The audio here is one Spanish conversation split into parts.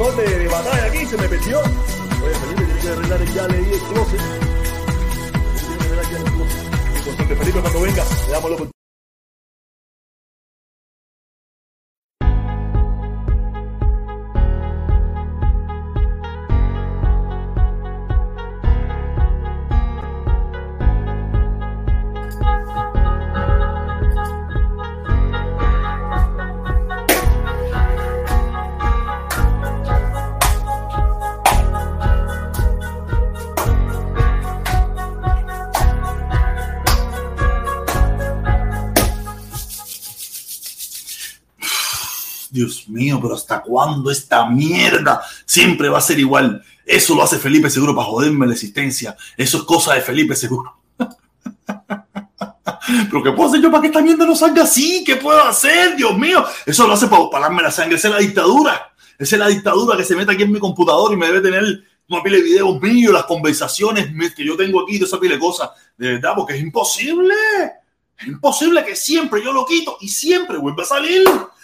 Asesor de, de batalla aquí se me perdió. Oye, Felipe tiene que arreglar el ya leí el closet. Tiene que arreglar ya el closet. Consorte Felipe cuando venga, le damos la cuándo esta mierda siempre va a ser igual? Eso lo hace Felipe Seguro para joderme la existencia. Eso es cosa de Felipe Seguro. Pero ¿qué puedo hacer yo para que esta mierda no salga así? ¿Qué puedo hacer? Dios mío. Eso lo hace para pararme la sangre. Esa es la dictadura. Esa es la dictadura que se mete aquí en mi computador y me debe tener una pila de videos míos, las conversaciones que yo tengo aquí, de esa pila de cosas. De verdad, porque es imposible. Es imposible que siempre yo lo quito y siempre vuelva a salir.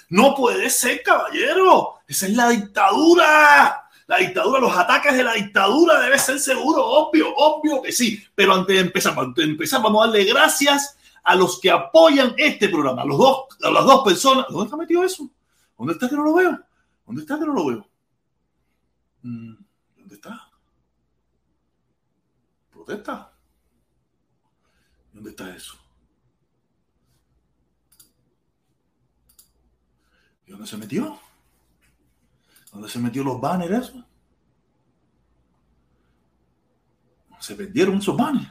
No puede ser, caballero. Esa es la dictadura. La dictadura, los ataques de la dictadura debe ser seguro, obvio, obvio que sí. Pero antes de empezar, antes de empezar vamos a darle gracias a los que apoyan este programa, a, los dos, a las dos personas. ¿Dónde está metido eso? ¿Dónde está que no lo veo? ¿Dónde está que no lo veo? Mm, ¿Dónde está? ¿Protesta? ¿Dónde está eso? ¿Y dónde se metió? ¿Dónde se metió los banners eso? Se perdieron esos banners.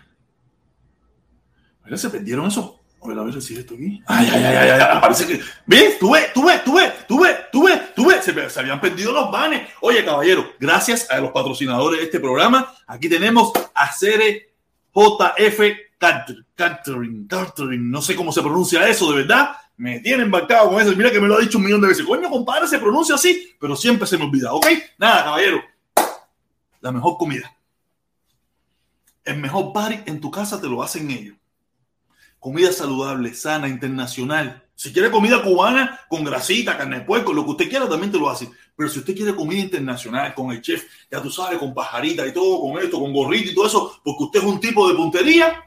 Se perdieron esos. A ver, a ver si es esto aquí. Ay, ay, ay, ay, ay, parece que. ¿Ves? Tú ves, tú ves, tú ves, tú ves, tú ves, tú ves. Se, se habían perdido los banners. Oye, caballero, gracias a los patrocinadores de este programa. Aquí tenemos a Cere JF Catering, Catering, no sé cómo se pronuncia eso, de verdad me tiene embarcado con eso. Mira que me lo ha dicho un millón de veces. Coño, compadre, se pronuncia así, pero siempre se me olvida. ¿Ok? Nada, caballero. La mejor comida. El mejor party en tu casa te lo hacen ellos. Comida saludable, sana, internacional. Si quiere comida cubana con grasita, carne de puerco, lo que usted quiera, también te lo hacen. Pero si usted quiere comida internacional con el chef, ya tú sabes, con pajarita y todo, con esto, con gorrito y todo eso, porque usted es un tipo de puntería,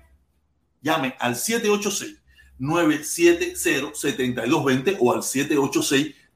llame al 786 970-7220 o al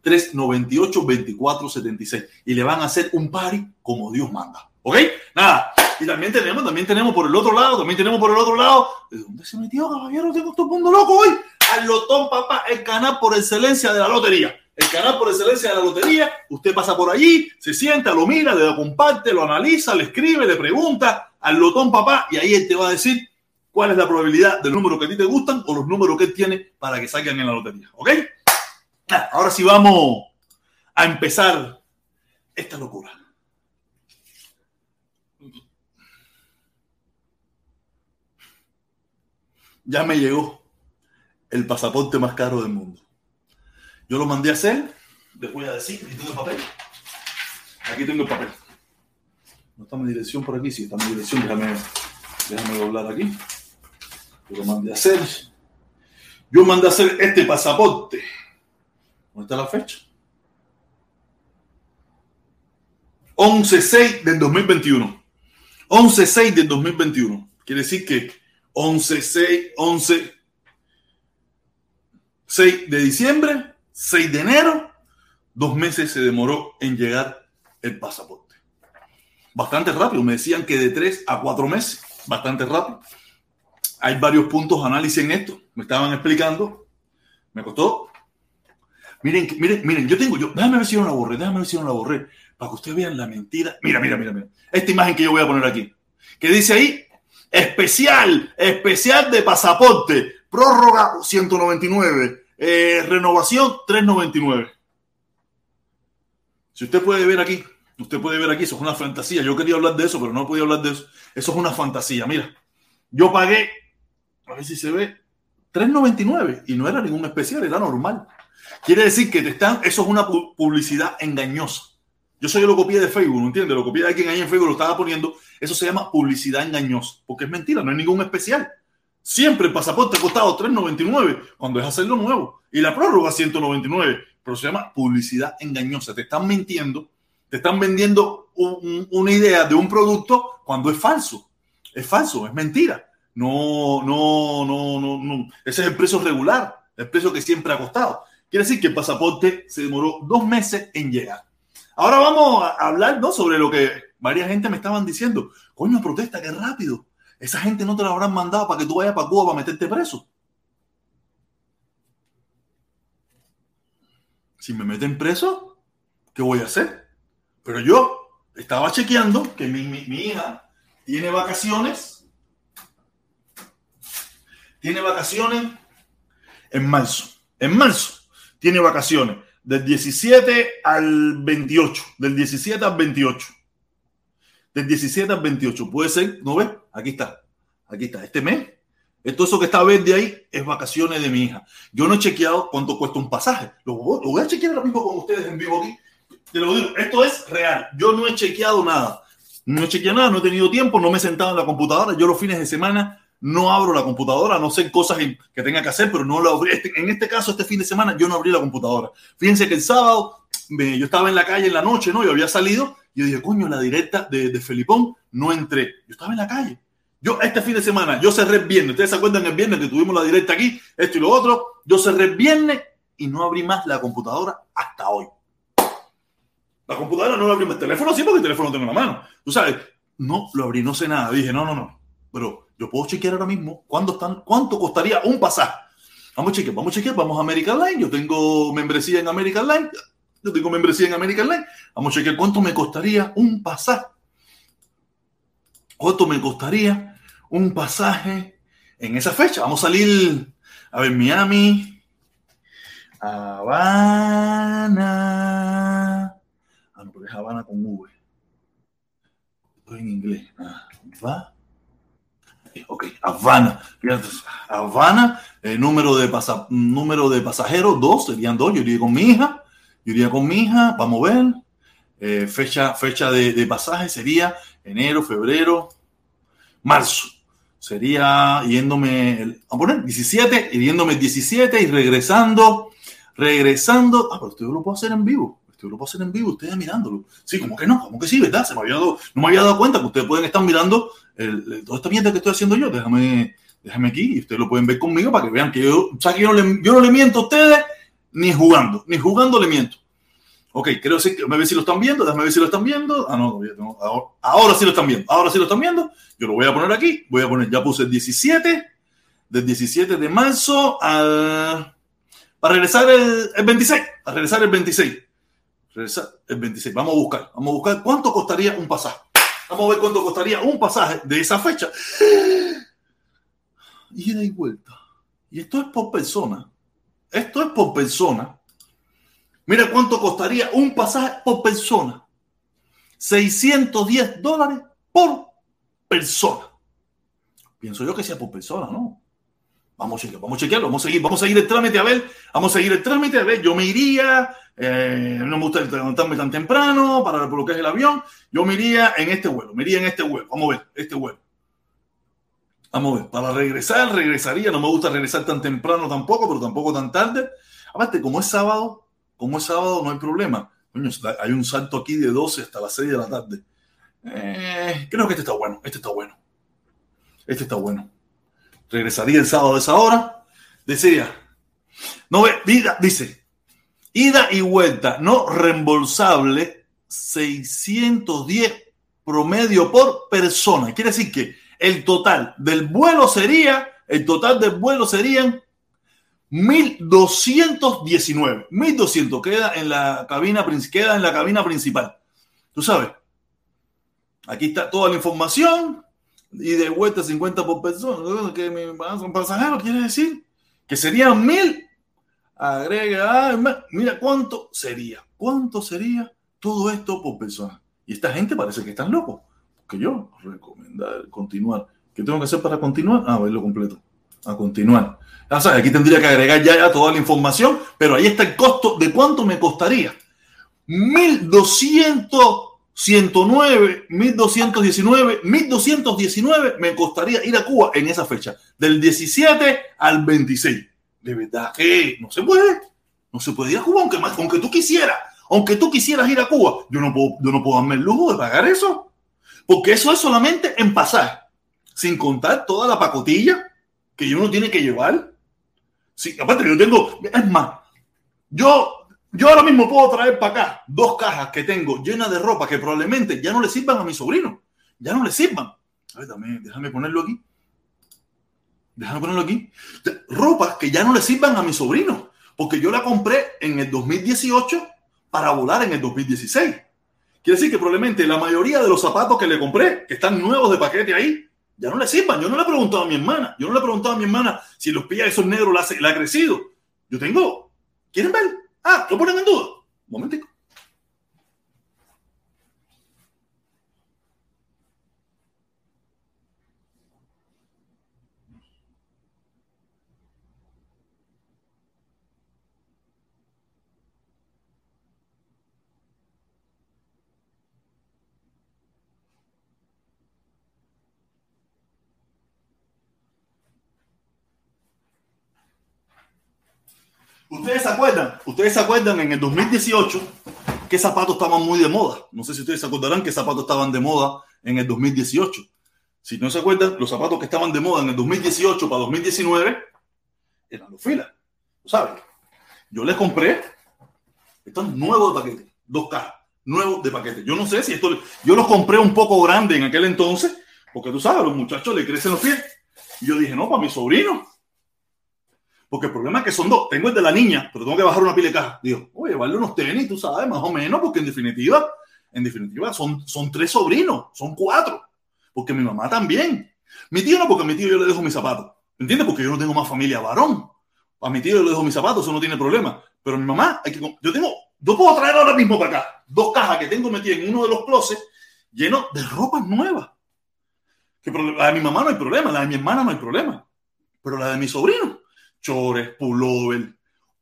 786-398-2476 y le van a hacer un party como Dios manda. ¿Ok? Nada. Y también tenemos, también tenemos por el otro lado, también tenemos por el otro lado. ¿De dónde se metió, caballero? Tengo todo el mundo loco hoy. Al Lotón, papá, el canal por excelencia de la lotería. El canal por excelencia de la lotería. Usted pasa por allí, se sienta, lo mira, le comparte, lo analiza, le escribe, le pregunta al Lotón, papá, y ahí él te va a decir cuál es la probabilidad del número que a ti te gustan o los números que él tiene para que salgan en la lotería. ¿Ok? Ahora sí vamos a empezar esta locura. Ya me llegó el pasaporte más caro del mundo. Yo lo mandé a hacer, les voy a decir, aquí tengo el papel. Aquí tengo el papel. No está mi dirección por aquí, sí, está mi dirección, déjame, déjame doblar aquí. Yo lo mandé a hacer. Yo mandé a hacer este pasaporte. ¿Dónde está la fecha? 11-6 del 2021. 11-6 del 2021. Quiere decir que 11-6, 11, 6 de diciembre, 6 de enero, dos meses se demoró en llegar el pasaporte. Bastante rápido. Me decían que de 3 a 4 meses. Bastante rápido. Hay varios puntos de análisis en esto. Me estaban explicando. Me costó. Miren, miren, miren, yo tengo, yo, déjame ver si no la borré, déjame ver si no la borré, para que ustedes vean la mentira. Mira, mira, mira, mira. Esta imagen que yo voy a poner aquí, que dice ahí, especial, especial de pasaporte, prórroga 199, eh, renovación 399. Si usted puede ver aquí, usted puede ver aquí, eso es una fantasía. Yo quería hablar de eso, pero no podía hablar de eso. Eso es una fantasía. Mira, yo pagué a ver si se ve, 3.99 y no era ningún especial, era normal. Quiere decir que te están, eso es una publicidad engañosa. Yo soy lo copié de Facebook, ¿no entiendes? Lo copié de alguien ahí en Facebook, lo estaba poniendo. Eso se llama publicidad engañosa, porque es mentira, no hay ningún especial. Siempre el pasaporte ha costado 3.99 cuando es hacerlo nuevo. Y la prórroga 199. Pero se llama publicidad engañosa. Te están mintiendo, te están vendiendo una idea de un producto cuando es falso. Es falso, es mentira. No, no, no, no, no. Ese es el precio regular, el precio que siempre ha costado. Quiere decir que el pasaporte se demoró dos meses en llegar. Ahora vamos a hablar ¿no? sobre lo que varias gente me estaban diciendo. Coño, protesta, qué rápido. Esa gente no te la habrán mandado para que tú vayas para Cuba para meterte preso. Si me meten preso, ¿qué voy a hacer? Pero yo estaba chequeando que mi, mi, hija tiene vacaciones. Tiene vacaciones en marzo. En marzo tiene vacaciones del 17 al 28. Del 17 al 28 del 17 al 28. Puede ser, ¿no ves? Aquí está. Aquí está. Este mes. Esto eso que está verde ahí es vacaciones de mi hija. Yo no he chequeado cuánto cuesta un pasaje. Lo, voy a chequear ahora mismo con ustedes en vivo aquí. Te lo digo, esto es real. Yo no he chequeado nada. No he chequeado nada, no he tenido tiempo, no me he sentado en la computadora. Yo los fines de semana no abro la computadora, no sé cosas que tenga que hacer, pero no lo abrí. Este, en este caso, este fin de semana, yo no abrí la computadora. Fíjense que el sábado yo estaba en la calle en la noche, ¿no? Yo había salido yo dije, coño, la directa de, de Felipón, no entré. Yo estaba en la calle. Yo este fin de semana, yo cerré el viernes. Ustedes se acuerdan el viernes que tuvimos la directa aquí, esto y lo otro. Yo cerré el viernes y no abrí más la computadora hasta hoy. La computadora no la abrí más. El teléfono sí, porque el teléfono tengo en la mano. Tú sabes, no lo abrí, no sé nada. Dije, no, no, no. Pero yo puedo chequear ahora mismo cuánto, están, cuánto costaría un pasaje. Vamos a chequear, vamos a chequear, vamos a American Line. Yo tengo membresía en American Line. Yo tengo membresía en American Line. Vamos a chequear cuánto me costaría un pasaje. ¿Cuánto me costaría un pasaje en esa fecha? Vamos a salir a ver Miami, Habana. Ah, no, pero es Habana con V. Estoy en inglés. Ah, va. Ok, Habana. Habana, el número de, pasa, número de pasajeros, dos, serían dos. Yo iría con mi hija. Yo iría con mi hija, vamos a ver. Eh, fecha fecha de, pasaje sería enero, febrero, marzo. Sería yéndome, a poner 17, yéndome el 17 y regresando, regresando. Ah, pero esto yo lo puedo hacer en vivo. Esto lo puedo hacer en vivo, ustedes mirándolo. Sí, como que no, como que sí, ¿verdad? Se me había dado, no me había dado cuenta que ustedes pueden estar mirando el, toda esta mierda que estoy haciendo yo. Déjame, déjame aquí y ustedes lo pueden ver conmigo para que vean que yo, o sea, que yo no le, yo no le miento a ustedes ni jugando, ni jugando le miento. Ok, creo que déjame ver si lo están viendo, déjame ver si lo están viendo. Ah, no, ahora, ahora, sí lo están viendo, ahora sí lo están viendo. Yo lo voy a poner aquí, voy a poner, ya puse el 17, del 17 de marzo al, para regresar el, el 26, para regresar el 26. Regresar el 26, vamos a buscar, vamos a buscar cuánto costaría un pasaje. Vamos a ver cuánto costaría un pasaje de esa fecha. Ida y vuelta. Y esto es por persona. Esto es por persona. Mira cuánto costaría un pasaje por persona. 610 dólares por persona. Pienso yo que sea por persona, ¿no? Vamos a chequear, vamos a chequearlo, vamos a seguir, vamos a seguir el trámite a ver, vamos a seguir el trámite a ver. Yo me iría, eh, no me gusta levantarme tan temprano para es el avión. Yo me iría en este vuelo, me iría en este vuelo. Vamos a ver, este vuelo. Vamos a ver, para regresar, regresaría. No me gusta regresar tan temprano tampoco, pero tampoco tan tarde. Aparte, como es sábado, como es sábado, no hay problema. hay un salto aquí de 12 hasta las 6 de la tarde. Eh, creo que este está bueno, este está bueno. Este está bueno. Regresaría el sábado de esa hora. Decía, no vida, dice, ida y vuelta no reembolsable, 610 promedio por persona. Quiere decir que el total del vuelo sería, el total del vuelo serían 1219. 1200 queda en la cabina, queda en la cabina principal. Tú sabes. Aquí está toda la información y de vuelta 50 por persona. Que un pasajero quiere decir que serían mil. Agrega, mira cuánto sería. ¿Cuánto sería todo esto por persona? Y esta gente parece que están locos que yo recomendar continuar. ¿Qué tengo que hacer para continuar? Ah, verlo completo. A continuar. Ya sabes, aquí tendría que agregar ya, toda la información, pero ahí está el costo de cuánto me costaría. 1.200 109, 1219, 1219 me costaría ir a Cuba en esa fecha, del 17 al 26. De verdad que no se puede. No se puede ir a Cuba, aunque, aunque tú quisieras. Aunque tú quisieras ir a Cuba, yo no, puedo, yo no puedo darme el lujo de pagar eso. Porque eso es solamente en pasar, sin contar toda la pacotilla que uno tiene que llevar. Sí, aparte, yo tengo, es más, yo, yo ahora mismo puedo traer para acá dos cajas que tengo llenas de ropa que probablemente ya no le sirvan a mi sobrino. Ya no le sirvan. A ver, también, déjame ponerlo aquí. Déjame ponerlo aquí. Ropa que ya no le sirvan a mi sobrino. Porque yo la compré en el 2018 para volar en el 2016. Quiere decir que probablemente la mayoría de los zapatos que le compré, que están nuevos de paquete ahí, ya no le sirvan. Yo no le he preguntado a mi hermana. Yo no le he preguntado a mi hermana si los pies esos negros la, ha crecido. Yo tengo. ¿Quieren ver? Ah, lo ponen en duda. Momentico. ¿Ustedes se acuerdan? ¿Ustedes se acuerdan en el 2018 qué zapatos estaban muy de moda? No sé si ustedes se acordarán qué zapatos estaban de moda en el 2018. Si no se acuerdan, los zapatos que estaban de moda en el 2018 para 2019 eran los filas. ¿Sabes? Yo les compré estos nuevos de paquete, dos cajas, nuevos de paquete. Yo no sé si esto, yo los compré un poco grande en aquel entonces, porque tú sabes, los muchachos le crecen los pies. Y yo dije, no, para mi sobrino porque el problema es que son dos. Tengo el de la niña, pero tengo que bajar una pila de caja. Digo, oye, vale unos tenis, tú sabes, más o menos, porque en definitiva, en definitiva, son, son tres sobrinos, son cuatro. Porque mi mamá también. Mi tío no, porque a mi tío yo le dejo mis zapatos. ¿Entiendes? Porque yo no tengo más familia varón. A mi tío yo le dejo mis zapatos, eso no tiene problema. Pero mi mamá, hay que, yo tengo, yo puedo traer ahora mismo para acá dos cajas que tengo metidas en uno de los closets llenos de ropa nueva. Que la de mi mamá no hay problema, la de mi hermana no hay problema. Pero la de mi sobrino, chores, pullover,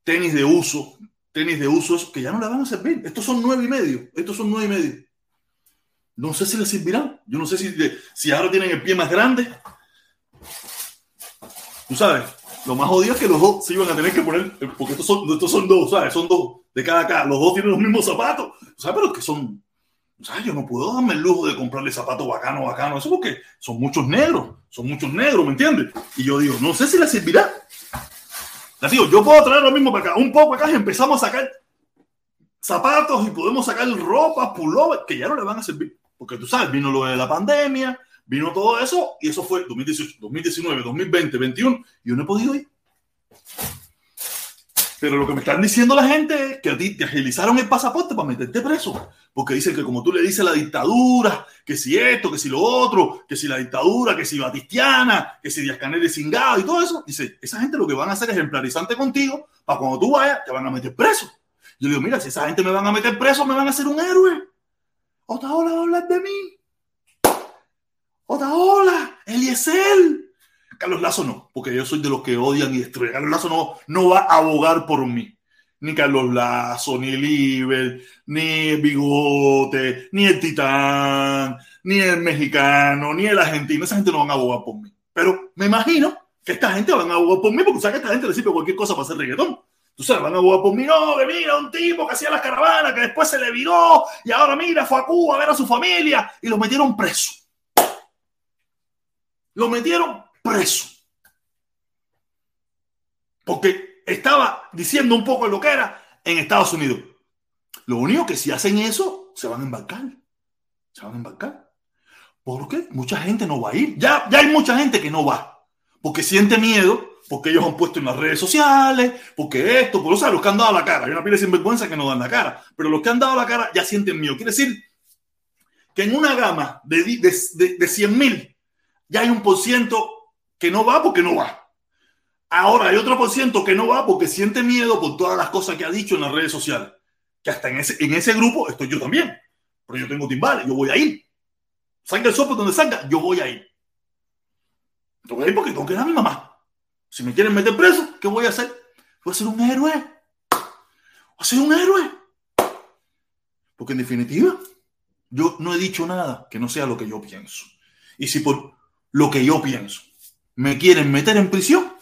tenis de uso, tenis de uso, que ya no le van a servir. Estos son nueve y medio, estos son nueve y medio. No sé si les servirán. Yo no sé si, si ahora tienen el pie más grande. Tú sabes, lo más jodido es que los dos se iban a tener que poner, porque estos son, estos son dos, ¿sabes? Son dos de cada cara. Los dos tienen los mismos zapatos. ¿Sabes? Pero que son, ¿sabes? Yo no puedo darme el lujo de comprarle zapatos bacano, bacano. Eso porque son muchos negros, son muchos negros, ¿me entiendes? Y yo digo, no sé si les servirá digo, yo puedo traer lo mismo para acá, un poco acá empezamos a sacar zapatos y podemos sacar ropa, pullover, que ya no le van a servir. Porque tú sabes, vino lo de la pandemia, vino todo eso, y eso fue 2018, 2019, 2020, 2021, y yo no he podido ir. Pero lo que me están diciendo la gente es que a ti te agilizaron el pasaporte para meterte preso. Porque dicen que como tú le dices la dictadura, que si esto, que si lo otro, que si la dictadura, que si batistiana, que si Díaz Canel de cingado y todo eso. Dice, esa gente lo que van a hacer es ejemplarizante contigo para cuando tú vayas te van a meter preso. Yo digo, mira, si esa gente me van a meter preso, me van a hacer un héroe. Otra ola va a hablar de mí. Otra ola, Eliezer. Carlos Lazo no, porque yo soy de los que odian y destruyen. Carlos Lazo no, no va a abogar por mí. Ni Carlos Lazo, ni el ni el Bigote, ni el Titán, ni el mexicano, ni el argentino. Esa gente no van a abogar por mí. Pero me imagino que esta gente van a abogar por mí porque sabes que esta gente le sirve cualquier cosa para hacer reggaetón. Tú sabes, van a abogar por mí. No, que mira, un tipo que hacía las caravanas, que después se le viró y ahora mira, fue a Cuba a ver a su familia y lo metieron preso. Lo metieron preso. Porque estaba diciendo un poco lo que era en Estados Unidos. Lo único que si hacen eso, se van a embarcar. Se van a embarcar. Porque mucha gente no va a ir. Ya, ya hay mucha gente que no va. Porque siente miedo, porque ellos han puesto en las redes sociales, porque esto, por eso los que han dado la cara. Hay una pila de sinvergüenza que no dan la cara. Pero los que han dado la cara ya sienten miedo. Quiere decir que en una gama de, de, de, de 100 mil ya hay un por ciento que no va porque no va. Ahora hay otro por ciento que no va porque siente miedo por todas las cosas que ha dicho en las redes sociales. Que hasta en ese, en ese grupo estoy yo también. Pero yo tengo timbales, yo voy a ir. Salga el sopo donde salga, yo voy a ir. Tengo que ir porque tengo que ir a mi mamá. Si me quieren meter preso, ¿qué voy a hacer? Voy a ser un héroe. Voy a ser un héroe. Porque en definitiva, Yo no he dicho nada que no sea lo que yo pienso. Y si por lo que yo pienso me quieren meter en prisión,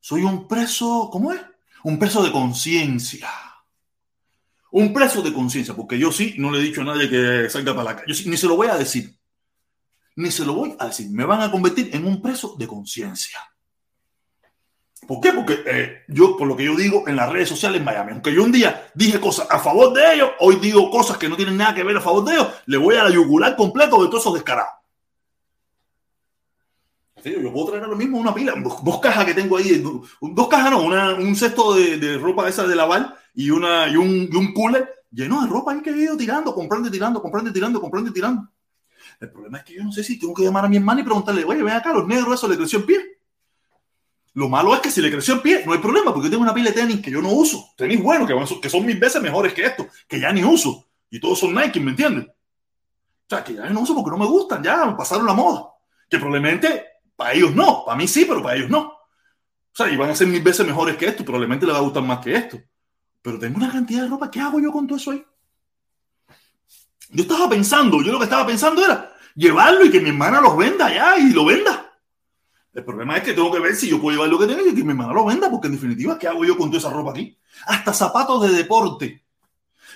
soy un preso, ¿cómo es? Un preso de conciencia. Un preso de conciencia, porque yo sí no le he dicho a nadie que salga para la calle. Ni se lo voy a decir. Ni se lo voy a decir. Me van a convertir en un preso de conciencia. ¿Por qué? Porque eh, yo, por lo que yo digo en las redes sociales en Miami, aunque yo un día dije cosas a favor de ellos, hoy digo cosas que no tienen nada que ver a favor de ellos, le voy a la yugular completo de todos esos descarados. Yo puedo traer lo mismo una pila, dos, cajas que tengo ahí, dos, cajas no, un cesto de, ropa esa de lavar y, una, y, un, y un cooler lleno de ropa ahí que he ido tirando, comprando y tirando, comprando y tirando, comprando y tirando. El problema es que yo no sé si tengo que llamar a mi hermana y preguntarle, oye, ven acá, los negros eso le creció el pie. Lo malo es que si le creció el pie, no hay problema, porque yo tengo una pila de tenis que yo no uso. Tenis buenos, que, que son mil veces mejores que esto, que ya ni uso. Y todos son Nike, ¿me entiendes? O sea, que ya no uso porque no me gustan, ya pasaron la moda. Que probablemente para ellos no, para mí sí, pero para ellos no. O sea, y van a ser mil veces mejores que esto, probablemente les va a gustar más que esto. Pero tengo una cantidad de ropa, ¿qué hago yo con todo eso ahí? Yo estaba pensando, yo lo que estaba pensando era llevarlo y que mi hermana los venda ya y lo venda. El problema es que tengo que ver si yo puedo llevar lo que tengo y que mi hermana lo venda, porque en definitiva, ¿qué hago yo con toda esa ropa aquí? Hasta zapatos de deporte.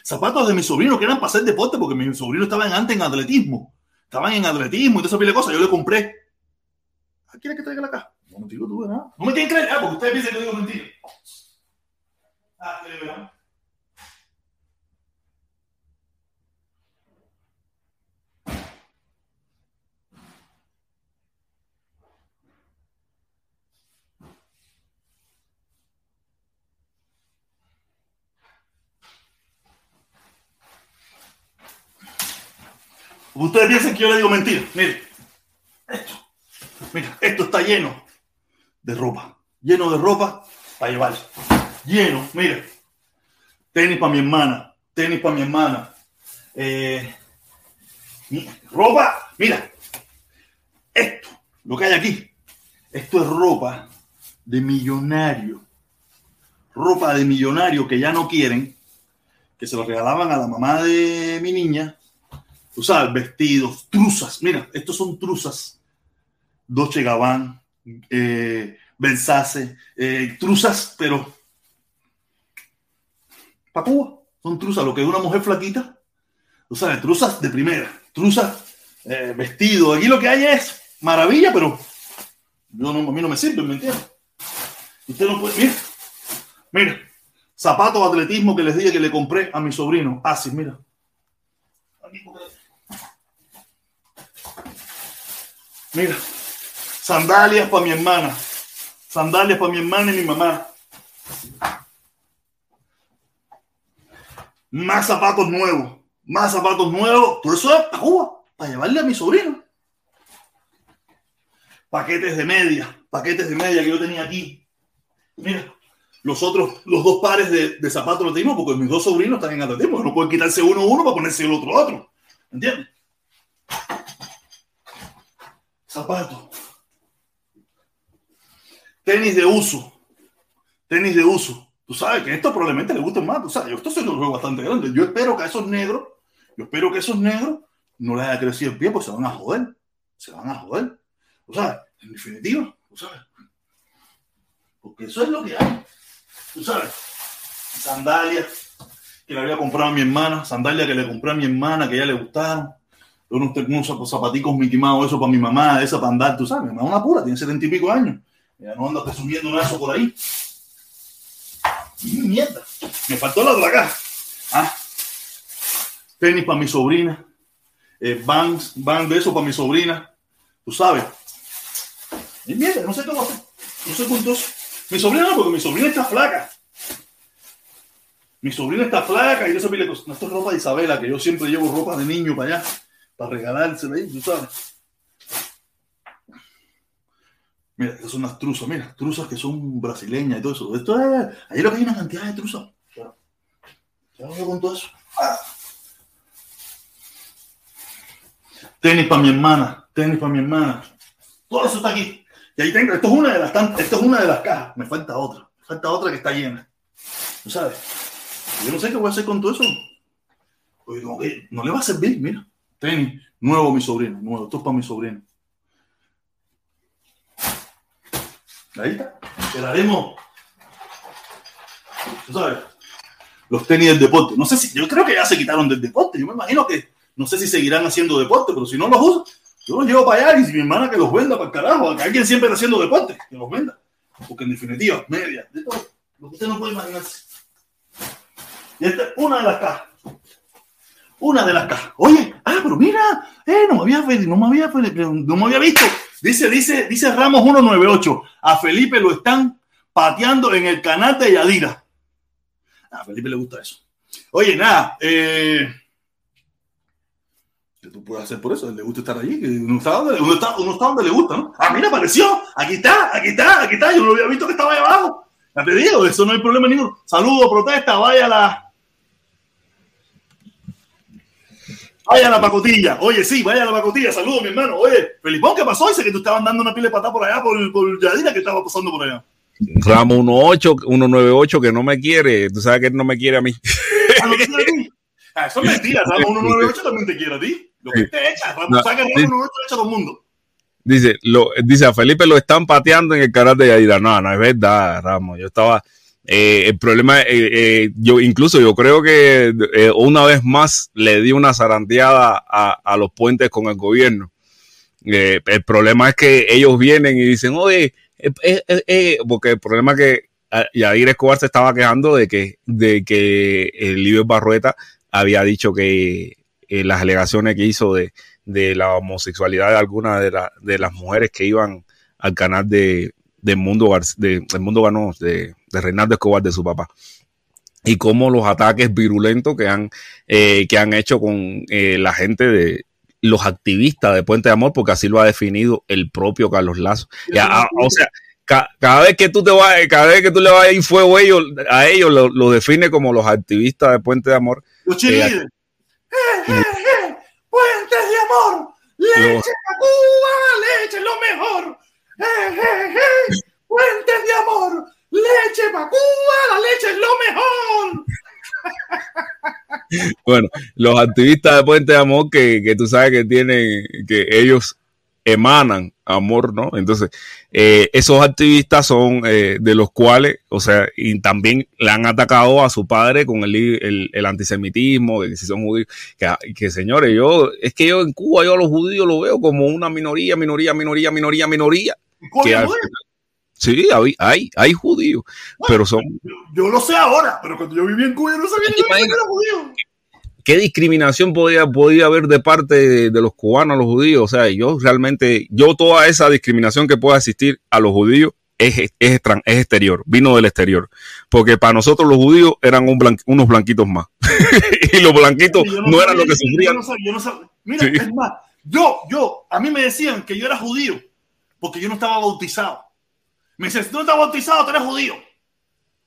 Zapatos de mi sobrino que eran para hacer deporte, porque mi sobrino estaba antes en atletismo. Estaban en atletismo y toda esa pila de cosas. Yo le compré. ¿Ah, ¿Quieres que traiga la caja? No me digo tú, ¿verdad? No me tienen que creer, ah, porque ustedes piensan que digo mentira. Ah, ¿verdad? Ustedes piensan que yo le digo mentira. Mire, esto, mira, esto está lleno de ropa. Lleno de ropa para llevar. Lleno, mire. Tenis para mi hermana. Tenis para mi hermana. Eh, ropa, mira. Esto, lo que hay aquí. Esto es ropa de millonario. Ropa de millonario que ya no quieren. Que se lo regalaban a la mamá de mi niña tú sabes, vestidos, truzas. Mira, estos son truzas. Dolce Gabbana, eh, Versace, eh, truzas, pero papúa, son truzas, lo que es una mujer flaquita. Tú sabes, truzas de primera, truzas, eh, vestido. Aquí lo que hay es maravilla, pero yo no, a mí no me sirve, ¿me entiendes? Usted no puede, mira, mira, zapatos de atletismo que les dije que le compré a mi sobrino. Así, ah, mira. Mira, sandalias para mi hermana. Sandalias para mi hermana y mi mamá. Más zapatos nuevos. Más zapatos nuevos. Todo eso es para Cuba, para llevarle a mi sobrino. Paquetes de media. Paquetes de media que yo tenía aquí. Mira, los otros, los dos pares de, zapatos los tenemos porque mis dos sobrinos están en atletismo. No pueden quitarse uno uno para ponerse el otro otro. ¿Entiendes? zapatos, tenis de uso, tenis de uso. Tú sabes que esto probablemente le guste más. Tú sabes, yo esto se lo veo bastante grande. Yo espero que a esos negros, yo espero que esos negros no les haya crecido el pie porque se van a joder. Se van a joder. Tú sabes, en definitiva, tú sabes. Porque eso es lo que hay. Tú sabes, sandalias que le había comprado a mi hermana, sandalias que le compré a mi hermana que ya le gustaron unos, unos zapaticos Mickey eso para mi mamá, esa para andar, tú sabes, mi mamá una pura, tiene setenta y pico años. Ya no anda presumiendo un eso por ahí. Mierda, me faltó la caja. Ah, tenis para mi sobrina, eh, van de eso para mi sobrina, tú sabes. Y mierda, no sé cómo hacer, no sé cuántos. Mi sobrina no, porque mi sobrina está flaca. Mi sobrina está flaca y yo sé que no, esto es ropa de Isabela, que yo siempre llevo ropa de niño para allá para regalársela ahí, tú sabes. Mira, estas son unas truzas, mira, truzas que son brasileñas y todo eso. Esto es, ahí lo que hay una cantidad de truzas. ¿Qué hago con todo eso? Ah. Tenis para mi hermana, tenis para mi hermana. Todo eso está aquí. Y ahí tengo, esto es una de las esto es una de las cajas. Me falta otra. Me falta otra que está llena. ¿Tú sabes? Yo no sé qué voy a hacer con todo eso. Porque no le va a servir, mira. Tenis, nuevo mi sobrino, nuevo, esto es para mi sobrino. Ahí está. Quedaremos. Tú sabes, los tenis del deporte. No sé si, yo creo que ya se quitaron del deporte. Yo me imagino que no sé si seguirán haciendo deporte, pero si no los uso, yo los llevo para allá y si mi hermana que los venda para el carajo, que alguien siempre está haciendo deporte, que los venda. Porque en definitiva, media, de todo, lo que usted no puede imaginarse. Y esta es una de las cajas. Una de las cajas. Oye, ah, pero mira, eh, no me había, no me había, no me había visto. Dice, dice, dice Ramos 198. A Felipe lo están pateando en el canal de Yadira. A Felipe le gusta eso. Oye, nada, eh, ¿qué tú puedes hacer por eso? Le gusta estar allí. Uno está, donde, uno, está, uno está donde le gusta, ¿no? Ah, mira, apareció. Aquí está, aquí está, aquí está. Yo no había visto que estaba ahí abajo. Ya te digo, eso no hay problema ninguno. Saludo, protesta, vaya la. Vaya la pacotilla. Oye, sí, vaya a la pacotilla. Saludos, mi hermano. Oye, Felipón, ¿qué pasó? Dice que tú estabas dando una pila de patada por allá, por, por Yadira, que estaba pasando por allá. Ramo 18, 198, que no me quiere. Tú sabes que él no me quiere a mí. ¿A lo que quiere a ti? Ah, eso es mentira. Ramo 198 también te quiere a ti. Lo que te echa. Ramo, No, que Ramo sí. 198 echa a todo el mundo. Dice, lo, dice, a Felipe lo están pateando en el canal de Yadira. No, no es verdad, Ramos. Yo estaba. Eh, el problema, eh, eh, yo incluso yo creo que eh, una vez más le di una zarandeada a, los puentes con el gobierno. Eh, el problema es que ellos vienen y dicen, oye, eh, eh, eh, eh", porque el problema es que ah, Yadir Escobar se estaba quejando de que, de que el Libio Barrueta había dicho que las alegaciones que hizo de, de la homosexualidad de algunas de, de las mujeres que iban al canal de, de Mundo, de, del Mundo Ganó, de, de Reinaldo Escobar, de su papá. Y cómo los ataques virulentos que han, eh, que han hecho con eh, la gente de los activistas de Puente de Amor, porque así lo ha definido el propio Carlos Lazo. Y a- a- o sea, ca- cada vez que tú te vas, cada vez que tú le vas a ir fuego a ellos, a ellos lo, lo define como los activistas de Puente de Amor. Los. ¡Eh, eh, eh! ¡Puentes de amor! ¡Leche Los- para Cuba! ¡Leche lo mejor! ¡Puentes de amor! ¡Leche para Cuba! ¡La leche es lo mejor! Bueno, los activistas de Puente de Amor que, que tú sabes que tienen, que ellos emanan amor, ¿no? Entonces, eh, esos activistas son eh, de los cuales, o sea, y también le han atacado a su padre con el, el, el antisemitismo, de que si son judíos, que, que señores, yo, es que yo en Cuba, yo a los judíos lo veo como una minoría, minoría, minoría, minoría, minoría. Que al sí, hay, hay, hay judíos, pero son, Yo, lo sé ahora, pero cuando yo viví en Cuba yo no sabía ni ¿Te que era judío. ¿qué discriminación podía, podía haber de parte de, de los cubanos a los judíos? O sea, yo realmente, yo toda esa discriminación que pueda existir a los judíos es, es, es exterior, vino del exterior. Porque para nosotros los judíos eran un blan- unos blanquitos más. y los blanquitos no, eran sabía, lo que yo sufrían. no sabía, yo no sabía. Mira, Sí. es más, yo, yo, a mí me decían que yo era judío porque yo no estaba bautizado. Me si tú no estás bautizado, tú eres judío.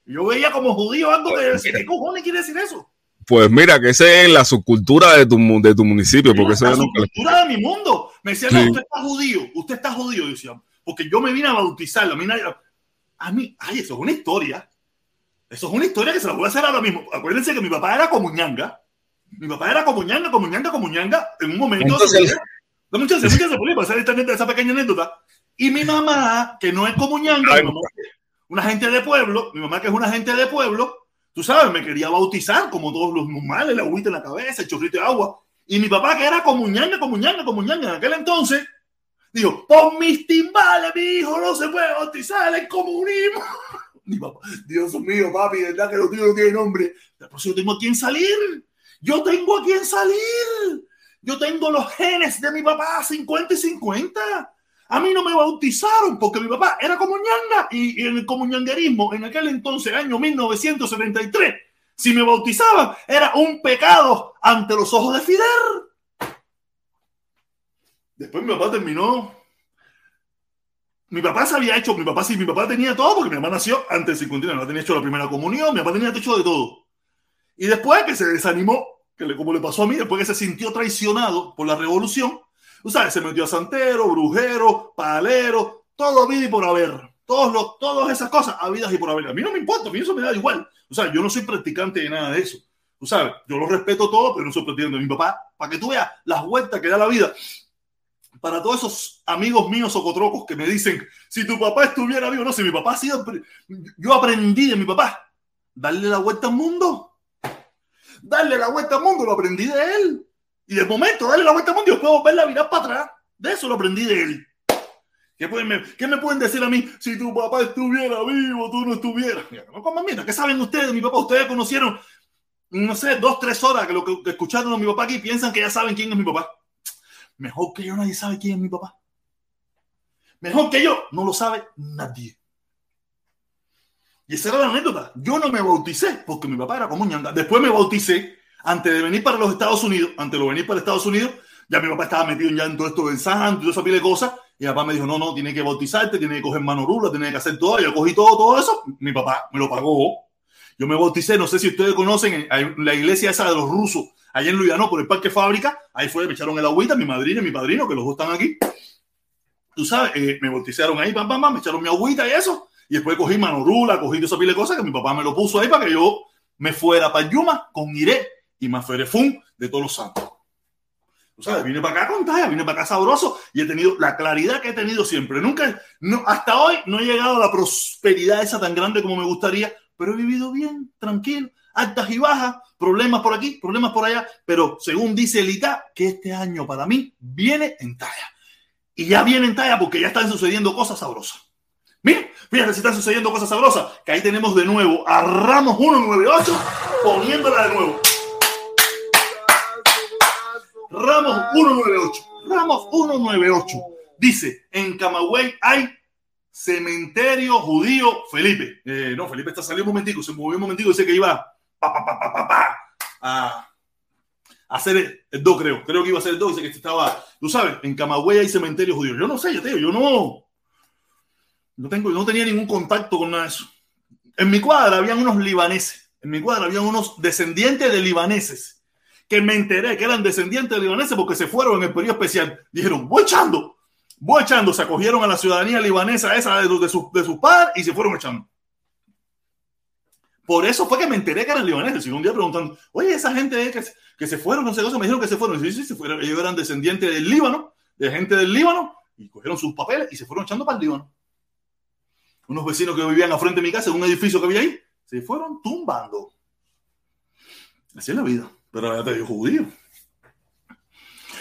Yo veía como judío algo de decir, ¿qué cojones quiere decir eso? Pues mira, que esa es la subcultura de tu, de tu municipio, porque la yo nunca- cultura de mi mundo. Me decían, Sí. no, usted está judío, usted está judío. Yo decía, porque yo me vine a bautizarlo. A mí, nadie- a mí, ay, eso es una historia. Eso es una historia que se la voy a hacer ahora mismo. Acuérdense que mi papá era como ñanga. Mi papá era como ñanga, como ñanga, como ñanga. En un momento. Entonces- No, muchas muchas pasar esta, esa pequeña anécdota. Y mi mamá, que no es es una gente de pueblo, mi mamá que es una gente de pueblo, tú sabes, me quería bautizar como todos los normales, la agüita en la cabeza, el chorrito de agua. Y mi papá, que era como ñanga, como ñanga, como ñanga en aquel entonces, dijo, pon mis timbales, mi hijo no se puede bautizar, el comunismo. Mi papá, Dios mío, papi, verdad que lo tuyo no tiene nombre. Pero si yo tengo a quién salir, yo tengo a quién salir. Yo tengo los genes de mi papá 50 y 50. A mí no me bautizaron porque mi papá era como ñanga y, y en el comunanguerismo en aquel entonces, año 1973, si me bautizaban era un pecado ante los ojos de Fidel. Después mi papá terminó. Mi papá se había hecho, mi papá sí, mi papá tenía todo porque mi mamá nació antes del 59, mi papá tenía hecho la primera comunión, mi papá tenía hecho de todo. Y después que se desanimó, que le, como le pasó a mí, después que se sintió traicionado por la revolución, tú sabes, se metió a santero, brujero, palero, todo vida y por haber. Todos todas esas cosas, habidas y por haber. A mí no me importa, a mí eso me da igual. O sea, yo no soy practicante de nada de eso. Tú sabes, yo lo respeto todo, pero no soy pretendiendo. Mi papá, para que tú veas las vueltas que da la vida, para todos esos amigos míos socotrocos que me dicen, si tu papá estuviera vivo, no, si mi papá sido, yo aprendí de mi papá, darle la vuelta al mundo. Darle la vuelta al mundo, lo aprendí de él. Y de momento, darle la vuelta al mundo y después volverla a mirar para atrás. De eso lo aprendí de él. ¿Qué, pueden, ¿Qué, me pueden decir a mí? Si tu papá estuviera vivo, tú no estuvieras. No mira, ¿qué saben ustedes de mi papá? Ustedes conocieron, no sé, dos, tres horas que lo que, escucharon a mi papá aquí piensan que ya saben quién es mi papá. Mejor que yo nadie sabe quién es mi papá. Mejor que yo no lo sabe nadie. Y esa era la anécdota. Yo no me bauticé porque mi papá era como ñanga. Después me bauticé antes de venir para los Estados Unidos. Antes de venir para Estados Unidos, ya mi papá estaba metido ya en todo esto del santo y toda esa pila de cosas. Y mi papá me dijo, no, no, tiene que bautizarte, tiene que coger mano rula, tiene que hacer todo. Yo cogí todo, todo eso. Mi papá me lo pagó. Yo me bauticé, no sé si ustedes conocen la iglesia esa de los rusos, allá en Luyano, por el Parque Fábrica. Ahí fue, me echaron el agüita, mi madrina y mi padrino, que los dos están aquí. Tú sabes, eh, me bautizaron ahí, pam, pam, pam, me echaron mi agüita y eso. Y después cogí mano rula, cogí toda esa pila de cosas que mi papá me lo puso ahí para que yo me fuera para Yuma con Iré y más Ferefún de todos los santos. O sea, vine para acá con talla, vine para acá sabroso y he tenido la claridad que he tenido siempre. Nunca, no, hasta hoy no he llegado a la prosperidad esa tan grande como me gustaría, pero he vivido bien, tranquilo, altas y bajas, problemas por aquí, problemas por allá, pero según dice el ITA, que este año para mí viene en talla. Y ya viene en talla porque ya están sucediendo cosas sabrosas. Mira, fíjate si están sucediendo cosas sabrosas, que ahí tenemos de nuevo a Ramos 198 poniéndola de nuevo. Ramos 198. Ramos 198. Dice, en Camagüey hay cementerio judío Felipe. Eh, no, Felipe está saliendo un momentico, se movió un momentico, dice que iba a, hacer el, do, creo. Creo que iba a hacer el do, dice que estaba, tú sabes, en Camagüey hay cementerio judío. Yo no sé, yo te digo, yo no, no, tengo, no tenía ningún contacto con nada de eso. En mi cuadra habían unos libaneses, en mi cuadra habían unos descendientes de libaneses que me enteré que eran descendientes de libaneses porque se fueron en el periodo especial. Dijeron, voy echando, voy echando. Se acogieron a la ciudadanía libanesa esa de, sus, de sus padres y se fueron echando. Por eso fue que me enteré que eran libaneses. Y un día preguntando, oye, esa gente que, que se fueron, no sé, me dijeron que se fueron. Sí, sí, se fueron. Ellos eran descendientes del Líbano, de gente del Líbano, y cogieron sus papeles y se fueron echando para el Líbano. Unos vecinos que vivían a frente de mi casa, en un edificio que había ahí, se fueron tumbando. Así es la vida pero ya te digo judío.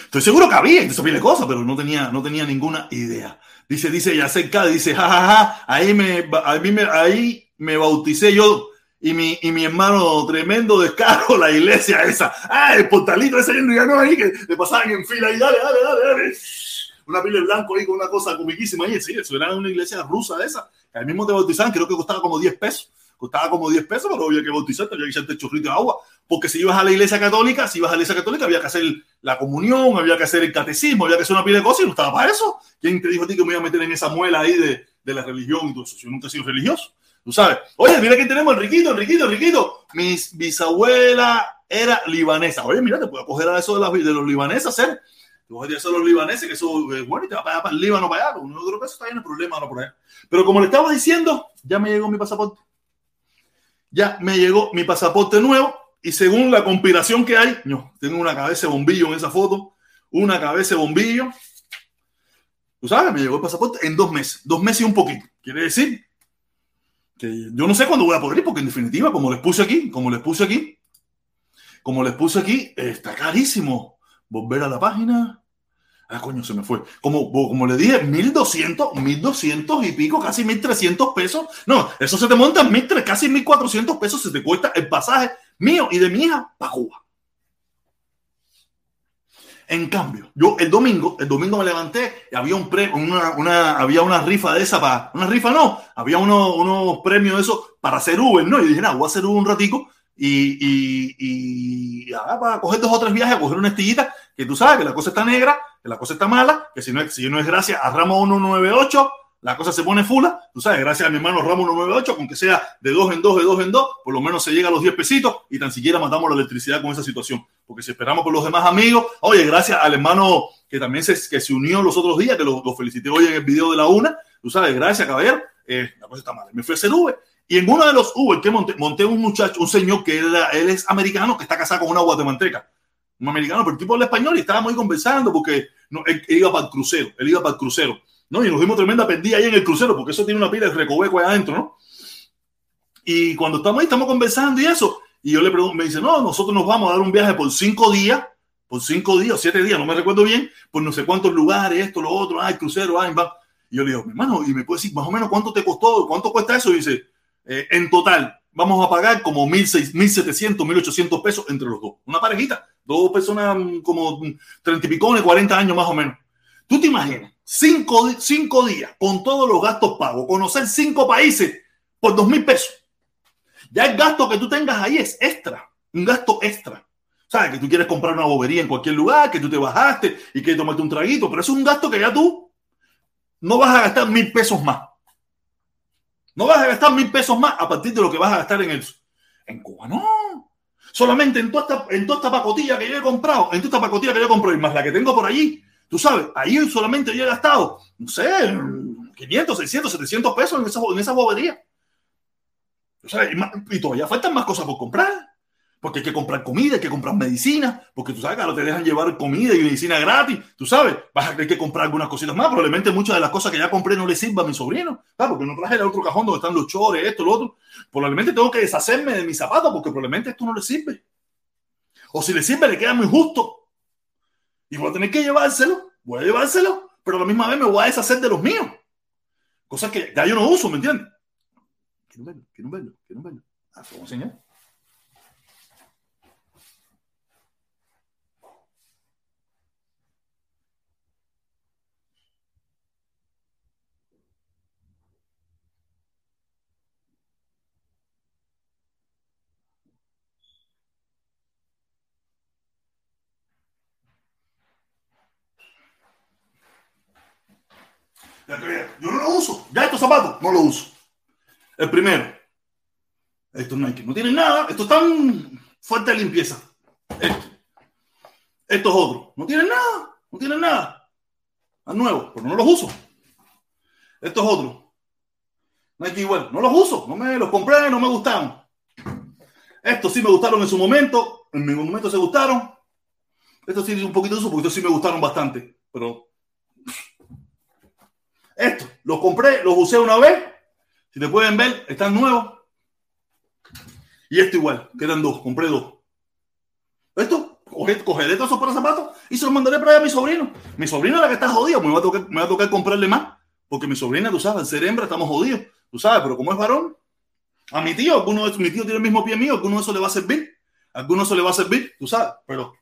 Estoy seguro que había, eso de cosas, pero no tenía, no tenía ninguna idea. Dice, dice Yacek dice, jajaja, ahí me, me, ahí me bauticé yo y mi, y mi hermano tremendo descaro, la iglesia esa. Ah, el portalito ese ya no ahí que le pasaban en fila y dale, dale, dale, dale. Una pila de blanco ahí con una cosa comiquísima ahí. Sí, eso era una iglesia rusa esa. Que al mismo te bautizaban, creo que costaba como 10 pesos. Costaba como 10 pesos, pero había que bautizarte, había que echarte chorrito de agua porque si ibas a la iglesia católica, si ibas a la iglesia católica había que hacer la comunión, había que hacer el catecismo, había que hacer una pila de cosas y no estaba para eso. ¿Quién te dijo a ti que me iba a meter en esa muela ahí de, de la religión eso? Yo nunca he sido religioso, tú sabes. Oye, mira que tenemos, Enriquito, Enriquito, Enriquito. Mi bisabuela era libanesa. Oye, mira, te puedo coger a eso de, de los libaneses, hacer. Te voy a hacer los libaneses, que eso es bueno, y te va a para el Líbano, para allá. Uno de los está en el problema ahora por allá. Pero como le estaba diciendo, ya me llegó mi pasaporte. Ya me llegó mi pasaporte nuevo y según la conspiración que hay, yo tengo una cabeza de bombillo en esa foto, una cabeza de bombillo. Tú sabes, me llegó el pasaporte en dos meses, dos meses y un poquito. Quiere decir que yo no sé cuándo voy a poder ir, porque en definitiva, como les puse aquí, como les puse aquí, como les puse aquí, está carísimo volver a la página. Ah, coño, se me fue. Como, como le dije, 1200, 1200 y pico, casi 1300 pesos. No, eso se te monta en casi 1400 pesos, se te cuesta el pasaje mío y de mi hija para Cuba. En cambio, yo el domingo, el domingo me levanté y había un pre, una, una, había una rifa de esa para, una rifa no, había uno, unos premios de eso para hacer Uber, ¿no? Y dije, nada, voy a hacer Uber un ratico y, y, y ah, para coger dos o tres viajes, a coger una estillita, que tú sabes que la cosa está negra, la cosa está mala, que si no si no es gracias a Ramo 198, la cosa se pone fula, tú sabes, gracias a mi hermano Ramos 198, con que sea de dos en dos, de dos en dos, por lo menos se llega a los 10 pesitos y tan siquiera matamos la electricidad con esa situación. Porque si esperamos por los demás amigos, oye, gracias al hermano que también se, que se unió los otros días, que lo, felicité hoy en el video de la una, tú sabes, gracias, caballero, eh, la cosa está mal. Me fui a hacer Y en uno de los Uber que monté, monté un muchacho, un señor que él es americano, que está casado con una guatemalteca. Un americano, pero el tipo habla español y estábamos conversando porque no, él, él iba para el crucero, él iba para el crucero. ¿no? Y nos dimos tremenda perdida ahí en el crucero, porque eso tiene una pila de recoveco ahí adentro, ¿no? Y cuando estamos ahí, estamos conversando y eso, y yo le pregunto, me dice, no, nosotros nos vamos a dar un viaje por cinco días, por cinco días, siete días, no me recuerdo bien, por no sé cuántos lugares, esto, lo otro, ay, crucero, ay, va. Y yo le digo, mi hermano, y me puede decir más o menos cuánto te costó, cuánto cuesta eso, y dice, eh, en total, vamos a pagar como mil setecientos, mil ochocientos pesos entre los dos. Una parejita, dos personas mm, como treinta y pico, cuarenta años más o menos. ¿Tú te imaginas? Cinco, cinco días con todos los gastos pagos, conocer cinco países por dos mil pesos. Ya el gasto que tú tengas ahí es extra, un gasto extra. ¿Sabes? Que tú quieres comprar una bobería en cualquier lugar, que tú te bajaste y quieres tomarte un traguito, pero es un gasto que ya tú no vas a gastar mil pesos más. No vas a gastar mil pesos más a partir de lo que vas a gastar en el. En Cuba, no. Solamente en toda esta, en toda esta pacotilla que yo he comprado, en toda esta pacotilla que yo he comprado y más la que tengo por allí, tú sabes, ahí solamente yo he gastado, no sé, 500, 600, 700 pesos en esa, en esa bobería. O sea, y, y, todavía faltan más cosas por comprar. Porque hay que comprar comida, hay que comprar medicina, porque tú sabes que ahora te dejan llevar comida y medicina gratis. Tú sabes, vas a tener que comprar algunas cositas más. Probablemente muchas de las cosas que ya compré no le sirvan a mi sobrino. ¿sabes? Porque no traje el otro cajón donde están los chores, esto, lo otro. Probablemente tengo que deshacerme de mis zapatos porque probablemente esto no le sirve. O si le sirve, le queda muy justo. Y voy a tener que llevárselo, voy a llevárselo, pero a la misma vez me voy a deshacer de los míos. Cosas que ya yo no uso, ¿me entiendes? Quiero verlo, quiero verlo, quiero verlo. Ah, ¿cómo señor? Yo no lo uso. Ya estos zapatos no lo uso. El primero. Estos Nike no tienen nada. Estos están fuerte de limpieza. Esto. Estos otros. No tienen nada. No tienen nada. Están nuevos, pero no los uso. Estos otros. Nike igual. No los uso. No me los compré, no me gustaron. Estos sí me gustaron en su momento. En mi momento se gustaron. Estos sí un poquito de uso porque estos sí me gustaron bastante. Pero esto, los compré, los usé una vez. Si te pueden ver, están nuevos. Y esto igual, quedan dos, compré dos. Esto, cogeré todos esos para zapatos y se los mandaré para allá a mi sobrino. Mi sobrino es la que está jodida, me va, a tocar, me va a tocar comprarle más. Porque mi sobrina, tú sabes, al ser hembra estamos jodidos. Tú sabes, pero como es varón, a mi tío, alguno de mi tío tiene el mismo pie mío, alguno de eso le va a servir. Alguno de eso le va a servir, tú sabes, pero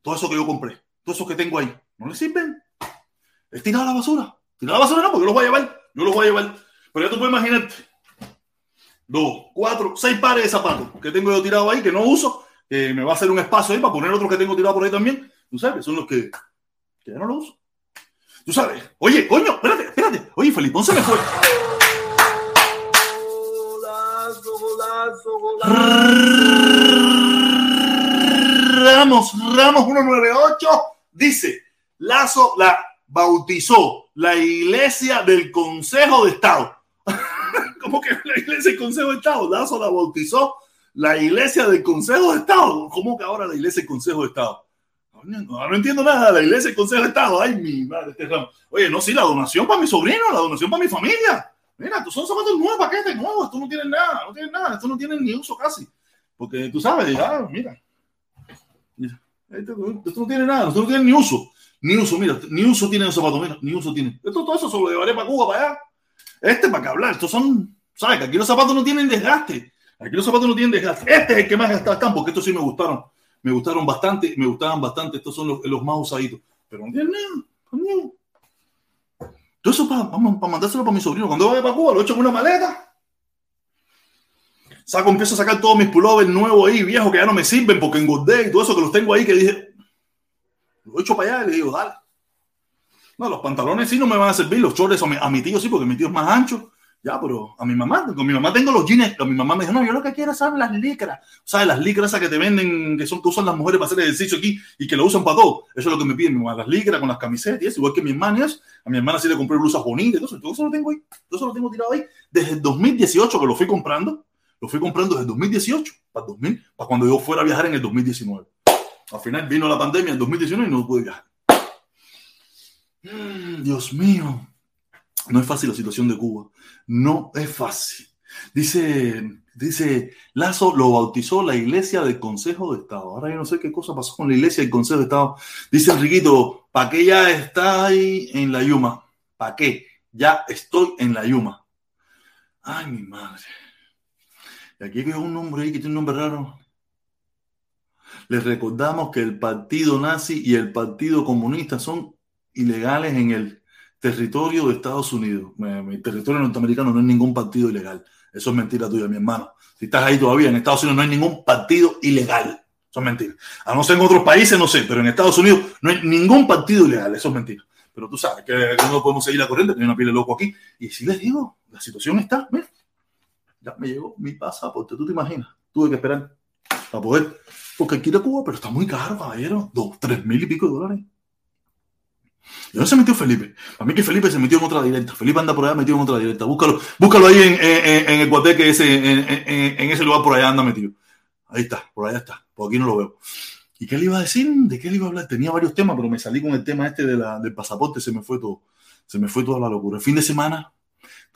todo eso que yo compré, todo eso que tengo ahí, no le sirven. Es tirado a la basura. Tirado a la basura no, porque yo los voy a llevar. Yo los voy a llevar. Pero ya tú puedes imaginarte. Dos, cuatro, seis pares de zapatos que tengo yo tirado ahí, que no uso, me va a hacer un espacio ahí para poner otros que tengo tirado por ahí también. Tú sabes, son los que, que ya no los uso. Tú sabes. Oye, coño, espérate, espérate. Oye, Felipón se me fue. Golazo, golazo, golazo. Ramos, Ramos 198 dice, Lazo la bautizó la iglesia del Consejo de Estado. ¿Cómo que la iglesia del Consejo de Estado? Lazo la bautizó la iglesia del Consejo de Estado. ¿Cómo que ahora la iglesia del Consejo de Estado? No, entiendo nada, la iglesia del Consejo de Estado. Ay, mi madre, este ramo. Oye, no, sí, la donación para mi sobrino, la donación para mi familia. Mira, tú son zapatos nuevos, paquetes nuevos, esto no tiene nada, no tiene nada, esto no tiene ni uso casi. Porque tú sabes, ya, mira. Esto, esto no tiene nada, esto no tiene ni uso. Ni uso, mira, ni uso tiene los zapatos, mira, ni uso tiene. Esto, todo eso se lo llevaré para Cuba, para allá. Este para que hablar, estos son, ¿sabes? Que aquí los zapatos no tienen desgaste. Aquí los zapatos no tienen desgaste. Este es el que más están, porque estos sí me gustaron. Me gustaron bastante, me gustaban bastante. Estos son los, más usaditos. Pero no tienen nada. Todo eso para, para mandárselo para mi sobrino. Cuando vaya para Cuba, lo echo en una maleta. Saco, empiezo a sacar todos mis pullovers nuevos ahí, viejos, que ya no me sirven porque engordé y todo eso que los tengo ahí, que dije, lo echo para allá y le digo, dale. No, los pantalones sí no me van a servir, los chores a mi, tío sí, porque mi tío es más ancho Ya, pero a mi mamá, con mi mamá tengo los jeans. Mi mamá me dijo, no, yo lo que quiero son las licras. ¿Sabes? Las licras esas que te venden, que son que usan las mujeres para hacer ejercicio aquí y que lo usan para todo. Eso es lo que me piden mi mamá, las licras con las camisetas igual que mi hermana. Eso. A mi hermana sí le compré blusas bonitas. Eso, todo eso lo tengo ahí. Todo eso lo tengo tirado ahí. Desde el 2018 que lo fui comprando. Lo fui comprando desde el 2018 para, 2000, para cuando yo fuera a viajar en el 2019. Al final vino la pandemia en 2019 y no pude viajar. Dios mío. No es fácil la situación de Cuba. No es fácil. Dice, dice, Lazo lo bautizó la iglesia del Consejo de Estado. Ahora yo no sé qué cosa pasó con la iglesia del Consejo de Estado. Dice Enriquito, ¿para qué ya está ahí en la Yuma? ¿Para qué? Ya estoy en la Yuma. Ay, mi madre. Y aquí veo un nombre ahí que tiene un nombre raro. Les recordamos que el partido nazi y el partido comunista son ilegales en el territorio de Estados Unidos. Mi territorio norteamericano no es ningún partido ilegal. Eso es mentira tuya, mi hermano. Si estás ahí todavía, en Estados Unidos no hay ningún partido ilegal. Eso es mentira. A no ser en otros países, no sé, pero en Estados Unidos no hay ningún partido ilegal. Eso es mentira. Pero tú sabes que no podemos seguir la corriente, tiene una piel de loco aquí. Y si les digo, la situación está, mira, ya me llegó mi pasaporte, tú te imaginas. Tuve que esperar para poder, porque quiero Cuba, pero está muy caro, caballero. Dos, tres mil y pico de dólares. ¿Y dónde se metió Felipe? A mí que Felipe se metió en otra directa. Felipe anda por allá metido en otra directa. Búscalo, búscalo ahí en, en, en el en, ese lugar por allá anda metido. Ahí está, por allá está. Por aquí no lo veo. ¿Y qué le iba a decir? ¿De qué le iba a hablar? Tenía varios temas, pero me salí con el tema este de la, del pasaporte. Se me fue todo. Se me fue toda la locura. El fin de semana,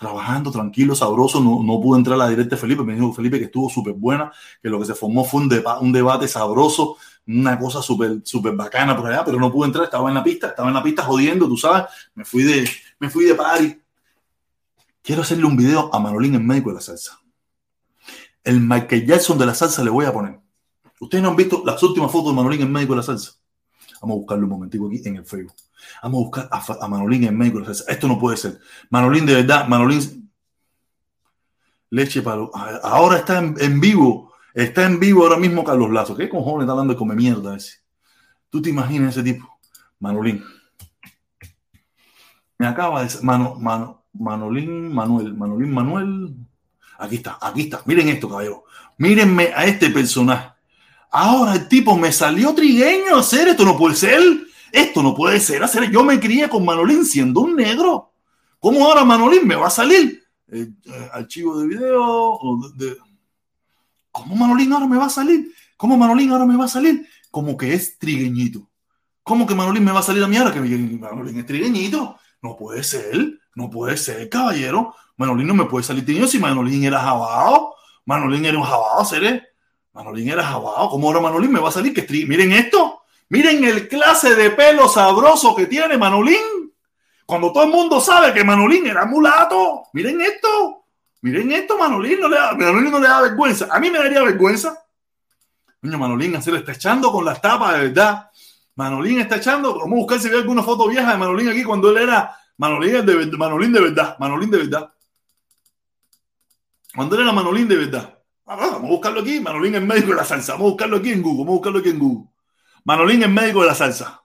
trabajando tranquilo, sabroso. No, no pude entrar a la directa de Felipe. Me dijo Felipe que estuvo súper buena, que lo que se formó fue un, deba un debate sabroso una cosa súper super bacana por allá, pero no pude entrar, estaba en la pista, estaba en la pista jodiendo, tú sabes, me fui de, me fui de party. Quiero hacerle un video a Manolín, el médico de la salsa. El Michael Jackson de la salsa le voy a poner. Ustedes no han visto las últimas fotos de Manolín, el médico de la salsa. Vamos a buscarlo un momentico aquí en el Facebook. Vamos a buscar a, Manolín, la salsa. Esto no puede ser. Manolín, de verdad, Manolín, leche para... Ahora está en, en vivo Está en vivo ahora mismo Carlos Lazo. ¿Qué cojones está hablando de come mierda ese? ¿Tú te imaginas ese tipo? Manolín. Me acaba de Mano, Mano, Manolín Manuel. Manolín Manuel. Aquí está, aquí está. Miren esto, caballero. Mírenme a este personaje. Ahora el tipo me salió trigueño a hacer esto. No puede ser. Esto no puede ser hacer. Yo me crié con Manolín siendo un negro. ¿Cómo ahora Manolín me va a salir? Eh, eh, archivo de video. de, ¿Cómo Manolín ahora me va a salir? ¿Cómo Manolín ahora me va a salir? Como que es trigueñito. ¿Cómo que Manolín me va a salir a mí ahora que Manolín es trigueñito? No puede ser, no puede ser, caballero. Manolín no me puede salir trigueño si Manolín era jabao. Manolín era un jabao, ¿seré? Manolín era jabao. ¿Cómo ahora Manolín me va a salir que Miren esto. Miren el clase de pelo sabroso que tiene Manolín. Cuando todo el mundo sabe que Manolín era mulato. Miren esto. Miren esto, Manolín no le da, Manolín no le da vergüenza. A mí me daría vergüenza. Niño, Manolín se le está echando con las tapas, de verdad. Manolín está echando. Vamos a buscar si ve alguna foto vieja de Manolín aquí cuando él era Manolín de, verdad. Manolín de verdad. Cuando él era Manolín de verdad. Vamos a buscarlo aquí. Manolín es médico de la salsa. Vamos a buscarlo aquí en Google. Vamos a buscarlo aquí en Google. Manolín es médico de la salsa.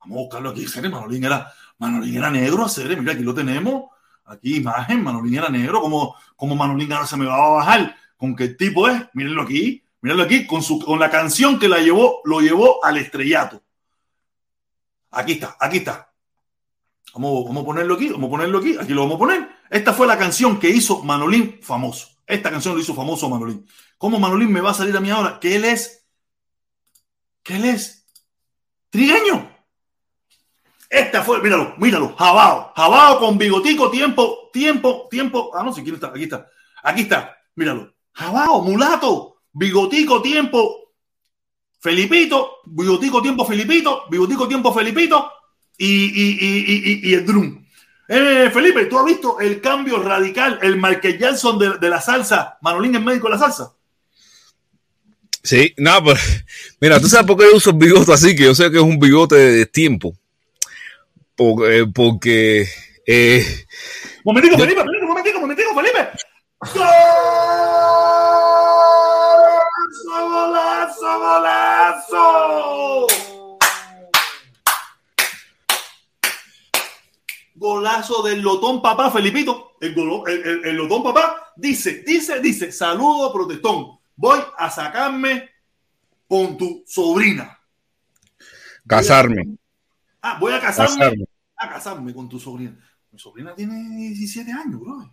Vamos a buscarlo aquí. Manolín era, Manolín era negro. Hacer, mira, aquí lo tenemos. Aquí imagen, Manolín era negro, como, como Manolín ahora se me va a bajar, con el tipo es, mírenlo aquí, mírenlo aquí, con, su, con la canción que la llevó, lo llevó al estrellato. Aquí está, aquí está. Vamos, vamos a ponerlo aquí, vamos a ponerlo aquí, aquí lo vamos a poner. Esta fue la canción que hizo Manolín famoso. Esta canción lo hizo famoso Manolín. ¿Cómo Manolín me va a salir a mí ahora? Que él es, que él es trigueño. Esta fue, míralo, míralo, jabao, jabao con bigotico, tiempo, tiempo, tiempo. Ah, no sé quién está, aquí está, aquí está, míralo. Jabao, mulato, bigotico, tiempo, Felipito, bigotico, tiempo, Felipito, bigotico, tiempo, Felipito y, y, y, y el drum. Eh, Felipe, ¿tú has visto el cambio radical, el Michael Jackson de, la salsa, Manolín el médico de la salsa? Sí, no, pues, mira, tú sabes por qué yo uso el bigote así, que yo sé que es un bigote de tiempo porque, porque eh, momentico, Felipe, Felipe, momentico, momentico, Felipe. ¡Golazo, golazo, golazo! golazo del Lotón Papá, Felipito. El, golo- el- el- el Lotón Papá dice, dice, dice, saludo protestón. Voy a sacarme con tu sobrina. Casarme. Ah, voy a casarme, Casarme. a casarme con tu sobrina. Mi sobrina tiene 17 años, bro.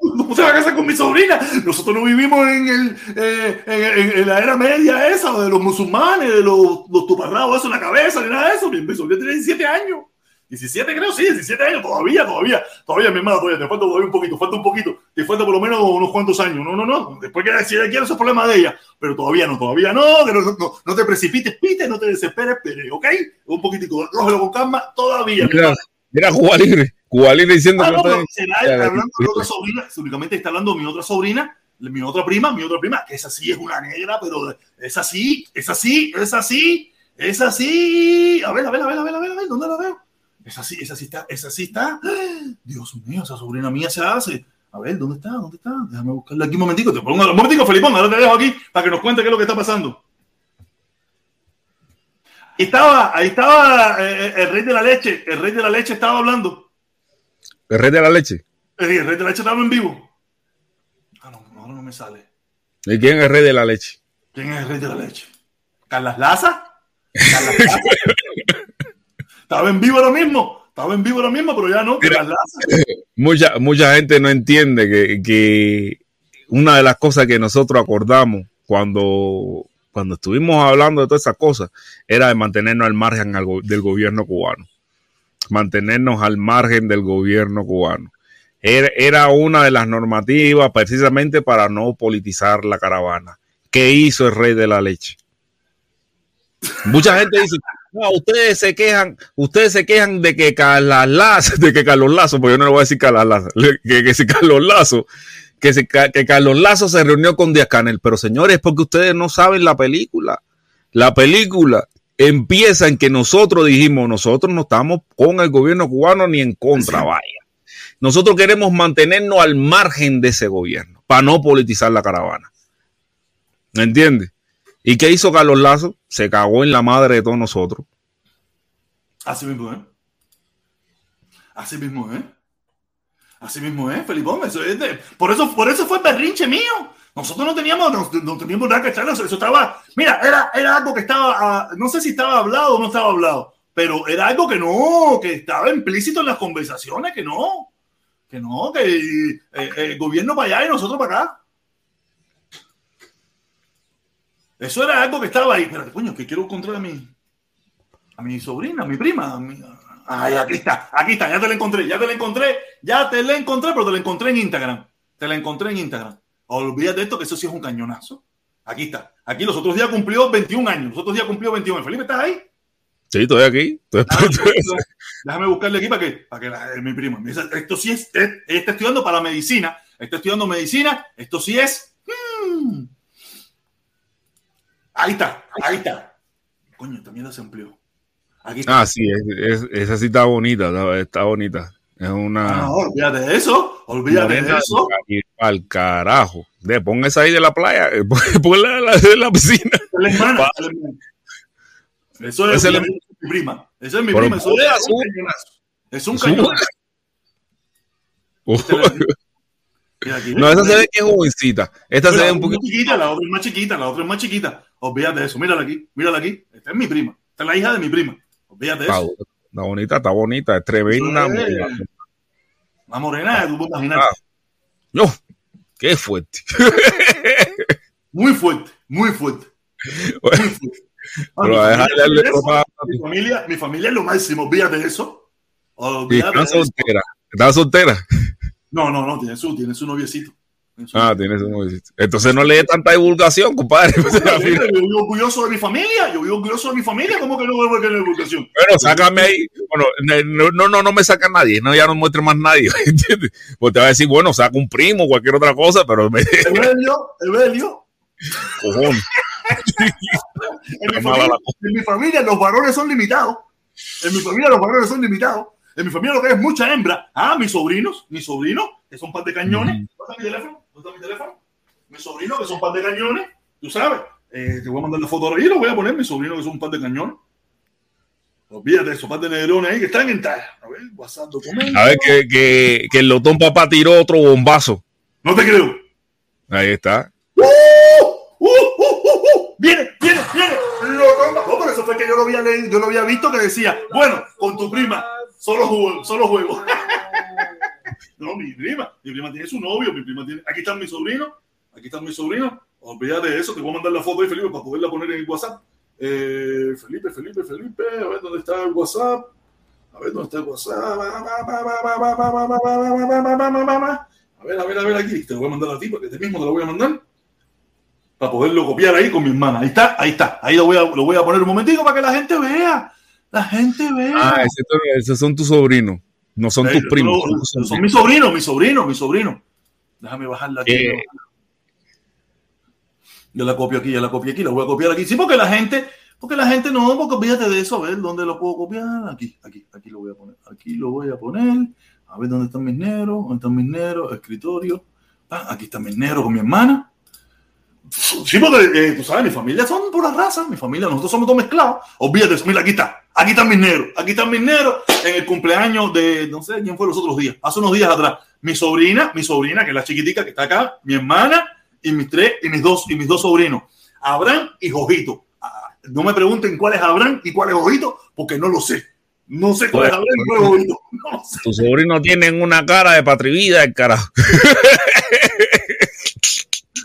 ¿Cómo se va a casar con mi sobrina? Nosotros no vivimos en, el, eh, en, en- en la era media esa, de los musulmanes, de los, los tuparrados, eso en la cabeza, ni nada de eso. Mi, mi sobrina tiene 17 años. 17 creo, sí, 17 años, todavía, todavía, todavía, mi hermano, todavía, te falta todavía un poquito, falta un poquito, te falta por lo menos unos cuantos años. No, no, no, después que si ella quiere, eso es problema de ella, pero todavía no, todavía no, que no, no, no te precipites, pite, no te desesperes, pero, ¿ok? Un poquitico, cógelo con calma, todavía. mi Mira, mira Cuba Libre. Cuba Libre diciendo Ah, que no, está pero será él hablando de otra sobrina, únicamente está hablando de mi otra sobrina, mi otra prima, mi otra prima, que esa sí es una negra, pero es así, es así, es así, es así. A ver, a ver, a ver, a ver, a ver, a ver, ¿dónde la veo? Es así, esa sí está, esa sí está. Dios mío, esa sobrina mía se hace. A ver, ¿dónde está? ¿Dónde está? Déjame buscarla aquí un momentico. Te pongo un momentico, Felipón, ahora te dejo aquí para que nos cuente qué es lo que está pasando. Estaba, ahí estaba eh, el rey de la leche, el rey de la leche estaba hablando. El rey de la leche. El rey de la leche estaba en vivo. Ah, no, ahora no me sale. ¿Y quién es el rey de la leche? ¿Quién es el rey de la leche? ¿Carlas Laza? ¿Carlas Laza? Estaba en vivo ahora mismo. Estaba en vivo ahora mismo, pero ya no. Mucha, mucha gente no entiende que, que una de las cosas que nosotros acordamos cuando, cuando estuvimos hablando de todas esas cosas era de mantenernos al margen del gobierno cubano. Mantenernos al margen del gobierno cubano. Era, era una de las normativas precisamente para no politizar la caravana. ¿Qué hizo el rey de la leche? Mucha gente dice, no, ustedes se quejan, ustedes se quejan de que Carlos Lazo, de que Carlos Lazo, porque yo no le voy a decir Carlos Lazo, que, que si Carlos Lazo, que, si que Carlos Lazo se reunió con Díaz Canel, pero señores, es porque ustedes no saben la película. La película empieza en que nosotros dijimos, nosotros no estamos con el gobierno cubano ni en contra, Sí. vaya. Nosotros queremos mantenernos al margen de ese gobierno, para no politizar la caravana. ¿Me entiendes? ¿Y qué hizo Carlos Lazo? Se cagó en la madre de todos nosotros. Así mismo, ¿eh? Así mismo, ¿eh? Así mismo, ¿eh? Felipón, eso es de... Por eso, por eso fue el berrinche mío. Nosotros no teníamos, no, teníamos nada que echarle. Eso estaba... Mira, era, era algo que estaba... ah, no sé si estaba hablado o no estaba hablado, pero era algo que no, que estaba implícito en las conversaciones, que no. Que no, que eh, eh, el gobierno para allá y nosotros para acá. Eso era algo que estaba ahí. Espérate, coño, que quiero encontrar a mi, a mi sobrina, a mi prima. a mi- Ay, aquí está, aquí está, ya te la encontré, ya te la encontré, ya te la encontré, pero te la encontré en Instagram. Te la encontré en Instagram. Olvídate de esto, que eso sí es un cañonazo. Aquí está. Aquí los otros días cumplió 21 años. Los otros días cumplió 21. Felipe, ¿estás ahí? Sí, estoy aquí. Estoy- Déjame, déjame buscarle aquí para que, para que la- mi prima. Esto sí es, es- ella está estudiando para medicina. Está estudiando medicina. Esto sí es. mm. Ahí está, ahí está. Coño, mierda se amplió. Aquí está. Ah, sí, es- es- esa sí está bonita, está, está bonita. Es Ah, una... no, olvídate de eso. Olvídate de eso. Al carajo. De, pon esa ahí de la playa, pon- ponla la de la piscina. Es la hermana, es la hermana. Eso es, mi prima. Eso es mi Pero prima. Eso es un cañonazo. Es un cañonazo. No, esa se ve que es jovencita. Esta se ve la un poquito. chiquita, la otra es más chiquita, la otra es más chiquita. Olvídate de eso, mírala aquí, mírala aquí. Esta es mi prima. Esta es la hija de mi prima. Olvídate de eso. está bonita, está bonita, es tremenda. Es. Una morena, tú puedes imaginar. Ah. No, qué fuerte. Muy fuerte, muy fuerte. Muy fuerte. Ah, Pero mi familia dejarle darle es eso. ropa- mi familia, mi familia es lo máximo, olvídate de eso. Olvídate está de eso. soltera. Está soltera. No, no, no, tiene su, tiene su noviecito. Tiene su Ah, tienes un noviecito. Entonces no lee tanta divulgación, compadre. Yo vivo orgulloso de mi familia, yo vivo orgulloso de mi familia, ¿cómo que no voy a tener educación? Bueno, sácame ahí. Bueno, no, no, no, me saca nadie. No, ya no muestre más nadie. ¿Entiendes? Pues te va a decir, bueno, saca un primo, cualquier otra cosa, pero me Evelio, Evelio, cojones. en mi, familia, en mi familia los varones son limitados. En mi familia los varones son limitados. En mi familia lo que hay es mucha hembra. Ah, mis sobrinos, mis sobrinos, que son pan de cañones. ¿Dónde está mi teléfono? ¿Dónde está mi teléfono? Mis sobrinos, que son pan de cañones. Tú sabes. Eh, te voy a mandar la foto ahora y lo voy a poner. Mis sobrinos, que son pan de cañones. Olvídate de esos par de negrones ahí que están en talla. A ver, WhatsApp documento. A ver, que, que, que el Lotón Papá tiró otro bombazo. No te creo. Ahí está. ¡Uh! ¡Uh! ¡Uh! ¡Uh! ¡Uh! Viene, viene, viene. Lotón Papá. No, por eso fue que yo lo había leído, yo lo había visto que decía, bueno, con tu prima, solo juego, solo juego. no, mi prima, mi prima tiene su novio, mi prima tiene. Aquí están mis sobrinos, aquí están mis sobrinos. Olvídate de eso, te voy a mandar la foto ahí, Felipe, para poderla poner en el WhatsApp. Eh, Felipe, Felipe, Felipe, a ver dónde está el WhatsApp. A ver dónde está el WhatsApp. A ver, a ver, a ver aquí. Te lo voy a mandar a ti porque te mismo te lo voy a mandar. Para poderlo copiar ahí con mi hermana. Ahí está, ahí está. Ahí lo voy a, lo voy a poner un momentito para que la gente vea. La gente vea. Ah, ese- esos son tus sobrinos. No son tus primos. no, son son mis sobrinos, mis sobrinos, mis sobrinos. Déjame bajarla aquí. Eh. Yo la copio aquí, yo la copio aquí, la voy a copiar aquí. Sí, porque la gente, porque la gente no, porque olvídate de eso, a ver dónde lo puedo copiar. Aquí, aquí, aquí lo voy a poner. Aquí lo voy a poner. A ver dónde están mis negros, dónde están mis negros, escritorio. Ah, aquí están mis negros con mi hermana. Sí, porque eh, tú sabes, mi familia son pura raza, mi familia, nosotros somos todos mezclados. Olvídate, eso, mira, aquí está, aquí están mis negros, aquí están mis negros en el cumpleaños de, no sé quién fue los otros días, hace unos días atrás. Mi sobrina, mi sobrina, que es la chiquitica que está acá, mi hermana y mis tres, y mis dos, y mis dos sobrinos, Abraham y Jojito. Ah, No me pregunten cuál es Abraham y cuál es Jojito, porque no lo sé. No sé cuál es Abraham y cuál es Jojito. No lo sé. Tus sobrinos tienen una cara de patrivida, el carajo.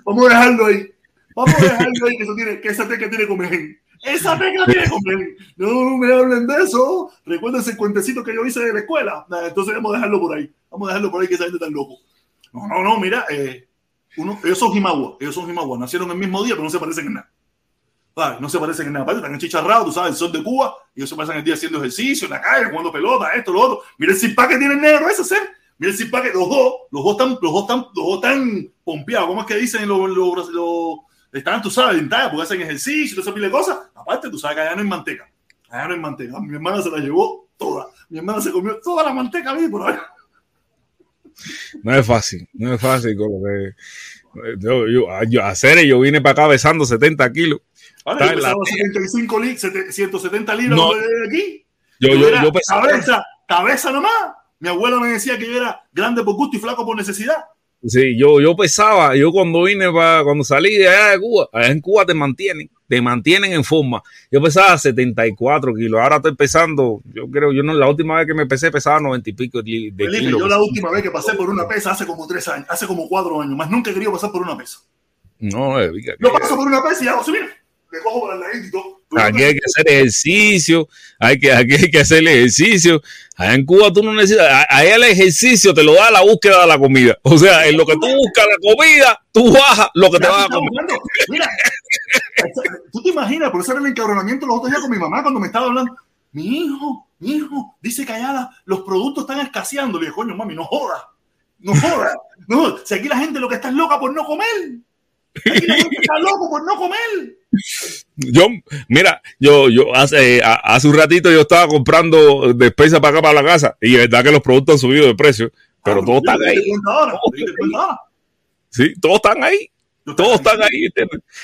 Vamos a dejarlo ahí. Vamos a dejarlo ahí, que, eso tiene, que esa tecla tiene comer. Esa tecla tiene. No, me hablen de eso. Recuerden ese cuentecito que yo hice de la escuela. Entonces vamos a dejarlo por ahí. Vamos a dejarlo por ahí, que esa gente está loco. No, no, no, mira. eh, uno, ellos son Jimagua. Ellos son Jimagua. Nacieron el mismo día, pero no se parecen en nada. No se parecen en nada. Aparte, están chicharrados, tú sabes, el sol de Cuba. Ellos se pasan el día haciendo ejercicio en la calle, jugando pelota, esto, lo otro. Mira el zipá que tiene el negro ese, ser. Mira el zipá que los dos, los dos están, los dos están, los dos están pompeados. ¿Cómo es que dicen los, los, los- están, tú sabes, en talla, porque hacen ejercicio y toda esa pila de cosas? Aparte, tú sabes que allá no hay manteca. Allá no hay manteca. Mi hermana se la llevó toda. Mi hermana se comió toda la manteca, vi por ahí. No es fácil, no es fácil con lo que. Yo, yo, yo- a yo vine para acá besando 70 kilos. Está yo pesaba tía. 75 li- sete- 170 libras No. de aquí. Yo, Yo yo, era yo pesaba. cabeza, cabeza nomás. Mi abuela me decía que yo era grande por gusto y flaco por necesidad. Sí, yo, yo pesaba, yo cuando vine para, cuando salí de allá de Cuba, allá en Cuba te mantienen, te mantienen en forma. Yo pesaba 74 kilos, ahora estoy pesando, yo creo, yo no, la última vez que me pesé pesaba 90 y pico de, Felipe, kilos. yo la última vez que pasé por una pesa hace como tres años, hace como cuatro años, más nunca he querido pasar por una pesa. No, eh, Yo paso por una pesa y hago mira, me cojo por el ladito y todo. Aquí hay que hacer ejercicio, hay que, aquí hay que hacer ejercicio. Allá en Cuba tú no necesitas, allá el ejercicio te lo da la búsqueda de la comida. O sea, en lo que tú buscas la comida, tú bajas lo que te vas a comer. hablando. Mira, tú te imaginas, por eso era el encabronamiento los otros días con mi mamá cuando me estaba hablando. Mi hijo, mi hijo, dice la- los productos están escaseando. Le dije, coño, mami, no jodas, no jodas. No, si aquí la gente lo que está es loca por no comer. Aquí la gente está loco por no comer. Yo, mira, yo, yo hace, hace un ratito yo estaba comprando despensa para acá para la casa y es verdad que los productos han subido de precio, pero Ah, todos ¿te están ahí. Sí, todos están ahí. Todos están ahí.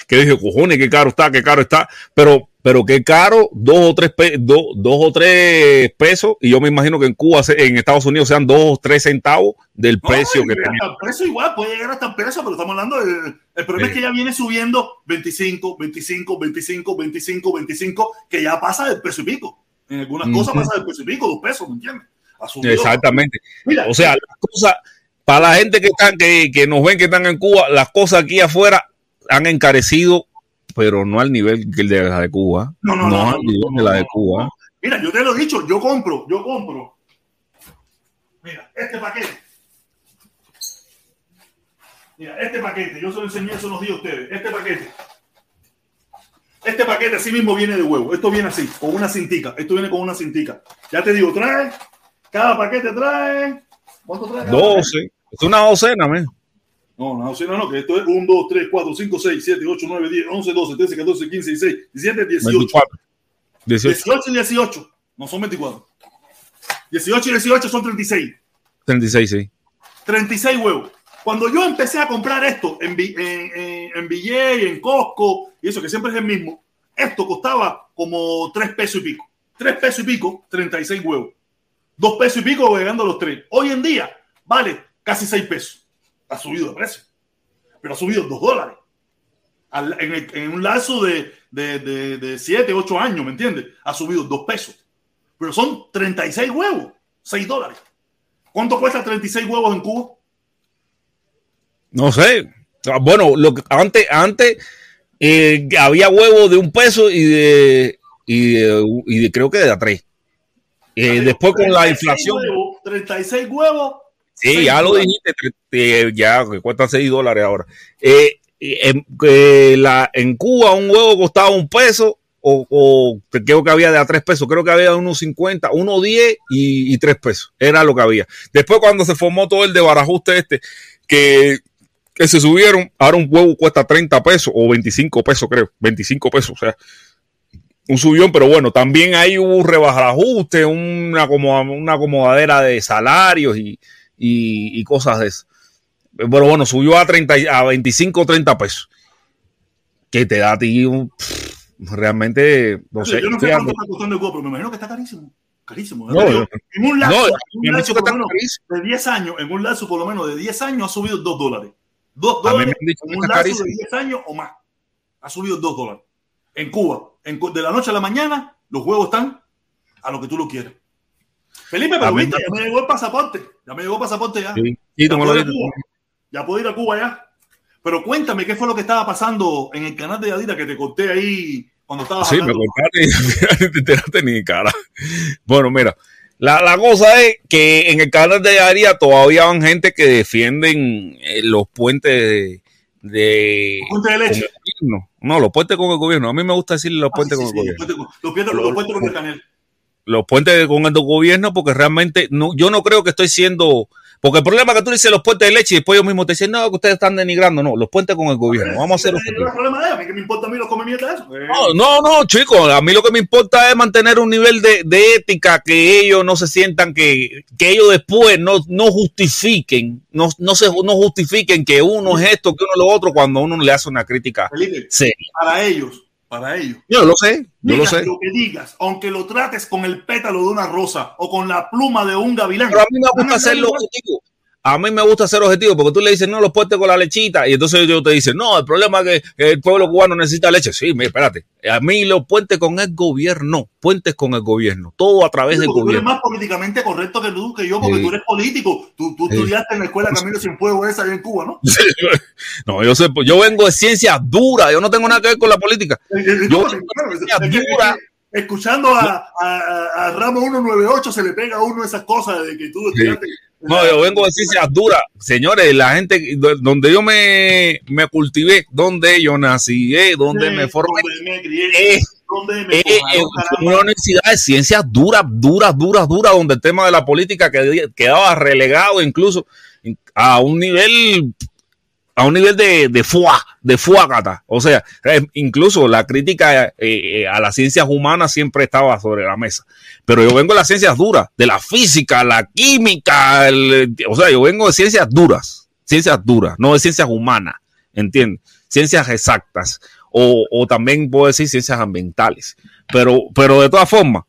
Que dije, cojones, qué caro está, qué caro está. Pero, pero qué caro, dos o tres, pe- do- dos o tres pesos. Y yo me imagino que en Cuba, en Estados Unidos, sean dos o tres centavos del No, precio que tenía. el precio igual, puede llegar hasta el precio, pero estamos hablando de... El problema Sí. es que ya viene subiendo 25, 25, 25, 25, 25, que ya pasa del peso y pico. En algunas cosas pasa del peso y pico, dos pesos, ¿me entiendes? Exactamente. Mira, O sea, las cosas, para la gente que están, que, que nos ven que están en Cuba, las cosas aquí afuera han encarecido, pero no al nivel que el de la de Cuba. no, no, no, al no, nivel no, de la de Cuba. Mira, yo te lo he dicho, yo compro, yo compro. Mira, este paquete. Mira, este paquete, yo se lo enseñé eso unos días a ustedes. Este paquete. Este paquete así mismo viene de huevo. Esto viene así, con una cintica. Esto viene con una cintica. Ya te digo, trae. Cada paquete trae. ¿Cuánto trae? cada paquete? 12. Es una docena, men. No, no, no, no, que esto es 1, 2, 3, 4, 5, 6, 7, 8, 9, 10, 11, 12, 13, 14, 15, 16, 17, 18. 24. 18, 18 y 18. No son 24. 18 y 18 son 36. 36, sí. 36 huevos. Cuando yo empecé a comprar esto en, en, en, en VJ, en Costco, y eso que siempre es el mismo, esto costaba como 3 pesos y pico. tres pesos y pico, 36 huevos. Dos pesos y pico llegando a los tres. Hoy en día vale casi seis pesos. Ha subido de precio. Pero ha subido dos dólares. Al- en, el- en un lazo de, de, de, de siete, ocho años, ¿me entiendes? Ha subido dos pesos. Pero son 36 huevos, 6 dólares. ¿Cuánto cuesta 36 huevos en Cuba? No sé. Ah, Bueno, lo que antes, antes eh, había huevos de un peso y de, y de- y de- creo que de a tres. Eh, después con la 36 inflación, huevos, 36 huevos. Sí, ya lo dijiste, eh, ya que cuesta 6 dólares ahora. Eh, en, que la, en Cuba un huevo costaba un peso o, creo que había de a 3 pesos, creo que había de unos 50, uno 10 y, y 3 pesos, era lo que había. Después cuando se formó todo el de barajuste este, que, que se subieron, ahora un huevo cuesta 30 pesos o 25 pesos creo, 25 pesos, o sea, un subión, pero bueno, también hay un rebajarajuste, una, acomoda- una acomodadera de salarios y, y, y cosas de eso. Pero bueno, subió a 30, y- a 25 o 30 pesos. Que te da a ti un, realmente, no sé. yo no sé cuánto está costando el pero me imagino que está carísimo. Carísimo. No, ¿verdad? en un lazo, no, en un lazo por menos de 10 años, en un lazo por lo menos de 10 años ha subido 2 dólares. 2 A mí me dólares en un lazo carísimo. de 10 años o más. Ha subido 2 dólares. En Cuba, en de la noche a la mañana, los huevos están a lo que tú lo quieres. Felipe, pero mí viste, ya me llegó el pasaporte. Ya me llegó el pasaporte ya. Sí, sí, Ya puedo ir a. Cuba. Ya puedo ir a Cuba ya. Pero cuéntame qué fue lo que estaba pasando en el canal de Yadira que te conté ahí cuando estabas Sí, me contaste y no te enteraste ni cara. Bueno, mira, la, la cosa es que en el canal de Aria todavía van gente que defienden eh, los puentes de, de- Puente de leche. No, los puentes con el gobierno. A mí me gusta decirle los Ah, puentes sí, con sí, el gobierno. los puentes los puentes- los puentes con el canal. Los puentes con el gobierno porque realmente no, yo no creo que estoy siendo... Porque el problema es que tú dices los puentes de leche y después ellos mismos te dicen, no, que ustedes están denigrando. No, los puentes con el gobierno. Vamos a hacer No hay problema de eso. A mí que me importa a mí los come mierda de eso. Eh, No, no, no, chicos, a mí lo que me importa es mantener un nivel de, de ética que ellos no se sientan que, que ellos después no, no justifiquen, no, no se no justifiquen que uno es esto, que uno es lo otro cuando uno le hace una crítica Felipe, seria. para ellos, para ellos. Yo lo sé, yo lo sé. lo que digas, aunque lo trates con el pétalo de una rosa o con la pluma de un gavilán. Pero a mí me gusta hacerlo igual. A mí me gusta ser objetivo porque tú le dices, no, los puentes con la lechita. Y entonces ellos te dicen, no, el problema es que, el pueblo cubano necesita leche. Sí, mira, espérate. A mí los puentes con el gobierno, puentes con el gobierno, todo a través del Porque tú eres gobierno. más políticamente correcto que tú, que yo, porque Sí. tú eres político. Tú, tú Sí. estudiaste en la escuela Camilo Cienfuegos esa allá en Cuba, ¿no? No, yo sé, pues, yo vengo de ciencias duras, yo no tengo nada que ver con la política. Yo- Es que- es que escuchando a, a, a- a Ramos 198 se le pega a uno esas cosas de que tú estudiaste. No, yo vengo de ciencias duras. Señores, la gente do- donde yo me, me cultivé, donde yo nací, eh, donde me formé, Donde me crié, eh, donde me eh, caramba. fue una universidad de ciencias duras, duras, duras, duras, donde el tema de la política qued- quedaba relegado incluso a un nivel a un nivel de, de fuá, de fuácata. O sea, incluso la crítica eh, eh, a las ciencias humanas siempre estaba sobre la mesa. Pero yo vengo de las ciencias duras, de la física, la química, o sea, yo vengo de ciencias duras, ciencias duras, no de ciencias humanas, ¿entiendes? Ciencias exactas. O, o también puedo decir ciencias ambientales. Pero, pero de todas formas,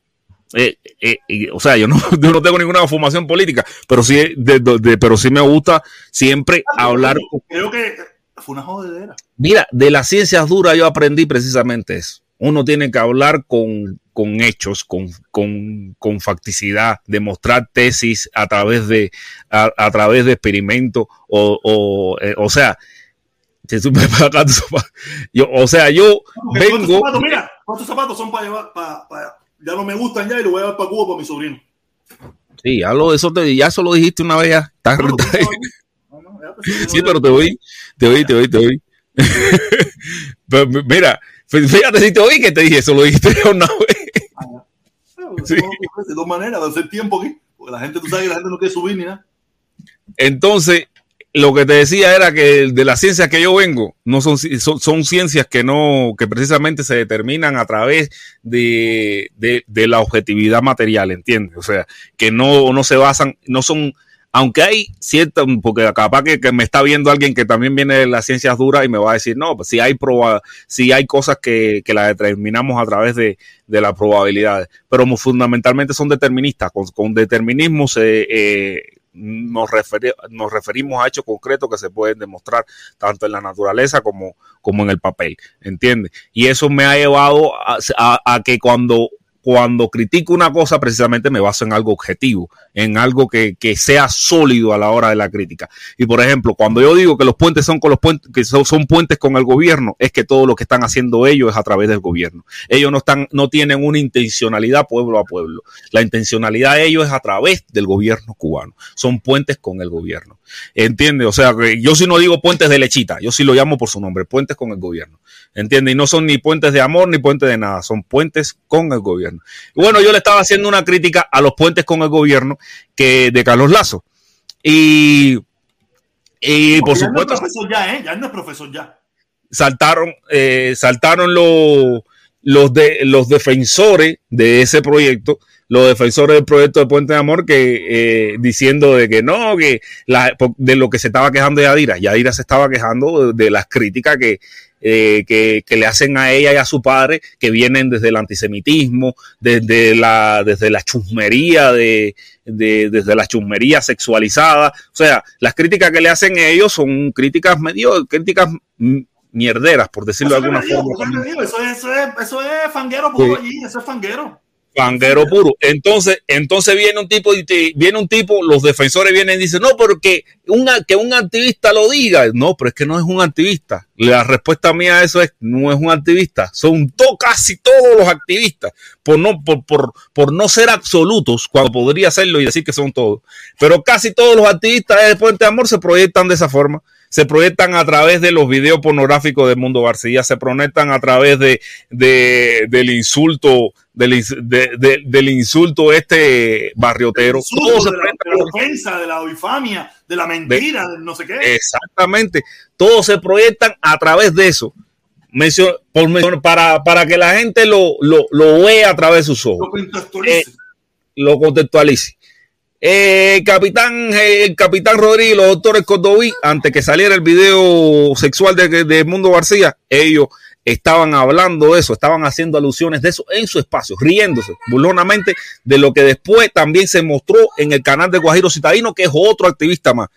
eh, eh, eh, o sea, yo no, yo no tengo ninguna formación política, pero sí, de- de- de- pero sí me gusta siempre hablar. Creo que fue una jodedera. Mira, de las ciencias duras yo aprendí precisamente eso. Uno tiene que hablar con, con hechos, con, con, con facticidad, demostrar tesis a través de, a, a través de experimentos, o, o, eh, o sea, yo, o sea, yo vengo. zapatos, mira, estos zapatos son para llevar, para, para- ya no me gustan ya y los voy a llevar para Cuba para mi sobrino. Sí, ya lo, eso te, ya eso lo dijiste una vez ya. Estás- No, no, no, no, ya, pues, Sí, pero te oí, te oí, te oí, te oí. pero mira, fíjate si te oí que te dije, eso lo dijiste una vez. Sí. De dos maneras, de hacer tiempo aquí. Porque la gente, tú sabes que la gente no quiere subir ni nada. Entonces, lo que te decía era que de las ciencias que yo vengo, no son, son, son ciencias que no, que precisamente se determinan a través de, de, de la objetividad material, ¿entiendes? O sea, que no, no se basan, no son aunque hay cierta, porque capaz que, que, me está viendo alguien que también viene de las ciencias duras y me va a decir, no, pues si hay proba, si hay cosas que, que las determinamos a través de, de las probabilidades, pero fundamentalmente son deterministas, con, con determinismo se, eh, nos, nos, referimos a hechos concretos que se pueden demostrar tanto en la naturaleza como, como en el papel, ¿entiendes? Y eso me ha llevado a que cuando cuando critico una cosa, precisamente me baso en algo objetivo, en algo que, que, sea sólido a la hora de la crítica. Y por ejemplo, cuando yo digo que los puentes son con los puentes, que son, son, puentes con el gobierno, es que todo lo que están haciendo ellos es a través del gobierno. Ellos no están, no tienen una intencionalidad pueblo a pueblo. La intencionalidad de ellos es a través del gobierno cubano. Son puentes con el gobierno. ¿Entiende? O sea, yo si no digo puentes de lechita, yo sí lo llamo por su nombre, puentes con el gobierno. ¿Entiende? Y no son ni puentes de amor ni puentes de nada, son puentes con el gobierno. Bueno, yo le estaba haciendo una crítica a los puentes con el gobierno que de Carlos Lazo. Y, y por ya supuesto. No es profesor ya, ¿eh? Ya no es profesor ya. Saltaron, eh, saltaron los, los, de, los defensores de ese proyecto los defensores del proyecto de Puente de Amor que eh, diciendo de que no, que la, de lo que se estaba quejando de Yadira. Yadira se estaba quejando de, de las críticas que, eh, que, que, le hacen a ella y a su padre, que vienen desde el antisemitismo, desde la, desde la chusmería, de, de, desde la chusmería sexualizada. O sea, las críticas que le hacen ellos son críticas medio, críticas mierderas, por decirlo eso de alguna forma. Digo, eso, es, eso, es, eso es fanguero sí. allí, eso es fanguero fanguero puro. Entonces, entonces viene un tipo y te, viene un tipo, los defensores vienen y dicen, no, porque una, que un activista lo diga. No, pero es que no es un activista. La respuesta mía a eso es, no es un activista. Son to, casi todos los activistas, por no, por, por, por no ser absolutos, cuando podría serlo y decir que son todos. Pero casi todos los activistas de Puente de Amor se proyectan de esa forma se proyectan a través de los videos pornográficos de Mundo García, se proyectan a través de, de del insulto, del, de, de, del insulto este barriotero. Insulto, Todo se de, la, de la ofensa, de la infamia, de la mentira, de, no sé qué. Exactamente. Todos se proyectan a través de eso. Mención, por para, para que la gente lo, lo, lo vea a través de sus ojos. Lo contextualice. Eh, lo contextualice. Eh, capitán, eh, el capitán Rodríguez los doctores Cordoví, antes que saliera el video sexual de, de, Mundo García, ellos estaban hablando de eso, estaban haciendo alusiones de eso en su espacio, riéndose burlonamente de lo que después también se mostró en el canal de Guajiro Citadino, que es otro activista más.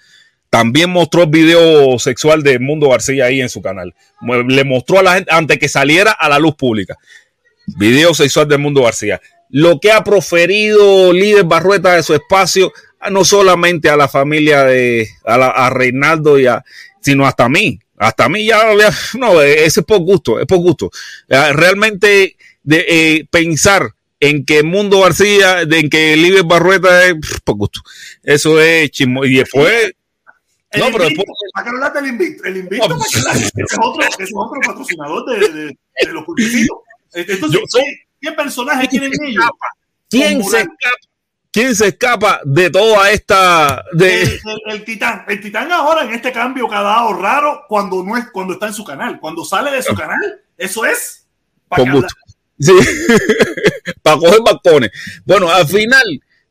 También mostró el video sexual de Mundo García ahí en su canal. Le mostró a la gente antes que saliera a la luz pública. Video sexual de Mundo García lo que ha proferido líder Barrueta de su espacio, no solamente a la familia de a, la, a Reinaldo y a, sino hasta a mí. Hasta a mí ya, no, ese es por gusto, es por gusto. Realmente de, eh, pensar en que Mundo García, de, en que líder Barrueta es por gusto. Eso es chismo. Y después. El no, pero después. El invito, el invito no, es otro, es otro patrocinador de, de, de los. Entonces, yo, ¿Qué personaje tienen ellos? ¿Quién se escapa? ¿Quién se escapa de toda esta de el, el, el, titán? El titán ahora en este cambio que ha dado raro cuando no es cuando está en su canal, cuando sale de su canal, eso es para Con gusto. Sí. para coger balcones. Bueno, al final,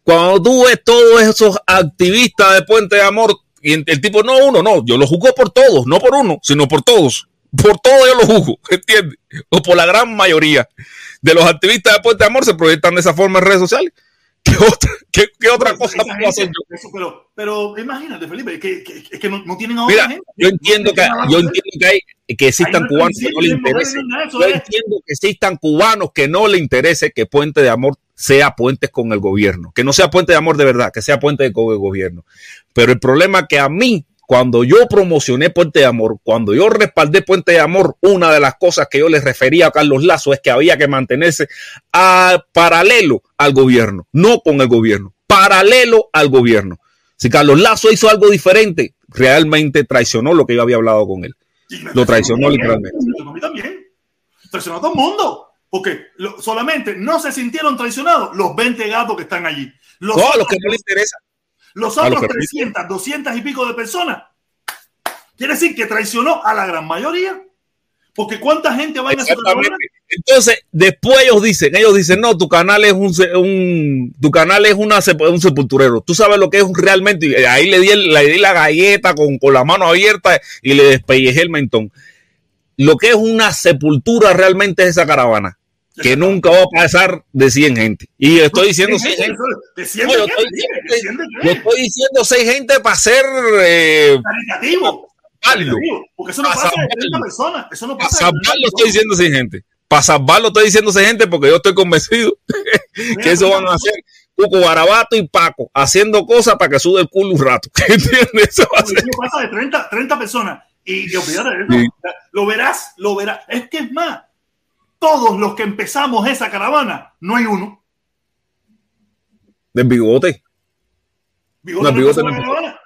cuando tú ves todos esos activistas de Puente de Amor, y el tipo, no uno, no, yo lo juzgo por todos, no por uno, sino por todos. Por todo yo lo juzgo, ¿entiendes? O por la gran mayoría de los activistas de Puente de Amor se proyectan de esa forma en redes sociales. ¿Qué otra, qué, qué otra pero, cosa puedo hacer yo? Eso, pero, pero imagínate, Felipe, que, que, que, que no, no, tienen a Mira, gente. yo entiendo que, yo entiendo que, hay, que existan cubanos que no le interese. Yo es. entiendo que existan cubanos que no le interese que Puente de Amor sea puentes con el gobierno, que no sea puente de amor de verdad, que sea puente con el gobierno. Pero el problema que a mí cuando yo promocioné Puente de Amor, cuando yo respaldé Puente de Amor, una de las cosas que yo les refería a Carlos Lazo es que había que mantenerse a paralelo al gobierno, no con el gobierno, paralelo al gobierno. Si Carlos Lazo hizo algo diferente, realmente traicionó lo que yo había hablado con él. Lo traicionó literalmente. A mí también. Traicionó a todo el mundo. Porque lo, solamente no se sintieron traicionados los 20 gatos que están allí. Los no, los que no les interesa. Los otros 300, 200 y pico de personas. Quiere decir que traicionó a la gran mayoría. Porque cuánta gente va a ir a su Exactamente, Entonces, después ellos dicen, ellos dicen, no, tu canal es un, un tu canal es una, un sepulturero. Tú sabes lo que es realmente. Y ahí le di, le di la galleta con, con la mano abierta y le despellejé el mentón. Lo que es una sepultura realmente es esa caravana que nunca va a pasar de 100 gente. Y estoy diciendo 100 gente. De 100 No, yo, estoy, de 100 de yo estoy diciendo 6 gente para ser eh, Caritativo. Porque eso no pasa de salvarlo. 30 personas. Eso no pasa de 30 salvarlo estoy diciendo 6 gente. Para salvarlo estoy diciendo 6 gente porque yo estoy convencido que eso van a hacer Cuco Barabato y Paco haciendo cosas para que sude el culo un rato. ¿Entiendes? Eso va a ser. pasa de 30, 30 personas. Y, y olvídate de eso. Lo verás, lo verás. Es que es más, todos los que empezamos esa caravana, no hay uno. Del bigote. Bigote No, Bigote la caravana.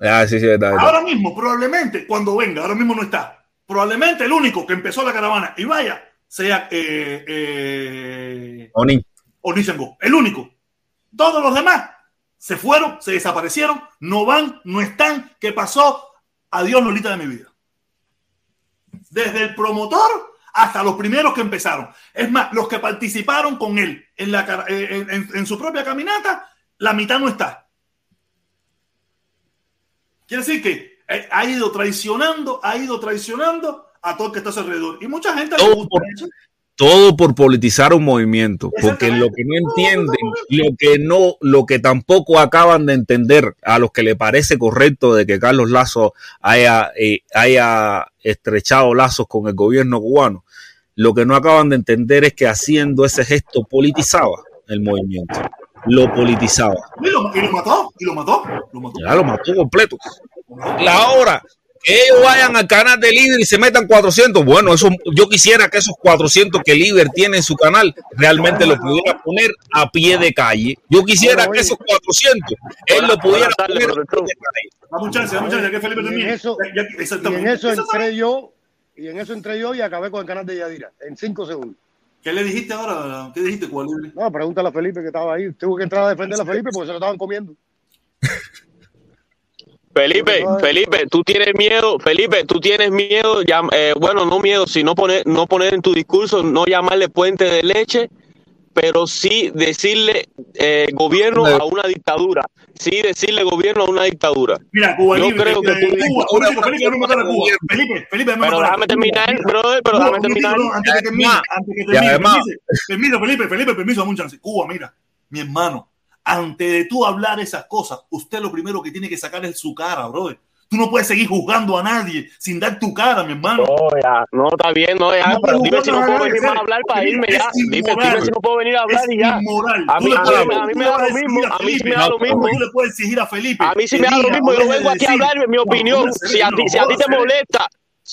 Ah, sí, sí, verdad. Ahora mismo, probablemente, cuando venga, ahora mismo no está. Probablemente el único que empezó la caravana y vaya sea eh, eh, Oni. Onisengo. El único. Todos los demás se fueron, se desaparecieron, no van, no están. ¿Qué pasó? Adiós, Lolita de mi vida. Desde el promotor hasta los primeros que empezaron. Es más, los que participaron con él en, la, eh, en, en- en su propia caminata, la mitad no está. Quiere decir que eh, ha ido traicionando, ha ido traicionando a todo el que está a su alrededor. Y mucha gente le Todo gusta por- eso. todo por politizar un movimiento, porque lo que no entienden, lo que no, lo que tampoco acaban de entender a los que le parece correcto de que Carlos Lazo haya, eh, haya estrechado lazos con el gobierno cubano, lo que no acaban de entender es que haciendo ese gesto politizaba el movimiento, lo politizaba, Y lo, y lo mató, y lo mató, lo mató. ya lo mató completo. La hora que ellos vayan al canal de líder y se metan 400, bueno, eso yo quisiera que esos 400 que líder tiene en su canal realmente lo pudiera poner a pie de calle. Yo quisiera Bueno, que esos 400 él lo pudiera poner a pie de calle. Dame un chance, dame un chance, ya que Felipe Y en termine. eso- Ya- ya- Y en exactamente. eso entré yo, y en eso entré yo y acabé con el canal de Yadira, en cinco segundos. ¿Qué le dijiste ahora? ¿Qué dijiste, Cuba Libre? No, pregúntale a Felipe que estaba ahí. Tuve que entrar a defender a Felipe porque se lo estaban comiendo. Felipe, Felipe, tú tienes miedo, Felipe, tú tienes miedo, llam- eh, bueno, no miedo, sino poner, no poner en tu discurso, no llamarle puente de leche, pero sí decirle eh, gobierno a una dictadura, sí decirle gobierno a una dictadura. Mira, Cuba Yo Libre. creo que tú- Cuba, Felipe, matar a Cuba. Felipe, Felipe, Pero déjame terminar, brother, pero déjame terminar. no, antes que termine, antes que y termine, además- permiso, permiso, Felipe, Felipe, permiso, dame un chance. Cuba, mira, mi hermano, antes de tú hablar esas cosas, usted lo primero que tiene que sacar es su cara, brother. Tú no puedes seguir juzgando a nadie sin dar tu cara, mi hermano. No, ya, no, está bien, no, ya, No, pero dime si no puedo venir a hablar para irme es ya. Dime, dime si no puedo venir a hablar es y ya. inmoral. A mí- a mí- a mí me da lo mismo, a a mí sí me da lo mismo. Tú le puedes exigir a Felipe. A mí sí me da lo mismo, yo vengo aquí a hablar mi "No, opinión. Si a ti, te hacer". molesta,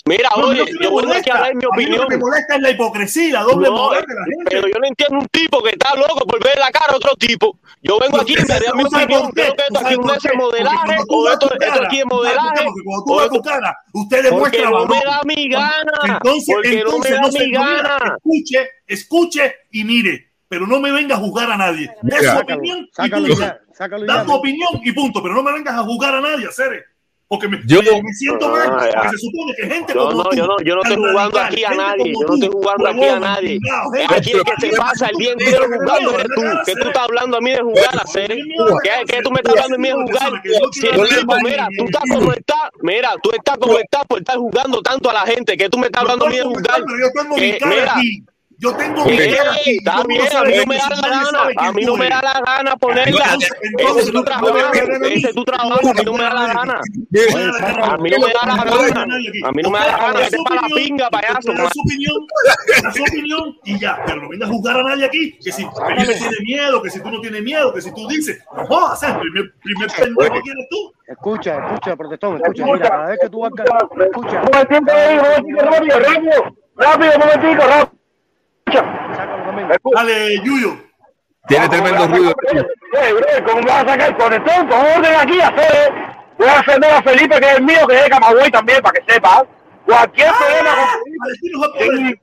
mira, No, oye, no te me yo vengo aquí a molesta. hablar mi mí lo opinión. que me molesta es la hipocresía, la doble No, moral de la gente. pero yo no entiendo un tipo que está loco por ver la cara a otro tipo. Yo vengo aquí y me doy mi ¿Tú sabes opinión. Creo que esto ¿Tú aquí no es qué? modelaje o esto, aquí es modelaje. Porque cuando tú esto- tu cara, usted Porque demuestra no me valor. da mi gana. Entonces, Porque no me entonces da no se mi mira, gana. escuche, escuche y mire, pero no me venga a juzgar a nadie. De su Sácalo, opinión y punto. sácalo Da tu opinión y punto, pero no me vengas a juzgar a nadie, Cere. Porque me, Yo- me- siento mal, Ah, porque se supone que gente Yo como no, tú, yo no, yo no estoy jugando radical, aquí a nadie. Yo no estoy jugando aquí a nadie. Aquí el que se pasa el día entero jugando eres tú. ¿Qué tú estás hablando a mí de jugar, hacer? ¿Qué, qué tú me estás hablando a mí de jugar? Si el tipo, mira, tú estás como estás, mira, tú estás como estás por estar jugando tanto a la gente. ¿Qué tú me estás hablando a mí de jugar? Que, mira. Yo tengo mi Ey, cara aquí. está Todo el mundo bien, a mí no me da la gana, a mí no me da la gana ponerla. Entonces, Ese es tu no me trabajo, vengas a hablar a mí. ese es tu trabajo, a mí no me da la gana. A mí no me da la gana. A mí no me da la gana. Vete para la pinga, payaso. Da su opinión, da su opinión y ya. Pero no vengas a juzgar a nadie aquí. Que si Felipe tiene miedo, que si tú no tienes miedo, que si tú dices, no jodas, el primer, primer pendejo que eres tú. Escucha, escucha, protestón, escucha. Mira, cada vez que tú vas a... Escucha. Rápido, rápido, rápido, momentico, rápido. Dale, Yuyo. Tiene tremendo ruido. ¿cómo me vas a sacar el conector? Con orden aquí, hacer. Voy a defender a Felipe, que es el mío, que es de Camagüey también, para que sepas. Cualquier problema con Palestinos a poder. Felipe.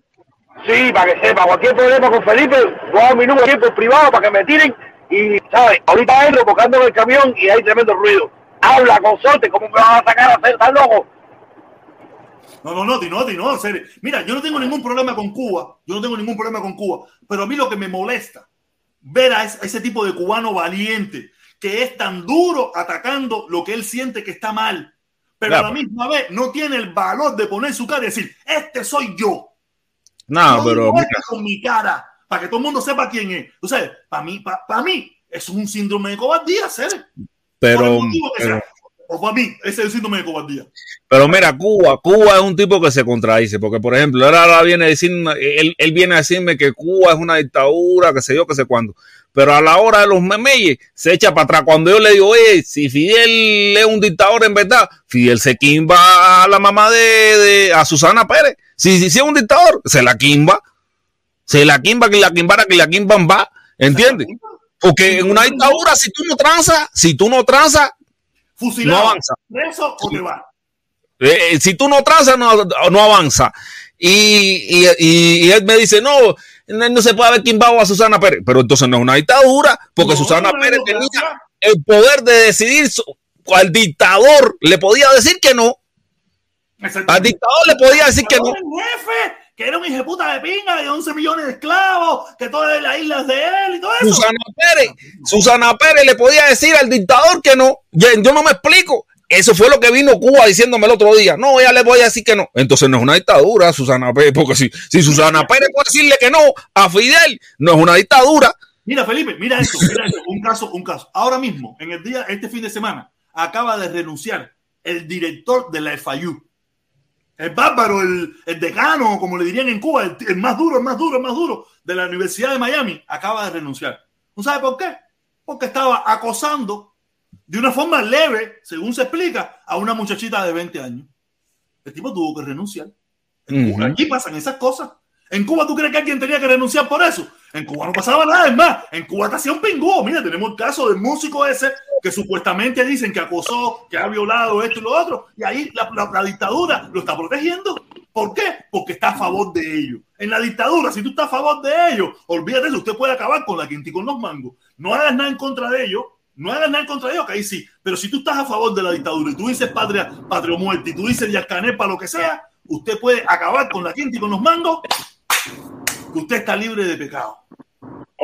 Sí, sí, para que sepa, cualquier problema con Felipe, voy a dar mi número aquí por privado para que me tiren. Y, ¿sabes? Ahorita entro porque ando en el camión y hay tremendo ruido. Habla, consorte, ¿cómo me vas a sacar a hacer tan loco? No, no, no, Tinotti, no, en serio. Mira, yo no tengo ningún problema con Cuba, yo no tengo ningún problema con Cuba, pero a mí lo que me molesta, ver a ese, tipo de cubano valiente, que es tan duro atacando lo que él siente que está mal, pero Claro. a la misma vez no tiene el valor de poner su cara y decir, este soy yo. No, Yo pero mira, con mi cara, para que todo el mundo sepa quién es. O sea, para mí, para mí, es un síndrome de cobardía, el pero, pero. O para mí, ese es el síndrome de cobardía. pero mira, Cuba, Cuba es un tipo que se contradice, porque por ejemplo, ahora, ahora viene a decirme, él, él viene a decirme que Cuba es una dictadura, que sé yo, que sé cuándo. Pero a la hora de los memeyes se echa para atrás. Cuando yo le digo, oye, si Fidel es un dictador en verdad, Fidel se quimba a la mamá de, de- a Susana Pérez. Si, si, si es un dictador, se la quimba. Se la quimba, que la quimbara, que la quimban va. ¿Entiendes? Porque en una dictadura, si tú no transas, si tú no transas, Fusilado. No avanza. Preso o te va. Eh, eh, si tú no transas, no, no avanza. Y, y, él me dice, no, no, se puede haber quimbado a Susana Pérez. Pero entonces no es una dictadura, porque No, Susana no Pérez tenía el poder de decidir. Al dictador le podía decir que no. Al dictador le podía decir que no. El jefe, que era un hijeputa de pinga de 11 millones de esclavos, que toda la isla es de él y todo eso. Susana Pérez, Susana Pérez le podía decir al dictador que no. Yo, yo no me explico. Eso fue lo que vino Cuba diciéndome el otro día. No, ya le voy a decir que no. Entonces no es una dictadura, Susana Pérez, porque si, si Susana Pérez puede decirle que no a Fidel, no es una dictadura. Mira, Felipe, mira esto, mira esto, un caso, un caso. Ahora mismo, en el día, este fin de semana, acaba de renunciar el director de la FIU. El bárbaro, el, el decano, como le dirían en Cuba, el, el más duro, el más duro, el más duro de la Universidad de Miami, acaba de renunciar. ¿No sabe por qué? Porque estaba acosando de una forma leve, según se explica, a una muchachita de 20 años. El tipo tuvo que renunciar. En Cuba. Aquí pasan esas cosas. En Cuba, ¿tú crees que alguien tenía que renunciar por eso? En Cuba no pasaba nada, es más, en Cuba te hacía un pingú. Mira, tenemos el caso del músico ese que supuestamente dicen que acosó, que ha violado esto y lo otro, y ahí la, la- dictadura lo está protegiendo. ¿Por qué? Porque está a favor de ellos. En la dictadura, si tú estás a favor de ellos, olvídate eso, usted puede acabar con la quinta y con los mangos. No hagas nada en contra de ellos, no hagas nada en contra de ellos, que ahí sí. Pero si tú estás a favor de la dictadura y tú dices patria, patria o muerte, y tú dices Yacané para lo que sea, usted puede acabar con la quinta y con los mangos, que usted está libre de pecado.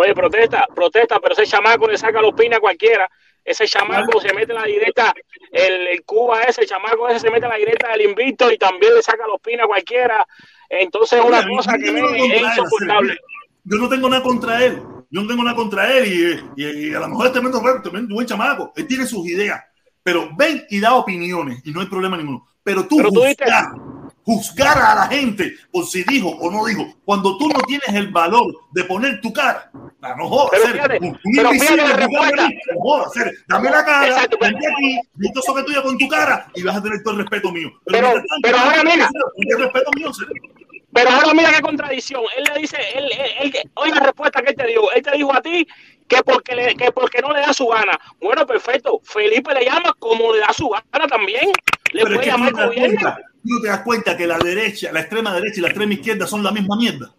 Oye, protesta, protesta, pero ese chamaco le saca los pines a cualquiera. Ese chamaco se mete en la directa, el, el Cuba ese, el chamaco ese se mete en la directa del invicto y también le saca los pines a cualquiera. Entonces es una cosa que me, es él, insoportable. Yo no tengo nada contra él. Yo no tengo nada contra él y, y- y a lo mejor es tremendo, tremendo buen chamaco. Él tiene sus ideas. Pero ven y da opiniones y no hay problema ninguno. Pero tú, Pero tú juzgar a la gente por si dijo o no dijo, cuando tú no tienes el valor de poner tu cara, no jodas, Pero fíjate, un, pero invisible fíjate la no jodas, Sergio. dame la cara, Exacto, pero- vente aquí, listo eso que tuya con tu cara y vas a tener todo el respeto mío. Pero- pero ahora mira. el respeto mío, Sergio. Pero ahora mira qué contradicción. Él le dice, él, él, él- oye la respuesta que él te dijo. Él te dijo a ti que porque, le, que porque no le da su gana. Bueno, perfecto. Felipe le llama como le da su gana también. Le Pero es que llamar no, te das gobierno. cuenta, tú no te das cuenta que la derecha, la extrema derecha y la extrema izquierda son la misma mierda.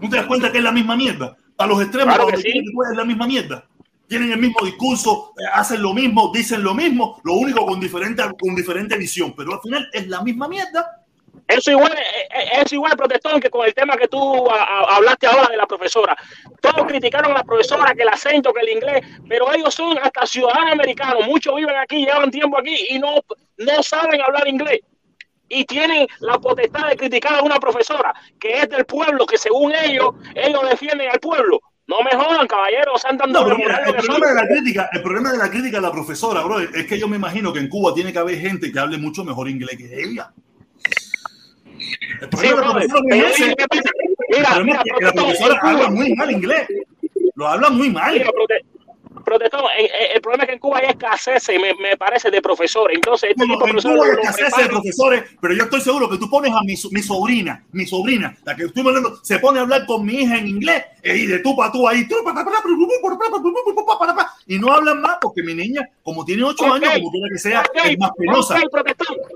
¿No te das cuenta que es la misma mierda? Para los extremos, Claro que sí. es la misma mierda. Tienen el mismo discurso, eh, hacen lo mismo, dicen lo mismo, lo único con diferente, con diferente visión. Pero al final es la misma mierda. Eso igual, eh, eh, es igual, protestón, que con el tema que tú a- a- hablaste ahora de la profesora. Todos criticaron a la profesora, que el acento, que el inglés, pero ellos son hasta ciudadanos americanos. Muchos viven aquí, llevan tiempo aquí y no, no saben hablar inglés. Y tienen la potestad de criticar a una profesora que es del pueblo, que según ellos, ellos defienden al pueblo. No me jodan, caballeros, sean tan No, doble pero mira, moral el problema de la crítica, el problema de la crítica a la profesora, bro, es que yo me imagino que en Cuba tiene que haber gente que hable mucho mejor inglés que ella. El Sí, problema de la profesora es Mira, mira, la profesora habla muy mal inglés. Lo habla muy mal. Mira, prote- protestón, eh, eh, el problema es que en Cuba hay escasez, me, me parece, de profesores. Entonces, este No, tipo de en profesores Cuba hay lo escasez de preparan. profesores, pero yo estoy seguro que tú pones a mi, mi sobrina, mi sobrina, la que estoy hablando, se pone a hablar con mi hija en inglés eh, y de tú para tú ahí, y no hablan más porque mi niña, como tiene ocho años, como quiera que sea, es más penosa.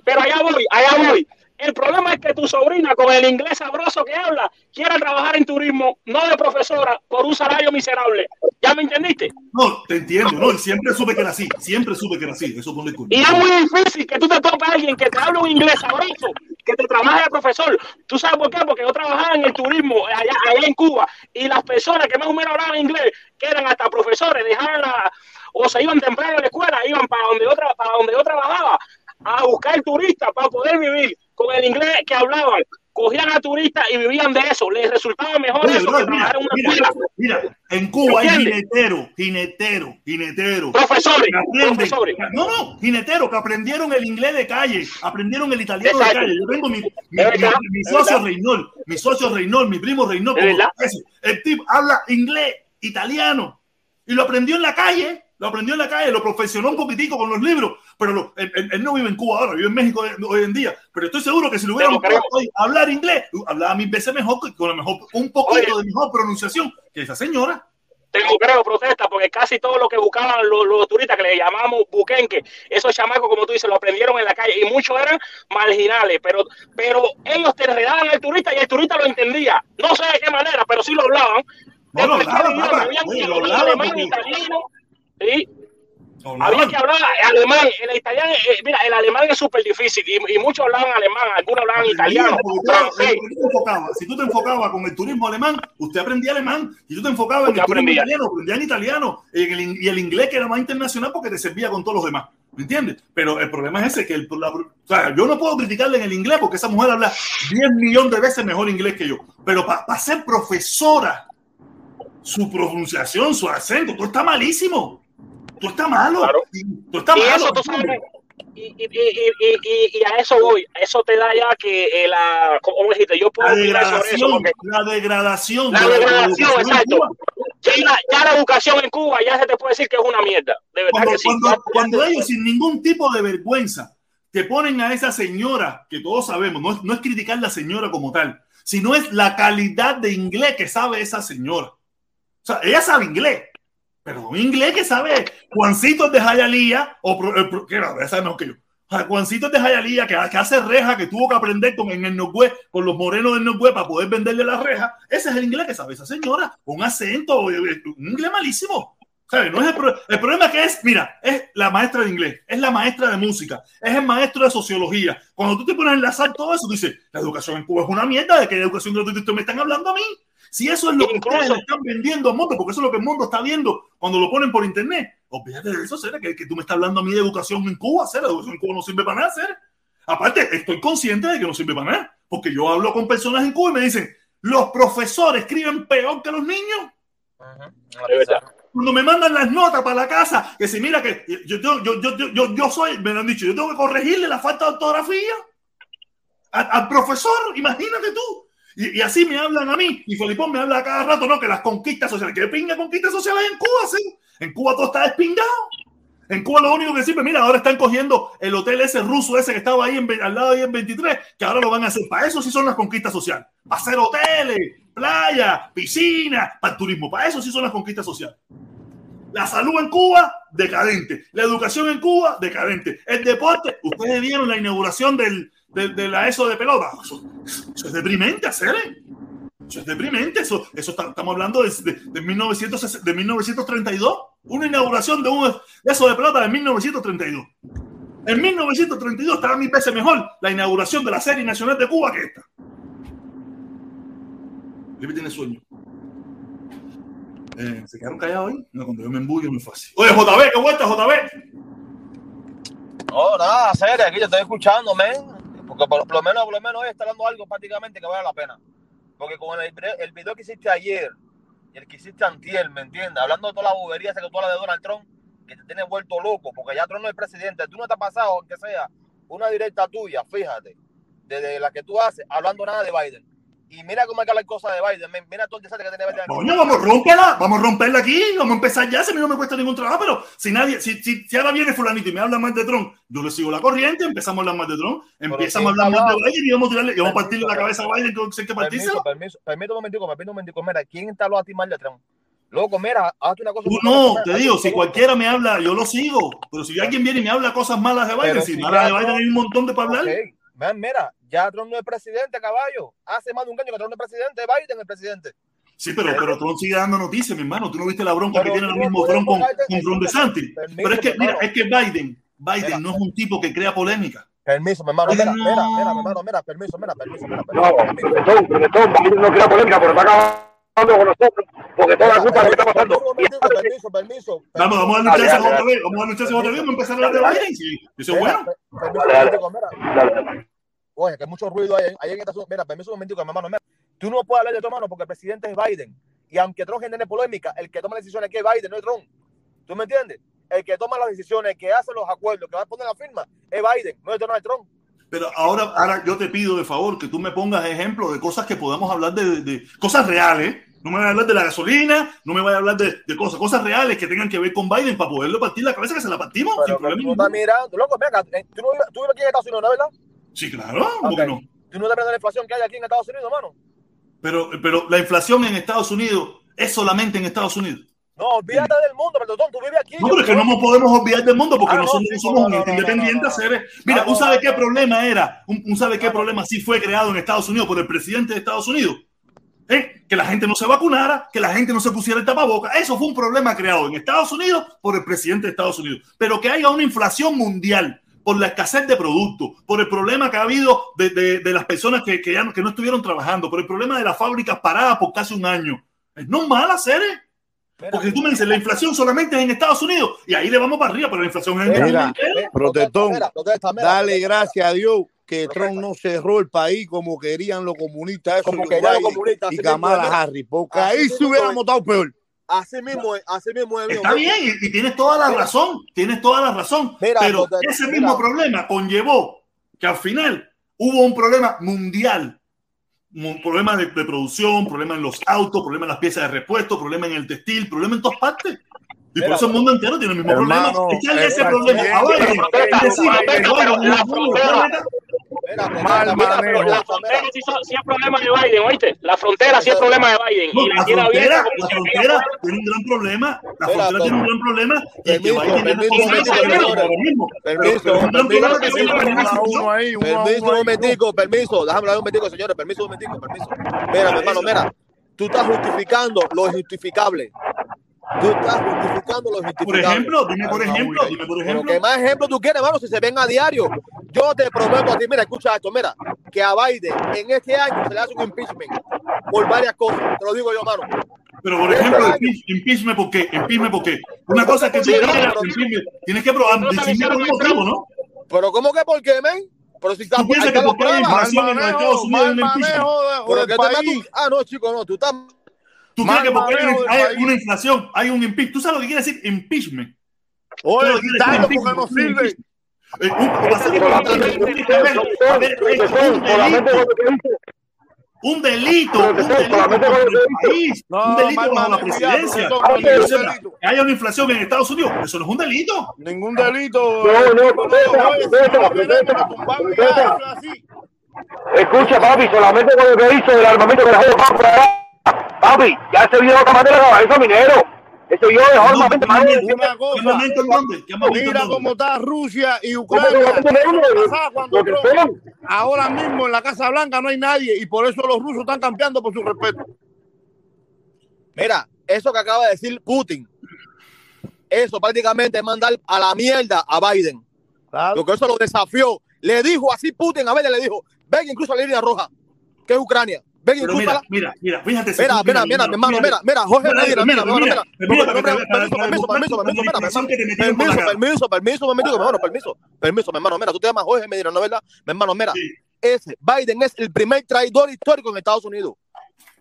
pero allá voy, allá voy. El problema es que tu sobrina, con el inglés sabroso que habla, quiere trabajar en turismo, no de profesora, por un salario miserable. ¿Ya me entendiste? No, te entiendo, no, y siempre supe que era así, siempre supe que era así, eso culpa. Y es muy difícil que tú te toques a alguien que te hable un inglés sabroso, que te trabaje de profesor. ¿Tú sabes por qué? Porque yo trabajaba en el turismo allá, allá en Cuba y las personas que más o menos hablaban inglés, que eran hasta profesores, dejaban la, o se iban temprano a la escuela, iban para donde yo, para donde yo trabajaba a buscar turistas para poder vivir con el inglés que hablaban. Cogían a turistas y vivían de eso. Les resultaba mejor Oye, eso bro, que mira, trabajar en una mira, escuela. mira, en Cuba hay ¿Entiendes? jineteros, jineteros, jineteros. Profesores. No, no, jineteros que aprendieron el inglés de calle, aprendieron el italiano de Exacto. calle. Yo tengo mi, socio verdad. Reynol, mi socio Reynol, mi primo Reynol. Es como verdad. ese. El tipo habla inglés, italiano, y lo aprendió en la calle, lo aprendió en la calle, lo profesionó un poquitico con los libros, pero lo- él, no vive en Cuba ahora, vive en México hoy, en día, pero estoy seguro que si lo puesto hoy hablar inglés, hablaba mil veces mejor, con a lo mejor un poquito Oye. de mejor pronunciación que esa señora. Tengo creo protesta porque casi todo lo que buscaban los, los turistas que le llamamos buquenque, esos chamacos como tú dices lo aprendieron en la calle y muchos eran marginales, pero pero ellos te enredaban al turista y el turista lo entendía. No sé de qué manera, pero sí lo hablaban. No, lo hablaban, ¿sí? Había que hablar alemán, el italiano, eh, mira, el alemán es súper difícil y, y muchos hablaban alemán, algunos hablaban italiano, francés. Si tú te enfocabas con el turismo alemán, usted aprendía alemán. Si tú te enfocabas en el turismo italiano, aprendía en italiano. En el in- y el inglés que era más internacional porque te servía con todos los demás. ¿Me entiendes? Pero el problema es ese, que el, la- o sea, yo no puedo criticarle en el inglés porque esa mujer habla 10 millones de veces mejor inglés que yo. Pero para ser profesora, su pronunciación, su acento, todo está malísimo. Todo está malo. Claro. Y- Todo está y malo. eso tú sabes y, y, y, a eso voy eso te da ya que eh, la como dijiste yo puedo La opinar sobre eso degradación, porque la degradación. la de degradación exacto ya, la- ya la educación en Cuba ya se te puede decir que es una mierda de verdad Cuando, que sí cuando- ellos sin ningún tipo de vergüenza te ponen a esa señora, que todos sabemos, no es, no es criticar la señora como tal, sino es la calidad de inglés que sabe esa señora. O sea, ella sabe inglés, pero un inglés que sabe Juancito de Jayalía, o pro- que no, esa no que yo. Juancito de Jayalía, que, que hace reja, que tuvo que aprender con, el Norwest, con los morenos del Norwest para poder venderle la reja. Ese es el inglés que sabe esa señora, un acento, eh, un inglés malísimo. ¿Sabes? No es el, pro- el problema que es, mira, es la maestra de inglés, es la maestra de música, es el maestro de sociología. Cuando tú te pones a enlazar todo eso, tú dices, la educación en Cuba es una mierda, ¿de qué educación gratuita me están hablando a mí? Si eso es lo que Incluso- le están vendiendo al mundo, porque eso es lo que el mundo está viendo cuando lo ponen por internet. Olvídate de eso, Cera, que, que tú me estás hablando a mí de educación en Cuba, la educación en Cuba no sirve para nada, Cera. Aparte, estoy consciente de que no sirve para nada, porque yo hablo con personas en Cuba y me dicen, los profesores escriben peor que los niños cuando me mandan las notas para la casa, que si mira que yo, yo, yo, yo, yo, yo, yo soy, me lo han dicho, yo tengo que corregirle la falta de ortografía al, al profesor, imagínate tú. Y, así me hablan a mí, y Felipón me habla cada rato, no, que las conquistas sociales, que pinga conquistas sociales en Cuba, sí. En Cuba todo está despingado. En Cuba lo único que sirve, mira, ahora están cogiendo el hotel ese ruso ese que estaba ahí al lado ahí en 23, que ahora lo van a hacer. Para eso sí son las conquistas sociales. Para hacer hoteles, playa, piscina, para el turismo. Para eso sí son las conquistas sociales. La salud en Cuba, decadente. La educación en Cuba, decadente. El deporte, ustedes vieron la inauguración del, de la ESO de pelota. Eso, es deprimente hacer. ¿eh? Eso es deprimente. Eso, eso estamos hablando de, de, de 1960 de 1932. Una inauguración de un ESO de pelota de 1932. En 1932 estaba mil veces mejor la inauguración de la Serie Nacional de Cuba que esta. Felipe tiene sueño. Eh, ¿Se quedaron callados hoy? No, cuando yo me embullo muy fácil. Oye, JB, ¿qué vuelta, JB? No, nada, serio, aquí yo estoy escuchando, men. Por, lo menos, por lo menos está dando algo prácticamente que vale la pena. Porque con el, el video que hiciste ayer el que hiciste antier, ¿me entiendes? Hablando de toda la bobería esa que tú hablas de Donald Trump, que te tiene vuelto loco, porque ya Trump no es presidente. Tú no te has pasado, que sea una directa tuya, fíjate, desde la que tú haces, hablando nada de Biden. Y mira cómo hay que hablar cosas de Biden. Mira todo el desastre que tiene Biden. Coño, vamos a romperla, vamos a romperla aquí, vamos a empezar ya, si a mí no me cuesta ningún trabajo, pero si nadie, si, si, si ahora viene fulanito y me habla más de Trump, yo le sigo la corriente, empezamos a hablar más de Trump, empezamos a si hablar más de Biden y vamos a tirarle, y vamos a partirle la cabeza a Biden, hay que partírsela. Permiso, permiso, permítame un momentico, permítame un momentico. Mira, ¿quién instaló a ti mal de Trump? Loco, mira, hazte una cosa. Tú no, te digo, si cualquiera me habla, yo lo sigo, pero si alguien viene y me habla cosas malas de Biden, si malas de Biden hay un montón de para hablar. Man, mira, ya Trump no es presidente, caballo. Hace más de un año que Trump no es presidente, Biden es el presidente. Sí, pero, pero Trump sigue dando noticias, mi hermano. Tú no viste la bronca Pero que tiene el no mismo Trump con, con Ron DeSantis. Pero es que, mira, es que Biden, Biden Mira. no es un tipo que crea polémica. Permiso, mi hermano, mira, no. mira, mira, mi hermano, mira, permiso, mira, permiso, mira, No, permiso. Bretón, Bretón, Biden no crea polémica, pero está acabando con nosotros, porque toda la culpa de lo que está pasando. Permiso, permiso, permiso. Vamos, vamos a chance dale, otra vez. Vamos a chance otra vez. Vamos a empezar a hablar de Biden. Eso es bueno. Permiso, Dale, dale. permiso, mira. Dale, dale. Oye, que mucho ruido hay ahí en esta zona. Mira, permiso un momentico, mi hermano. Mira, tú no puedes hablar de tu hermano porque el presidente es Biden. Y aunque Trump genere polémica, el que toma las decisiones es Biden, no es Trump. ¿Tú me entiendes? El que toma las decisiones, el que hace los acuerdos, que va a poner la firma, es Biden, no es Donald Trump. Pero ahora, ahora yo te pido de favor que tú me pongas ejemplos de cosas que podamos hablar de, de cosas reales. No me vayas a hablar de la gasolina, no me vayas a hablar de, de cosas, cosas reales que tengan que ver con Biden para poderle partir la cabeza que se la partimos sin Pero problema tú estás mirando. Loco, venga, eh, tú no vives, tú vives aquí en Estados Unidos, ¿no verdad? Sí, claro, ¿por qué Ok. no? Tú no viendo la inflación que hay aquí en Estados Unidos, hermano. Pero, pero la inflación en Estados Unidos es solamente en Estados Unidos. No, olvídate del mundo, perdón, tú vives aquí. No, pero es que no nos podemos olvidar del mundo porque Ah, no, nosotros no somos no, no, ente no, independiente. no, no, hacer- Mira, no, ¿un sabe qué problema era? ¿Un, un sabe qué no. problema sí fue creado en Estados Unidos por el presidente de Estados Unidos? ¿Eh? Que la gente no se vacunara, que la gente no se pusiera el tapaboca. Eso fue un problema creado en Estados Unidos por el presidente de Estados Unidos. Pero que haya una inflación mundial por la escasez de productos, por el problema que ha habido de, de- de las personas que, que ya no, que no estuvieron trabajando, por el problema de las fábricas paradas por casi un año. Es normal hacer, ¿eh? Porque tú me dices, la inflación solamente es en Estados Unidos y ahí le vamos para arriba, pero la inflación es en entero. mira, Protestón, Dale gracias a Dios que. Trump no cerró el país como querían los comunistas, eso Como querían los comunistas, y mismo Kamala es. Harris, porque ahí se mismo hubiera votado peor. Así mismo es, así mismo es. Está bien, y, y tienes toda la Mira. razón, tienes toda la razón. Mira, pero ese mira. mismo problema conllevó que al final hubo un problema mundial. Un problema de, de producción, problema en los autos, problema en las piezas de repuesto, problema en el textil, problema en todas partes. Y por eso el mundo entero tiene el mismo hermano, problema. Echarle ese problema a Biden presidente- y decirle que Protesta, Biden es pero la un buen frontera- planeta. Mira, Mal mira, pero La frontera sí, es problema de Biden, ¿oíste? La frontera sí es problema de Biden. No, y la la tiene frontera, abierta como la frontera tiene un gran problema. La frontera tiene un gran problema y que Permiso, Biden permiso, permiso, Permiso, un gran permiso, problema que siempre un momentico, permiso. Déjame hablar un momentico, señores. Permiso un momentico, permiso. Mira, mi hermano, mira. Tú estás justificando lo injustificable. Tú estás justificando lo Por injustificable. ejemplo, dime por ejemplo, dime por Pero ejemplo. ¿qué más ejemplos tú quieres, hermano? Si se ven a diario. Yo te prometo a ti, mira, escucha esto, mira, que a Biden en este año se le hace un impeachment por varias cosas. Te lo digo yo, hermano. Pero por ejemplo, impeach- impeachment, ¿por qué? Impeachment, ¿por qué? Una cosa es que pero- impeachment, tienes que probar, te decirme por un que motivo, ¿no? Pero ¿cómo que por qué, men? Pero si está, Tú piensas que porque hay inflación en los Estados Unidos es un impeachment. Pero ¿qué? Ah, no, chico, no. Tú estás... Tú crees que porque hay, hay una inflación, hay un impeachment. ¿Tú sabes lo que quiere decir impeachment? Oye, quítalo porque no sirve. Eh, un- delito. Un delito, un delito el país, un bajo la presidencia. haya una inflación en Estados Unidos, eso no es un delito. Ningún delito. No, no. Escucha, papi, solamente con lo que hizo del armamento que por allá. Papi, ya se vio otra manera de esos mineros. Ese vio de No, armamento, ¿qué mano. armamento? Una ¿Qué cosa, armamento en dónde? ¿Qué armamento en mira cómo está Rusia y ¿Cómo Ucrania. Eso. Ahora mismo en la Casa Blanca no hay nadie y por eso los rusos están campeando por su respeto. Mira, eso que acaba de decir Putin, eso prácticamente es mandar a la mierda a Biden. Claro. Porque eso lo desafió. Le dijo así Putin a Biden, le dijo, ven incluso a la línea roja, que es Ucrania. Ven Pero mira, mira, mira, fíjate. Mira, mira, mira, mi hermano, mira, mira, Jorge Medina, mira, mira, mira, Permiso, permiso, permiso, permiso, permiso, permiso, mi hermano, permiso, permiso, mi hermano, mira, tú te llamas Jorge Medina, ¿no verdad? Mi hermano, mira, ese, Biden es el primer traidor histórico en Estados Unidos.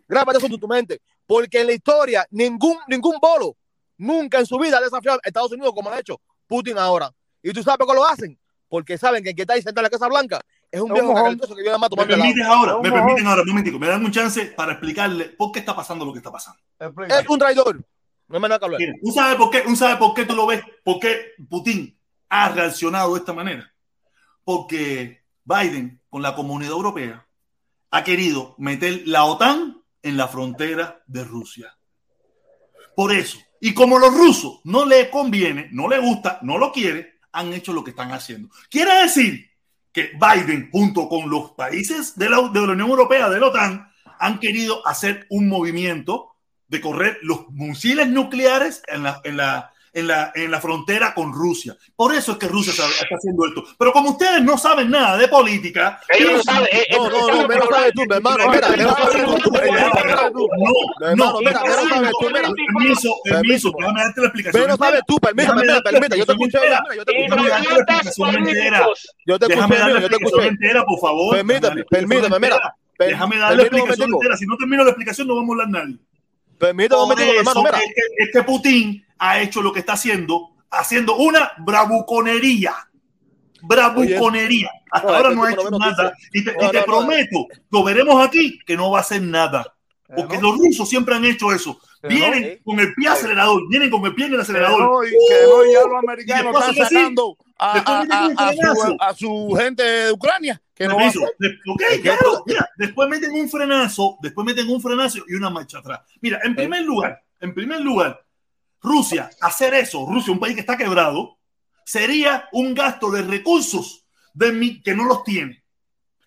Grábate eso en tu mente, porque en la historia ningún, ningún bolo nunca en su vida ha desafiado a Estados Unidos como ha hecho Putin ahora. ¿Y tú sabes por qué lo hacen? Porque saben que el que está ahí sentado en la Casa Blanca es un un viejo calentoso que más Me tomando permites ahora, me permiten ahora, un momentico, me dan un chance para explicarle por qué está pasando lo que está pasando. Es un traidor. No más nada que hablar. ¿tú sabes por qué? ¿Tú sabes por qué tú lo ves? ¿Por qué Putin ha reaccionado de esta manera? Porque Biden, con la comunidad europea, ha querido meter la OTAN en la frontera de Rusia. Por eso. Y como los rusos no le conviene, no le gusta, no lo quiere, han hecho lo que están haciendo. Quiere decir que Biden, junto con los países de la, de la Unión Europea, de la OTAN, han querido hacer un movimiento de correr los misiles nucleares en la, en la, en la, en la frontera con Rusia. Por eso es que Rusia está, está haciendo esto. Pero como ustedes no saben nada de política, Ellos no saben, eh, No, no, no, menos sabes tú, mi hermano. Mira, menos sabes tú. no, no, mira, menos sabes tú, mira. permiso, permiso, déjame darte la explicación. Menos sabes tú, permítame, permítame. Yo te escuché yo te Déjame darte la explicación entera. políticos. Yo te Déjame escuché, darle mira, la yo te explicación escuché. entera, por favor. Permítame, permítame, mira. Déjame darle la explicación entera. Si no termino la explicación, no vamos a hablar nadie. Permítame un hermano, es que, es que Putin ha hecho lo que está haciendo, haciendo una bravuconería. Bravuconería. Hasta ahora este no ha hecho nada. Y te, y te prometo, lo veremos aquí, que no va a hacer nada. Porque los rusos siempre han hecho eso. Que Vienen no. con el pie acelerador, vienen con el pie en el acelerador. no, y que no, y ya los americanos están sacando a, a- a- su, a su gente de Ucrania. Que no va a Permiso. hacer. De- ok, Es que claro. Mira, después meten un frenazo, después meten un frenazo y una marcha atrás. Mira, en primer lugar, en primer lugar, Rusia, hacer eso, Rusia, un país que está quebrado, sería un gasto de recursos de mi, que no los tiene.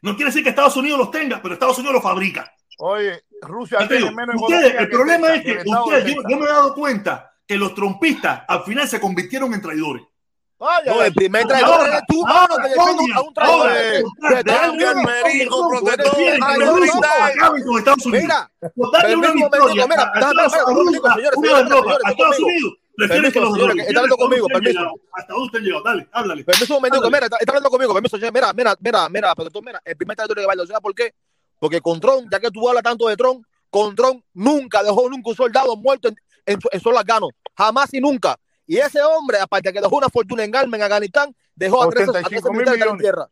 No quiere decir que Estados Unidos los tenga, pero Estados Unidos los fabrica. Oye, Rusia tiene digo, menos ustedes, el problema es que ustedes, yo, yo me he dado cuenta que los trompistas al final se convirtieron en traidores. Vaya, No, el primer traidor eres tú, mano, que defiende a un traidor. que te darle hagan una perico, razón, protector. Mira, darle una victoria mira, a Estados Unidos, Permiso, que los está hablando conmigo, permiso. Hasta dónde usted llegado. Dale, háblale. Permiso un Ándale. mira, está, hablando conmigo, permiso, mira, mira, mira, mira, protector, mira, el primer traidor de Biden, ¿sabes por qué? Porque con Trump, ya que tú hablas tanto de Trump, con Trump nunca dejó nunca un soldado muerto en, en, en sus afganos, jamás y nunca. Y ese hombre, aparte de que dejó una fortuna en armas en Afganistán, dejó a 13, a 13 85 mil militares en tierra.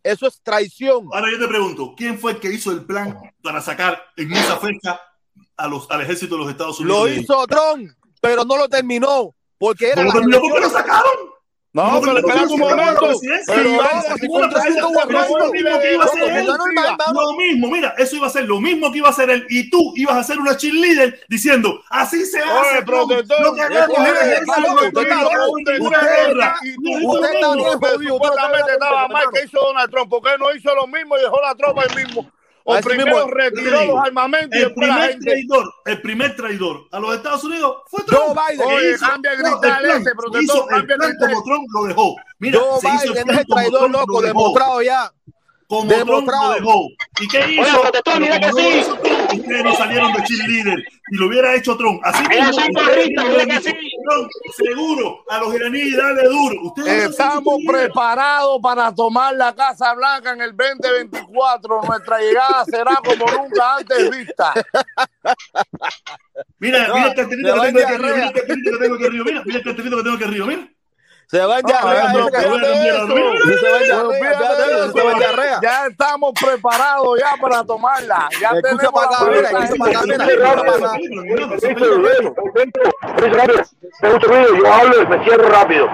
Eso es traición. Ahora yo te pregunto, ¿quién fue el que hizo el plan para sacar en esa fecha a los, al ejército de los Estados Unidos? Lo hizo Trump, pero no lo terminó, porque era ¿Cómo la terminó? ¿Por qué lo sacaron? No, ¿Cómo pero espera un momento. Pero lo mismo mira, eso iba a ser lo mismo que iba a hacer él y tú ibas a ser una cheerleader diciendo, así se hace. Lo que usted el usted estaba mal que hizo Donald Trump, porque no hizo lo mismo y dejó la tropa él mismo. O Así primero mismo. retiró los armamentos y El primer traidor, el primer traidor a los Estados Unidos fue Joe Trump. Biden. Que Oye, hizo- cambia a no, gritar ese, protector, hizo el cambia a plan gritar. como Trump lo dejó. Mira, Joe se hizo el Biden plan es el traidor loco, lo demostrado ya. Como Trump lo dejó. ¿Y qué hizo? Oye, mira que sí. Trump, ustedes no salieron de cheerleader y lo hubiera hecho Trump. Así Ellos son mira que sí. Trump, seguro, a los iraníes dale duro. Ustedes Estamos preparados para tomar la Casa Blanca en el 2024. Nuestra llegada será como nunca antes vista. Mira, No, mira el cartelito se que tengo en aquí arriba, mira el cartelito que tengo aquí arriba, mira, mira el cartelito que tengo aquí arriba, mira. Se va en diarrea. se. Ya estamos preparados ya para tomarla. Ya tenemos para la acá, mira, escucha para mira, yo hablo y me cierro rápido.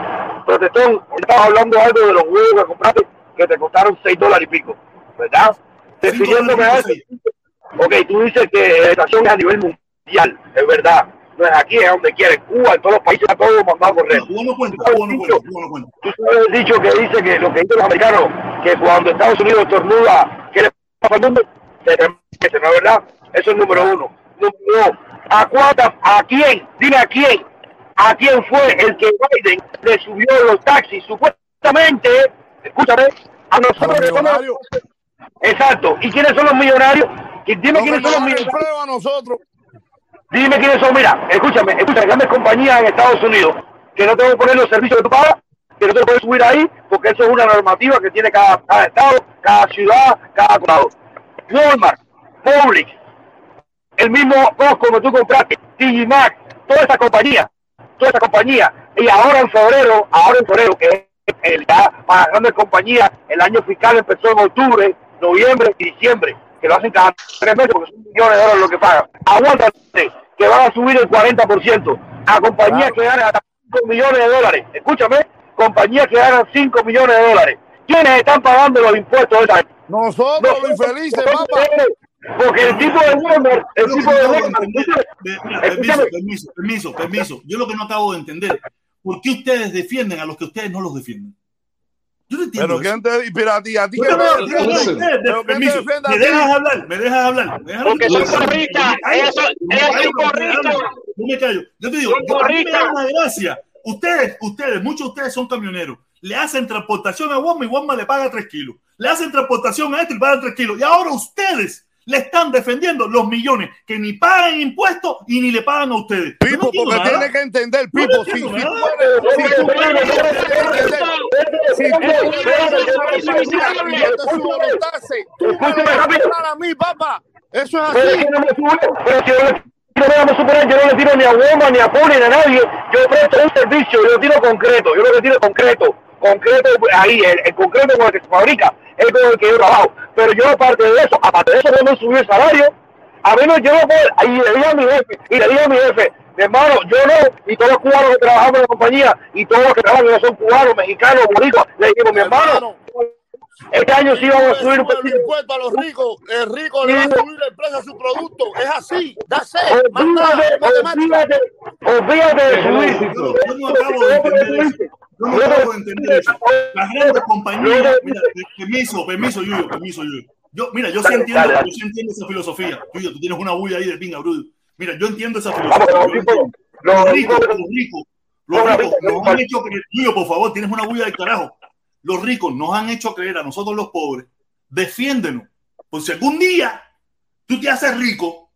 Protestón, estabas hablando algo de los huevos que compraste que te costaron 6 dólares y pico, ¿verdad? Definiéndome a eso. Ok, tú dices que la estación es a nivel mundial, es verdad. No es aquí, es donde quieres. Cuba, en todos los países, está todo mandado a correr. No cuenta, no cuenta. Tú sabes el dicho que dice que lo que dicen los americanos, que cuando Estados Unidos estornuda, ¿qué le pasa al mundo? Se remete, ¿no es verdad? Eso es número uno. Número dos, ¿a cuántas, a quién? Dime a quién. ¿A quién fue el que Biden le subió los taxis? Supuestamente, escúchame, a nosotros. Exacto. ¿Y quiénes son los millonarios? Y Dime que quiénes son los millonarios. a nosotros. Dime quiénes son, mira, escúchame, escúchame, grandes compañías en Estados Unidos, que no tengo que poner los servicios que tú pagas, que no te puedes subir ahí, porque eso es una normativa que tiene cada, estado, cada ciudad, cada condado. Walmart, Publix, el mismo Costco que tú compraste, Maxx, toda esa compañía, toda esa compañía, y ahora en febrero, ahora en febrero, que es el ya para grandes compañías, el año fiscal empezó en octubre, noviembre y diciembre, que lo hacen cada tres meses porque son millones de dólares lo que pagan. Aguántate, que van a subir el 40% a compañías que ganan hasta 5 millones de dólares. Escúchame, compañías que ganan 5 millones de dólares. ¿Quiénes están pagando los impuestos de esa gente? Nosotros, los infelices, papá. Porque el tipo de Walmart, el tipo de Walmart, permiso, permiso, permiso, permiso. Yo lo que no acabo de entender, ¿por qué ustedes defienden a los que ustedes no los defienden? Yo no entiendo Pero. ¿quién te pero a ti? ¿A ti Yo qué no no veo Listen. ustedes, Pero ¿quién te permiso, defiende a me dejas hablar, me dejas hablar. Porque hablar. son corristas, ellos son- No me ellos callo. Yo te digo, a mí me da una gracia. Ustedes, ustedes, muchos de ustedes son camioneros. Le hacen transportación a Walmart y Walmart le paga 3 kilos. Le hacen transportación a este y le pagan 3 kilos. Y ahora ustedes le están defendiendo los millones que ni pagan impuestos y ni le pagan a ustedes. No Pipo, porque tiene que entender, Pipo, si, tú a mí, papá. Eso es así. yo no me suponer, yo no le tiro ni a ni a Poli, ni a nadie. Yo presto un servicio, yo lo tiro concreto. Yo lo que tiro concreto. Concreto ahí, el, el concreto con el que se fabrica, es con el que yo trabajo. Pero yo, aparte de eso, aparte de eso, no me subí el salario. A mí no, yo no puedo, y le dije a mi jefe, y le dije a mi jefe, mi hermano, yo no, y todos los cubanos que trabajamos en la compañía, y todos los que trabajan que son cubanos, mexicanos, boricuas, le dijimos, mi hermano, este año sí vamos a subir un el impuesto a los ricos, el rico le va a subir el precio a su producto. Es así. Más nada, Olvídate, olvídate, olvídate de subir. Yo, yo no acabo de entender eso. No acabo de entender eso. Las grandes compañías, mira, permiso, permiso, Yuyo, permiso, Yuyo. Yo, mira, yo sí entiendo, yo sí entiendo esa filosofía. Yuyo, tú tienes una bulla ahí de pinga, Brudo. Mira, yo entiendo esa filosofía. los yo ricos, los ricos, los ricos, nos han hecho creer. Yuyo, por favor, tienes una bulla del carajo. Los ricos nos han hecho creer a nosotros los pobres. Defiéndenos. Por si algún día tú te haces rico,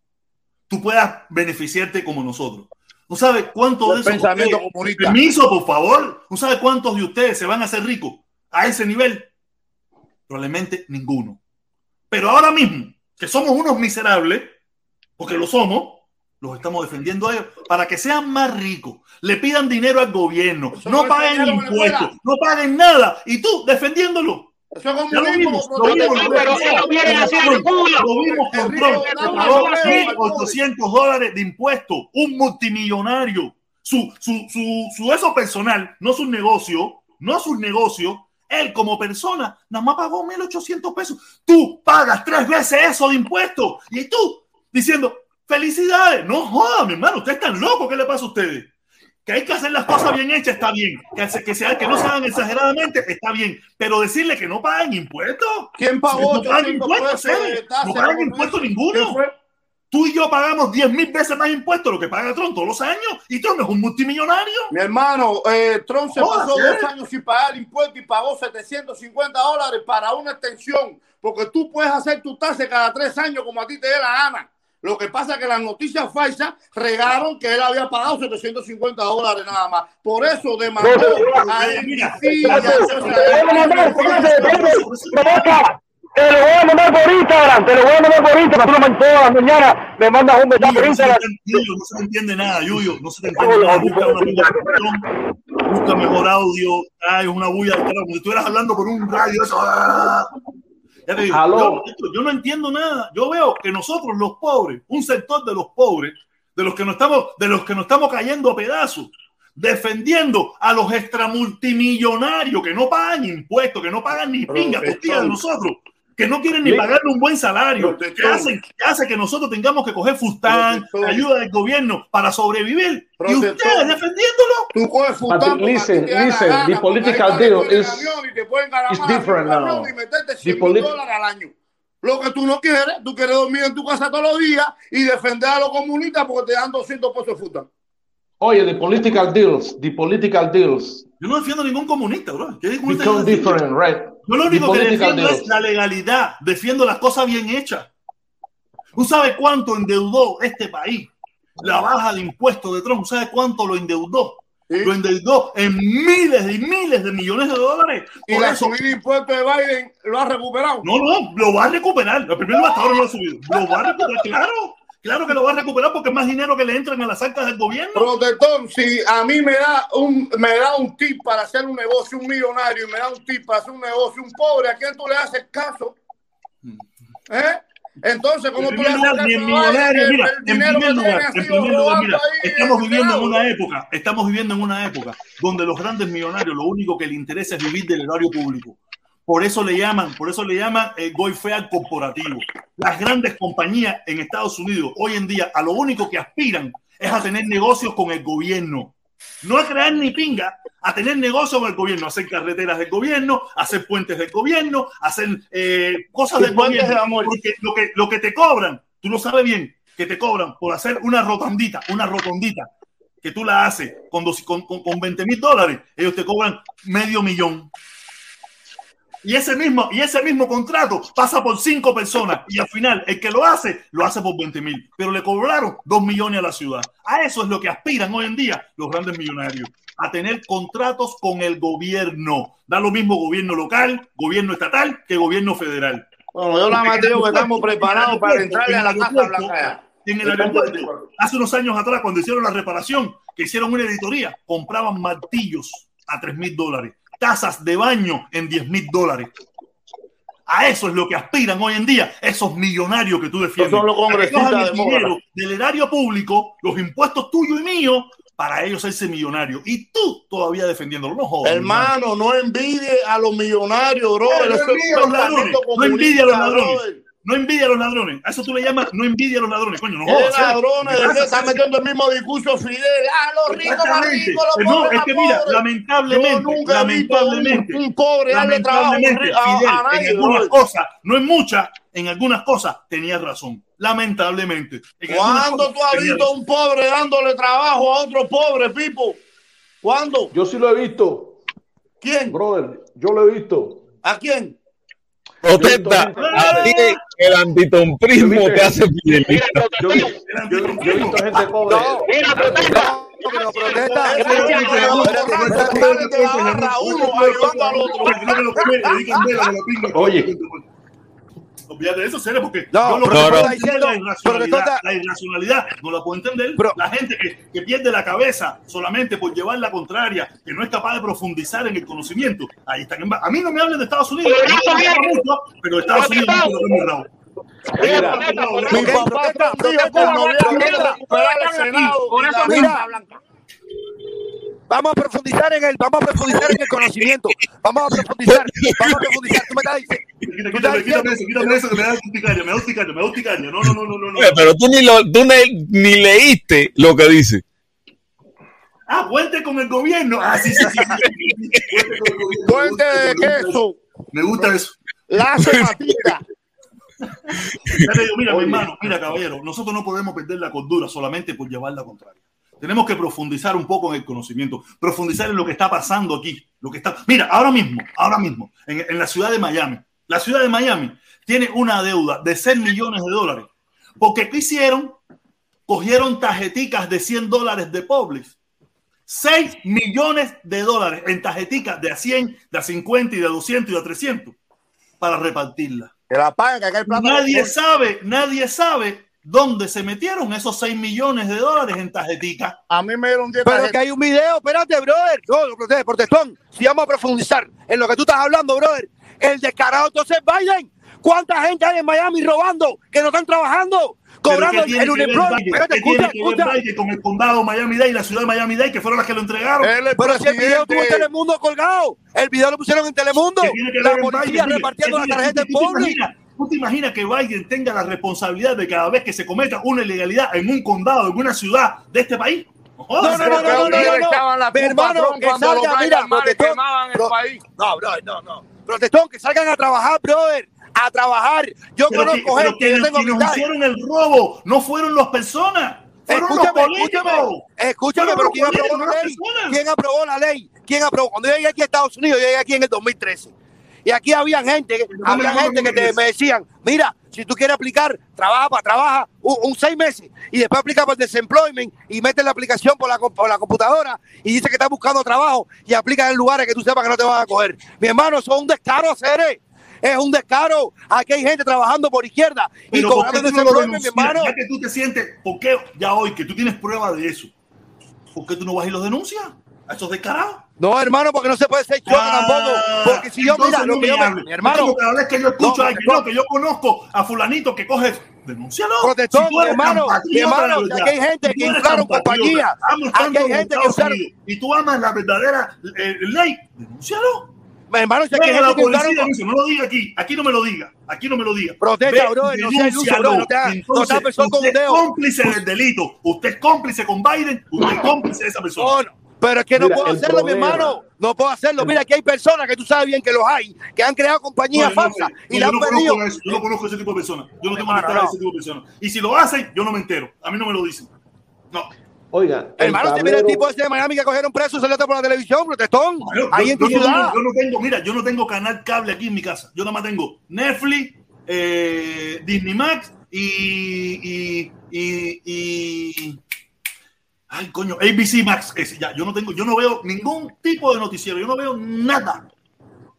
tú puedas beneficiarte como nosotros. ¿No sabes cuánto de El eso? pensamiento ustedes- comunista. Permiso, por favor. ¿No sabe cuántos de ustedes se van a hacer ricos a ese nivel? Probablemente ninguno. Pero ahora mismo, que somos unos miserables, porque lo somos, los estamos defendiendo a ellos para que sean más ricos, le pidan dinero al gobierno, Eso no paguen impuestos, no paguen nada, y tú defendiéndolo. Eso es Ya lo vimos, lo pero ellos vienen con El Trump, rico que da pagó más dinero al 1.800 dólares de impuestos, un multimillonario. Su, su, su, su eso personal, no su negocio, no su negocio, él como persona, nada más pagó 1.800 pesos. Tú pagas tres veces eso de impuestos. Y tú diciendo, felicidades. No joda, mi hermano, ustedes están locos. ¿Qué le pasa a ustedes? Que hay que hacer las cosas bien hechas, está bien. Que, que, sea, que no se hagan exageradamente, está bien. Pero decirle que no pagan impuestos. ¿Quién pagó No pagan 800 impuestos, tasa? No pagan ¿Cómo impuestos es? ninguno. Tú y yo pagamos 10 mil veces más impuestos de lo que paga Trump todos los años. Y Trump es un multimillonario. Mi hermano, eh, Trump se pasó dos años sin pagar impuestos y pagó 750 dólares para una extensión, porque tú puedes hacer tu tasa cada tres años como a ti te dé la gana. Lo que pasa es que las noticias falsas regaron que él había pagado 750 dólares nada más. Por eso demandó a Te lo voy a mandar, por Instagram, te lo voy a mandar por Instagram. Tú lo mandas todas las mañanas, me mandas un mensaje por Yuyo, no, se Instagram. Yuyo, no se te entiende nada, Yuyo. No se te entiende nada. Busca una busca mejor audio. Ay, una bulla de. Como si estuvieras hablando por un radio. Eso. Ya te digo, Aló. yo, no entiendo nada. Yo veo que nosotros, los pobres, un sector de los pobres, de los que nos estamos, de los que nos estamos cayendo a pedazos, defendiendo a los extramultimillonarios que no pagan impuestos, que no pagan ni pinga costilla de nosotros, que no quieren ni pagarle un buen salario, que hace que nosotros tengamos que coger fustán, ayuda del gobierno para sobrevivir. Y ustedes defendiéndolo. Tú coges futando listen, listen, gana, the political deal is- is different now. y meterte The 100 mil polit- dólares al año. Lo que tú no quieres, tú quieres dormir en tu casa todos los días y defender a los comunistas porque te dan 200 pesos de. Oye, the political deals, the political deals Yo no defiendo a ningún comunista, bro. ¿Qué comunista become different, right? Yo lo único que defiendo es la legalidad, defiendo las cosas bien hechas. ¿Tú sabes cuánto endeudó este país? La baja de impuestos de Trump, ¿sabes cuánto lo endeudó? ¿sí? Lo endeudó en miles y miles de millones de dólares. Y Por la eso, subida de impuestos de Biden lo ha recuperado. no, no, lo va a recuperar. El primero hasta ahora no lo ha subido. Lo va a recuperar, claro. Claro que lo va a recuperar porque es más dinero que le entran a las arcas del gobierno. Protector, si a mí me da un me da un tip para hacer un negocio, un millonario, y me da un tip para hacer un negocio, un pobre, ¿a quién tú le haces caso? ¿Eh? Entonces, ¿cómo tú le haces caso? millonario, mira, El en primer lugar, en primer lugar, mira, estamos viviendo en una época, estamos viviendo en una época donde los grandes millonarios lo único que les interesa es vivir del erario público. Por eso le llaman, por eso le llaman el goifear corporativo. Las grandes compañías en Estados Unidos hoy en día a lo único que aspiran es a tener negocios con el gobierno. No a crear ni pinga, a tener negocio con el gobierno, a hacer carreteras del gobierno, a hacer puentes del gobierno, a hacer eh, cosas del gobierno. de amor. Porque lo que, lo que te cobran, tú lo sabes bien, que te cobran por hacer una rotondita, una rotondita, que tú la haces con, dos- con, con, con 20 mil dólares, ellos te cobran medio millón. Y ese mismo, y ese mismo contrato pasa por cinco personas y al final el que lo hace, lo hace por 20 mil, pero le cobraron dos millones a la ciudad. A eso es lo que aspiran hoy en día los grandes millonarios, a tener contratos con el gobierno. Da lo mismo gobierno local, gobierno estatal que gobierno federal. Bueno, yo nada más digo que estamos preparados para entrarle a la Casa Blanca. ya. En el aeropuerto, hace unos años atrás, cuando hicieron la reparación, que hicieron una editoría, compraban martillos a 3 mil dólares, tazas de baño en 10 mil dólares. A eso es lo que aspiran hoy en día esos millonarios que tú defiendes. Son los congresistas dinero del erario público, los impuestos tuyos y míos, para ellos hacerse millonarios. Y tú todavía defendiéndolo. No jodas. Hermano, no envidie a los millonarios, bro. No No envidia a los ladrones. No envidia a los ladrones. A eso tú le llamas no envidia a los ladrones. Coño, no ¿Qué jodas. ¿eh? ladrones? ¿Qué ¿De qué pasa? está metiendo el mismo discurso Fidel? Ah, los ricos más ricos, los No, pobres es que mira, pobres. lamentablemente, Yo nunca he visto lamentablemente, un, un pobre darle trabajo a, un lamentablemente, ri- a- Fidel, a nadie. en algunas cosas, no en muchas, en algunas cosas tenía razón. Lamentablemente. ¿Cuándo tú has visto a un pobre dándole trabajo a otro pobre, Pipo? ¿Cuándo? Yo sí lo he visto, ¿Quién? brother. Yo lo he visto. ¿A quién? Protesta. A ti el antitomprismo te hace fidelista. Yo, yo- yo- yo he visto gente pobre. Mira, protesta. No, pero protesta. Ese es el que borracho sale de la barra, uno ayudando al otro. Oye. Olvídate de eso, serio, porque No, yo lo pero está diciendo- la irracionalidad, la irracionalidad no la puedo entender. Pero- la gente que, que pierde la cabeza solamente por llevar la contraria, que no es capaz de profundizar en el conocimiento, ahí están. en ba- A mí no me hablen de Estados Unidos, Pero no me está mucho, Estados Unidos no rabo. Mira, Mi papá Senado Por y eso la mira. Casa Blanca. Vamos a profundizar en el, vamos a profundizar en el conocimiento. Vamos a profundizar, vamos a profundizar. Tú me estás diciendo. Quítame, quítame, eso, quítame eso que me da urticaria, me da urticaria, me da urticaria. No, no, no, no, no. no. Pero tú ni, lo, tú ni, ni leíste lo que dice. Ah, puente con el gobierno. Ah, sí, sí, sí. sí. Puente con el gobierno. Puente de Me gusta eso. queso, Me gusta eso. lazo matita. Digo, mira, mi hermano, mira, caballero, nosotros no podemos perder la cordura solamente por llevar la contraria. Tenemos que profundizar un poco en el conocimiento, profundizar en lo que está pasando aquí. Lo que está... Mira, ahora mismo, ahora mismo, en, en la ciudad de Miami, la ciudad de Miami tiene una deuda de 6 millones de dólares. Porque ¿qué hicieron? Cogieron tarjeticas de 100 dólares de Publix. 6 millones de dólares en tarjeticas de a 100, de a 50 y de a 200 y de a 300 para repartirlas. Que la pagan, que acá plata. Nadie sabe, nadie sabe dónde se metieron esos 6 millones de dólares en tarjeticas. A mí me dieron 10 Pero que hay un video, espérate, brother. No, protestón. Si vamos a profundizar en lo que tú estás hablando, brother. El descarado entonces Biden. ¿Cuánta gente hay en Miami robando que no están trabajando? Cobrando Pero ¿qué tiene el unemployment. Espérate, ¿Qué tiene escucha, que ver escucha. Biden con el condado Miami-Dade y la ciudad de Miami-Dade, que fueron las que lo entregaron? Pero si el video tuvo en. Telemundo colgado. El video lo pusieron en Telemundo. ¿Qué tiene que La policía repartiendo ¿qué la tarjeta en público. ¿Tú te imaginas que Biden tenga la responsabilidad de cada vez que se cometa una ilegalidad en un condado, en una ciudad de este país? No, No, no, no, no, no, no, no. hermano, que cuando salga, los mira, Brian Mares protestón. quemaban el Pro- país. No, brother, no, no. Protestón, que salgan a trabajar, brother. A trabajar. Yo Pero, que- conozco pero gente, yo quienes, tengo quienes amistades. hicieron el robo no fueron las personas, fueron los Escúchame, escúchame, escúchame, pero ¿quién aprobó la ley? ¿Quién aprobó la ley? ¿Quién aprobó? Cuando yo llegué aquí a Estados Unidos, yo llegué aquí en el 2013. Y aquí había gente, había gente que te, me decían, mira, si tú quieres aplicar, trabaja para trabaja un, un seis meses y después aplica para el desemployment y mete la aplicación por la, por la computadora y dice que estás buscando trabajo y aplica en lugares que tú sepas que no te van a coger. Mi hermano, eso es un descaro, Cere. Es un descaro. Aquí hay gente trabajando por izquierda y Pero ¿por cobrando tú no mi hermano. Ya que tú te sientes, ¿por qué ya hoy que tú tienes prueba de eso? ¿Por qué tú no vas y los denuncias? A esos descarados. No, hermano, porque no se puede ser choque tampoco. Porque si yo, mira, lo que yo me- mi hermano, Es cada vez que yo escucho No, a no, que yo conozco a fulanito que coge, denúncialo. protestón, Si hermano, hermano, que aquí hay gente que inflaron amas aquí hay gente que usaron- y tú amas la verdadera eh, ley, denúncialo. hermano, si aquí hay gente que usaron no lo diga aquí, aquí no me lo diga, aquí no me lo diga. Protesta, Ve, brother, no sea iluso, denúncialo. brother, no te hagas- no Entonces, seas persona usted es cómplice del delito, usted es cómplice con Biden, usted es cómplice de esa persona. Pero es que no Mira, puedo hacerlo, mi hermano. No puedo hacerlo. Mira, aquí hay personas que tú sabes bien que los hay, que han creado compañías No, yo no- falsas y yo le han no pedido. conozco eso, yo no conozco ese tipo de personas. Yo no tengo no. ese tipo de personas. Y si lo hacen, yo no me entero. A mí no me lo dicen. No. Oiga, el Hermano, se mira el tablero- tipo ese de Miami que cogieron preso y salió por la televisión, protestón. Yo, Ahí yo- en tu yo no ciudad. tengo, yo no tengo, mira, yo no tengo canal cable aquí en mi casa. Yo nada más tengo Netflix, eh, Disney Max y, y, y, y- ay coño, ABC Max. Ese, ya, yo no tengo, yo no veo ningún tipo de noticiero, yo no veo nada.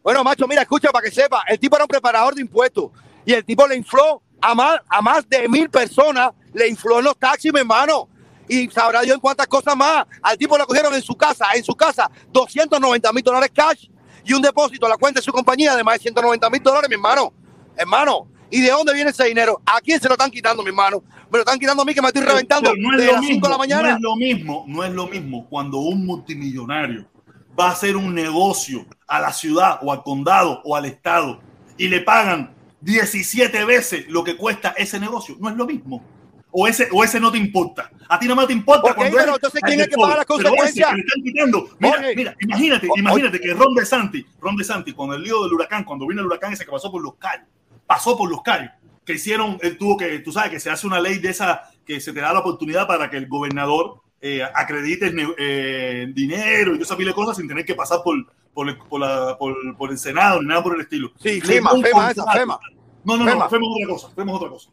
Bueno, macho, mira, escucha para que sepa. El tipo era un preparador de impuestos y el tipo le infló a más, a más de mil personas, le infló en los taxis, mi hermano. Y sabrá Dios en cuántas cosas más. Al tipo le cogieron en su casa, en su casa, 290 mil dólares cash y un depósito a la cuenta de su compañía de más de 190 mil dólares, mi hermano. Hermano, ¿y de dónde viene ese dinero? ¿A quién se lo están quitando, mi hermano? Me lo están quitando a mí que me estoy reventando Pero no es de lo las 5 de la mismo, mañana. No es lo mismo, no es lo mismo cuando un multimillonario va a hacer un negocio a la ciudad o al condado o al estado y le pagan 17 veces lo que cuesta ese negocio. No es lo mismo. O ese, o ese no te importa. A ti no más te importa Ok, cuando pero entonces, ¿quién es que paga las consecuencias? Mira, Oye. mira, imagínate, imagínate que Ron DeSantis, Ron DeSantis, con el lío del huracán, cuando vino el huracán ese que pasó por los callos, pasó por los callos, que hicieron, él tuvo que, tú sabes que se hace una ley de esa, que se te da la oportunidad para que el gobernador eh, acredite eh, dinero y esa pila de cosas sin tener que pasar por, por, el, por, la- por- por el Senado ni nada por el estilo. Sí, FEMA, FEMA esa. FEMA. No, no, FEMA. no, FEMA es otra cosa, FEMA es otra cosa.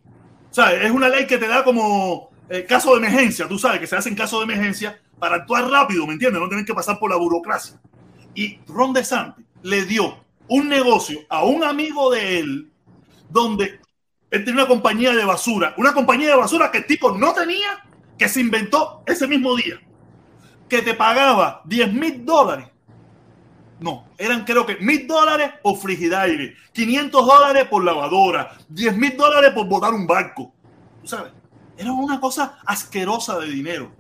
O sea, es una ley que te da como eh, caso de emergencia, tú sabes, que se hace en caso de emergencia para actuar rápido, ¿me entiendes? No tener que pasar por la burocracia. Y Ron DeSantis le dio un negocio a un amigo de él donde él tenía una compañía de basura, una compañía de basura que el tipo no tenía, que se inventó ese mismo día, que te pagaba 10 mil dólares. No, eran creo que mil dólares por frigidaire, 500 dólares por lavadora, 10 mil dólares por botar un barco. ¿Tú sabes? Era una cosa asquerosa de dinero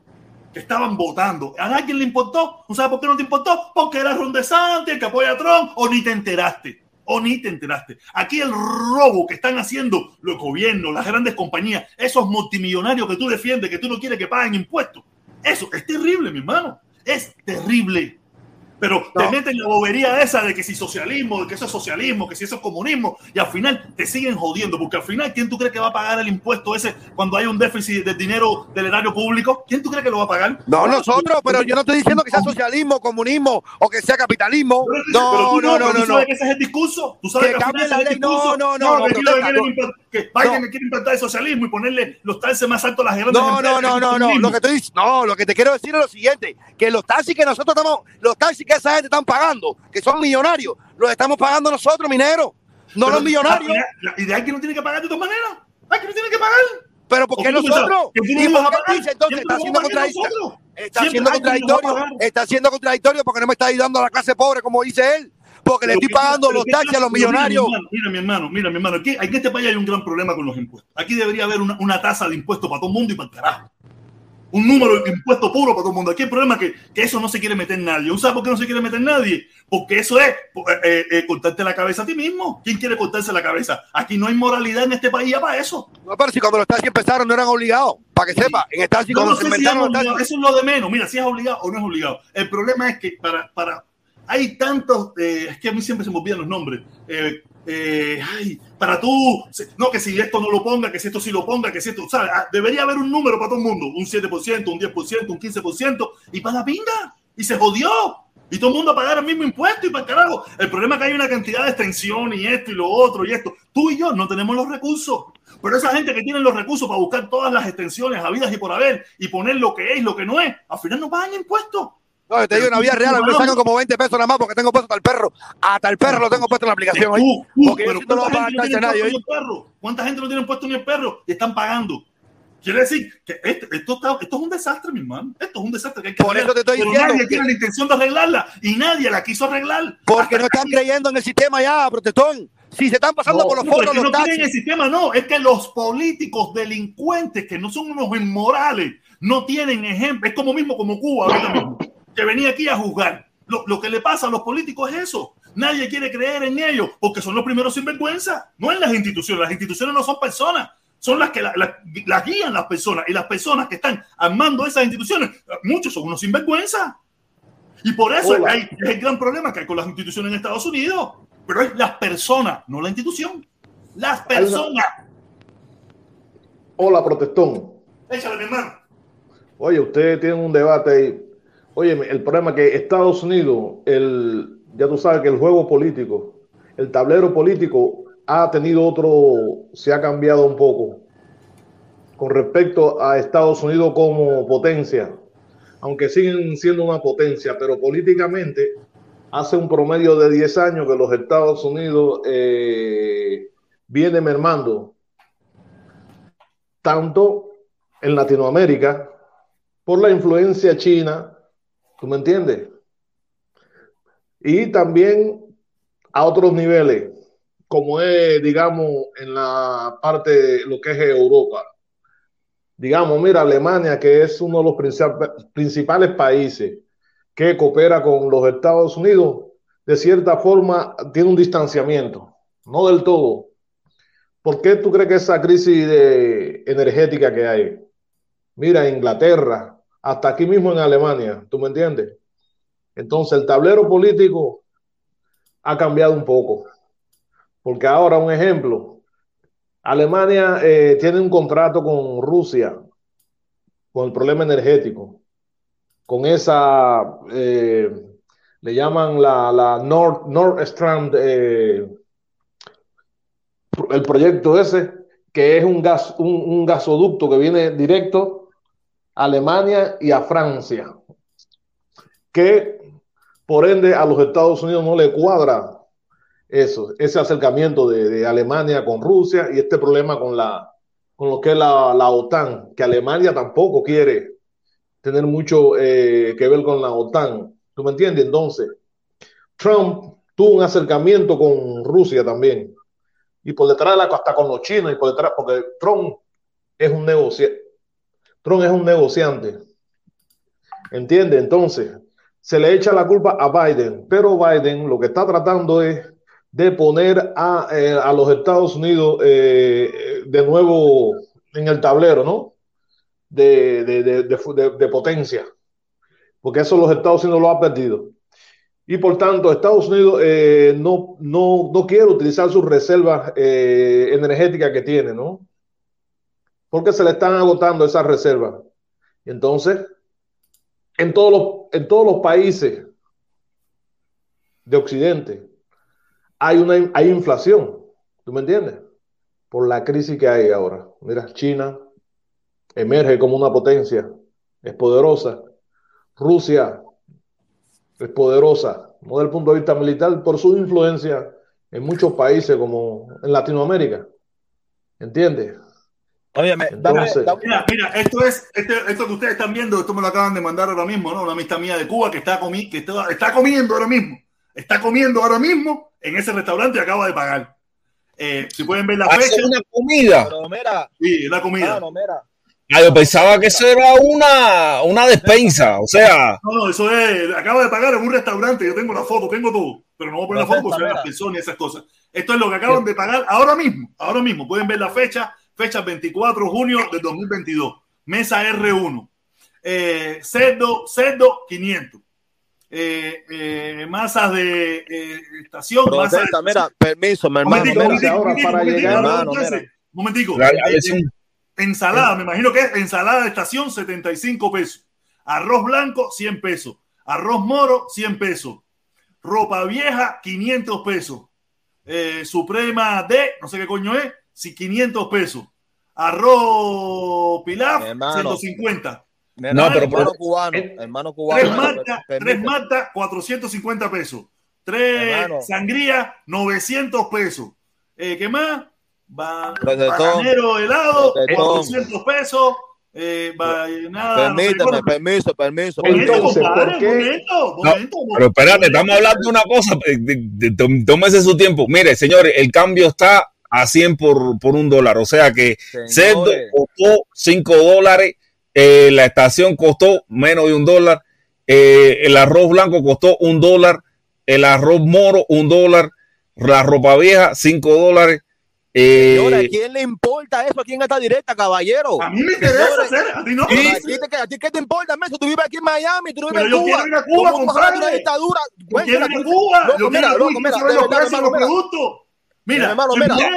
que estaban votando. ¿A alguien le importó? ¿No sabes por qué no te importó? Porque era Ron DeSantis, el que apoya a Trump, o ni te enteraste. O ni te enteraste. Aquí el robo que están haciendo los gobiernos, las grandes compañías, esos multimillonarios que tú defiendes, que tú no quieres que paguen impuestos. Eso es terrible, mi hermano. Es terrible. Pero te No. meten la bobería esa de que si socialismo, de que eso es socialismo, que si eso es comunismo, y al final te siguen jodiendo, porque al final, ¿quién tú crees que va a pagar el impuesto ese cuando hay un déficit de dinero del erario público? ¿Quién tú crees que lo va a pagar? No, nosotros, pero yo no estoy diciendo que sea socialismo, comunismo o que sea capitalismo. Pero No, tú no, no, pero tú no, no. sabes que ese es el discurso. Tú sabes Que que, al final ese es el. No, discurso. no, no, no, que, quieren no. que Biden No. le quiere implantar el socialismo y ponerle los taxes más altos a las grandes No, no, no, no, no. Lo que estoy no, lo que te quiero decir es lo siguiente, que los taxis que nosotros estamos, los taxis que esa gente están pagando, que son millonarios, los estamos pagando nosotros, mineros, no Pero los millonarios. la- la- ¿Y de alguien no tiene que pagar de todas maneras? ¿Alguien no tiene que pagar? Pero ¿por ¿O qué nosotros? que entonces? Está siendo contradictorio. Está siendo contradictorio. Está siendo contradictorio porque no me está ayudando a la clase pobre, como dice él. Porque le estoy pagando los taxis a los millonarios. Mira, mi hermano, mira, mi hermano. Aquí, aquí en este país hay un gran problema con los impuestos. Aquí debería haber una, una tasa de impuestos para todo el mundo y para el carajo. Un número de impuestos puro para todo el mundo. Aquí el problema es que, que eso no se quiere meter nadie. ¿Sabes por qué no se quiere meter nadie? Porque eso es eh, eh, cortarte la cabeza a ti mismo. ¿Quién quiere cortarse la cabeza? Aquí no hay moralidad en este país ya para eso. No, pero si cuando los taxis empezaron no eran obligados. Para que sepa, en Yo cuando no se sé si eso es lo de menos. Mira, si es obligado o no es obligado. El problema es que para, para hay tantos, eh, es que a mí siempre se me olvidan los nombres. Eh, ay, para tú, no, que si esto no lo ponga, que si esto sí lo ponga, que si esto, ¿sabes? Ah, Debería haber un número para todo el mundo, un 7%, un 10%, un 15%, y para la pinga, y se jodió. Y todo el mundo a pagar el mismo impuesto y para el carajo. El problema es que hay una cantidad de extensión y esto y lo otro y esto. Tú y yo no tenemos los recursos. Pero esa gente que tiene los recursos para buscar todas las extensiones habidas y por haber y poner lo que es lo que no es, al final no pagan impuestos. No, te digo, en la vida real, a mí me sacan como 20 pesos nada más porque tengo puesto hasta el perro. Hasta el perro lo tengo puesto en la aplicación. tú, Porque yo pero sí no ¿cuánta pagar gente no nadie. el perro? ¿Cuánta gente no tiene puesto ni el perro y están pagando? Quiere decir que esto, esto, está- esto es un desastre, mi hermano. Esto es un desastre que hay que Por arreglar. eso te estoy Pero diciendo nadie que- tiene la intención de arreglarla y nadie la quiso arreglar. Porque no están creyendo en el sistema ya, protestón. Si se están pasando por los No, foros los no quieren el taxis. sistema, no. Es que los políticos delincuentes, que no son unos inmorales, no tienen ejemplo. Es como mismo como Cuba, ahorita mismo, que venía aquí a juzgar. Lo, lo que le pasa a los políticos es eso. Nadie quiere creer en ellos porque son los primeros sinvergüenza. No en las instituciones. Las instituciones no son personas. Son las que la- la- las guían las personas. Y las personas que están armando esas instituciones, muchos son unos sinvergüenza. Y por eso Hola. hay, es el gran problema que hay con las instituciones en Estados Unidos. Pero es las personas, no la institución. Las una- personas. Hola, protestón. Échale, mi hermano. Oye, ustedes tienen un debate ahí. Oye, el problema es que Estados Unidos, el, ya tú sabes que el juego político, el tablero político ha tenido otro, se ha cambiado un poco con respecto a Estados Unidos como potencia, aunque siguen siendo una potencia, pero políticamente hace un promedio de 10 años que los Estados Unidos eh, viene mermando tanto en Latinoamérica por la influencia china, ¿tú me entiendes? Y también a otros niveles, como es, digamos, en la parte de lo que es Europa. Digamos, mira, Alemania, que es uno de los princip- principales países que coopera con los Estados Unidos, de cierta forma tiene un distanciamiento, no del todo. ¿Por qué tú crees que esa crisis de- energética que hay? Mira, Inglaterra, hasta aquí mismo en Alemania, ¿tú me entiendes? Entonces el tablero político ha cambiado un poco, porque ahora un ejemplo, Alemania eh, tiene un contrato con Rusia, con el problema energético, con esa, eh, le llaman la, la Nord, Stream, eh, el proyecto ese, que es un, gas, un gasoducto que viene directo Alemania y a Francia, que por ende a los Estados Unidos no le cuadra eso, ese acercamiento de, Alemania con Rusia y este problema con la con lo que es la, OTAN, que Alemania tampoco quiere tener mucho eh, que ver con la OTAN. ¿Tú me entiendes? Entonces, Trump tuvo un acercamiento con Rusia también. Y por detrás de la hasta con los chinos y por detrás, porque Trump es un negociante. Trump es un negociante. ¿Entiendes? Entonces, se le echa la culpa a Biden, pero Biden lo que está tratando es de poner a, eh, a los Estados Unidos eh, de nuevo en el tablero, ¿no? De, de, de, de, potencia, porque eso los Estados Unidos lo ha perdido. Y por tanto, Estados Unidos eh, no, no, no quiere utilizar sus reservas eh, energéticas que tiene, ¿no? Porque se le están agotando esas reservas. Entonces, en todos los, en todos los países de Occidente hay, una, hay inflación, ¿tú me entiendes? Por la crisis que hay ahora. Mira, China emerge como una potencia, es poderosa. Rusia es poderosa, no desde el punto de vista militar, por su influencia en muchos países como en Latinoamérica. ¿Entiendes? Oye, me, dame, Entonces, dame- Mira, mira, esto es, este- esto que ustedes están viendo, esto me lo acaban de mandar ahora mismo, ¿no? Una amistad mía de Cuba que está, comi que está, está comiendo ahora mismo. Está comiendo ahora mismo en ese restaurante y acaba de pagar. Eh, si pueden ver la fecha, una comida. pero mira, sí, la comida. no, mira. Ah, yo pensaba que eso era una, una despensa. O sea, No, no, eso es, acaba de pagar en un restaurante, yo tengo la foto, tengo todo, pero no voy a poner la foto porque se ven las personas y esas cosas. Esto es lo que acaban de pagar ahora mismo, ahora mismo. Pueden ver la fecha, fecha 24 de junio de 2022, mesa R1. Eh, cerdo, cerdo 500. Eh, eh, masas de eh, estación, masas de Protesta, mira, permiso, mi hermano. Momentico, mira. Momentico, ahora, momentico, para momentico, llegar- ahora, Hermano, entonces, mira. momentico. la- la Eh, versión- Ensalada, me imagino que es ensalada de estación 75 pesos. Arroz blanco 100 pesos. Arroz moro 100 pesos. Ropa vieja 500 pesos. Eh, Suprema D, no sé qué coño es, sí, 500 pesos. Arroz pilaf Hermano. 150. Mira, No, pero- hermano cubano, eh, hermano cubano. Tres martas, tres martas 450 pesos. Tres Hermano. sangría 900 pesos. Eh, ¿Qué más? Ba-. Bananero helado Protestón. 400 pesos. Eh, va- nada, no sé permiso, permiso. Entonces, ¿por qué? momento, momento, pero espérate, estamos hablando de una cosa. Tómese su tiempo. Mire, señores, el cambio está a 100 por, por un dólar. O sea que cerdo Señores, costó 5 dólares, eh, la estación costó menos de un dólar, eh, el arroz blanco costó un dólar, el arroz moro un dólar, la ropa vieja 5 dólares, Eh, Señores, ¿a quién le importa eso aquí en esta directa, caballero? A mí me interesa hacer, a ti no. pero ¿a ti te- ¿A ti qué te importa, Meso? Tú vives aquí en Miami, tú no vives Pero en yo Cuba. quiero ir a Cuba, ¿Cómo vas a de una compadre. dictadura? Yo quiero ir a Cuba. loco, Yo mira, quiero loco, ir mira, a de verdad, los productos. Mira, hermano, mira. Mira,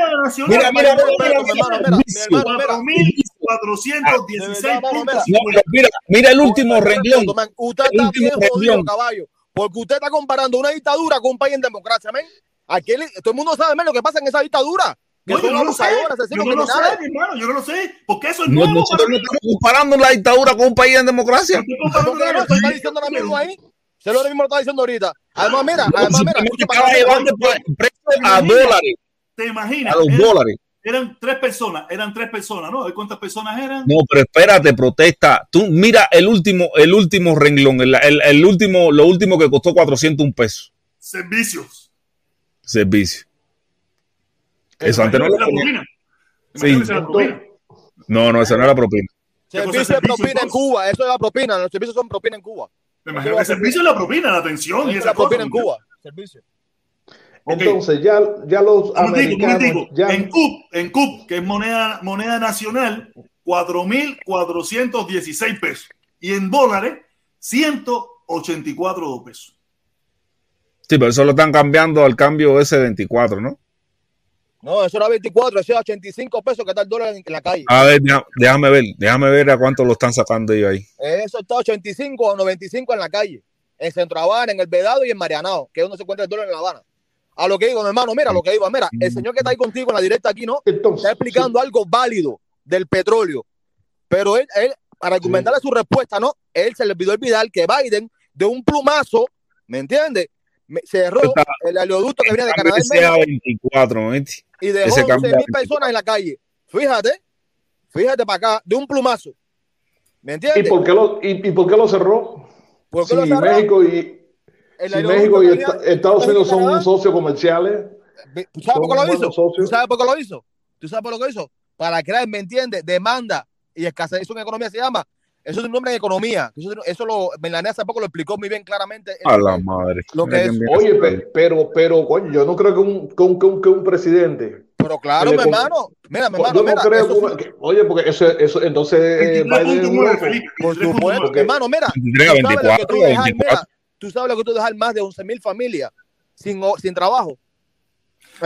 mira, mira, mira, mira, hermano, mira, mi hermano, mira. 4.416 hermano, mira. puntos. No, pero mira, mira el último renglón. Usted está último bien jodido, renglón. caballo. Porque usted está comparando una dictadura con un país en democracia, men. Aquí todo el mundo sabe, men, lo que pasa en esa dictadura. Que No, yo no lo sé. Yo no lo sé, hermano. Yo no lo sé. Porque eso es nuevo nosotros no estamos comparando la dictadura con un país en democracia. Estoy ¿Por comparando qué no? la- está diciendo ahora mismo ahí. Se lo mismo lo está diciendo ahorita. Además, mira, además, mira. Estaba acá, llevando precio a dólares, ¿Te imaginas? a los Eran- dólares. Eran tres personas, eran tres personas, ¿no? ¿Cuántas personas eran? No, pero espérate, protesta. Tú mira el último, el último renglón, el, el- el último, lo último que costó 401 pesos. Servicios. Servicio. Eso antes no lo propina. Sí. No, no, esa no era propina. Servicio de propina en? Cuba. Eso es la propina. Los servicios son propina en Cuba. Me imagino que el servicio es la propina, la atención y esa la propina cosa. en Cuba. Servicio. Entonces, ya, ya los Un momentico, un americanos. momentico. Ya, En CUP, en CUP, que es moneda, moneda nacional, 4.416 pesos. Y en dólares, 184 pesos. Sí, pero eso lo están cambiando al cambio ese 24, ¿no? No, eso era 24, eso era 85 pesos que está el dólar en la calle. A ver, déjame ver, déjame ver a cuánto lo están sacando ellos ahí. Eso está 85 o 95 en la calle. En Centro Habana, en el Vedado y en Marianao, que es donde se encuentra el dólar en La Habana. A lo que digo, mi hermano, mira, lo que digo, mira, el señor que está ahí contigo en la directa aquí, ¿no? entonces, Está explicando algo válido del petróleo. Pero él, él, para argumentarle su respuesta, ¿no? Él se le olvidó olvidar que Biden, de un plumazo, ¿me entiendes? Me- Cerró Está- el oleoducto que viene de Canadá que en sea México 24, ¿no? ¿viste? Y dejó ese cambio 11 mil personas en la calle. Fíjate, fíjate para acá, de un plumazo. ¿Me ¿y, entiendes? por qué lo, y, y por qué lo cerró? ¿Por qué Si lo cerró? México y, si México y había- Estados Unidos son Canadá, socios comerciales. ¿Tú sabes por qué lo hizo? ¿Tú sabes por qué lo hizo? ¿Tú sabes por lo que hizo? Para crear, ¿me entiendes? Demanda y escasez. Eso en economía se llama. Eso es un nombre en economía. Eso, eso lo, Melania hace poco lo explicó muy bien claramente. A la madre. Lo que es- Oye, pero, pero, coño, yo no creo que un, que un, que un, que un presidente. Pero claro, mi hermano. Mira, mi yo hermano, no mira. creo eso que, fue- una- que- oye, porque eso, eso entonces 23.9, Biden es un loco. Felipe. Por 23.9. supuesto, hermano, mira. 23 tú sabes lo que 24, tú dejas, 24. mira, tú sabes lo que tú dejar más de 11 mil familias sin, o- sin trabajo.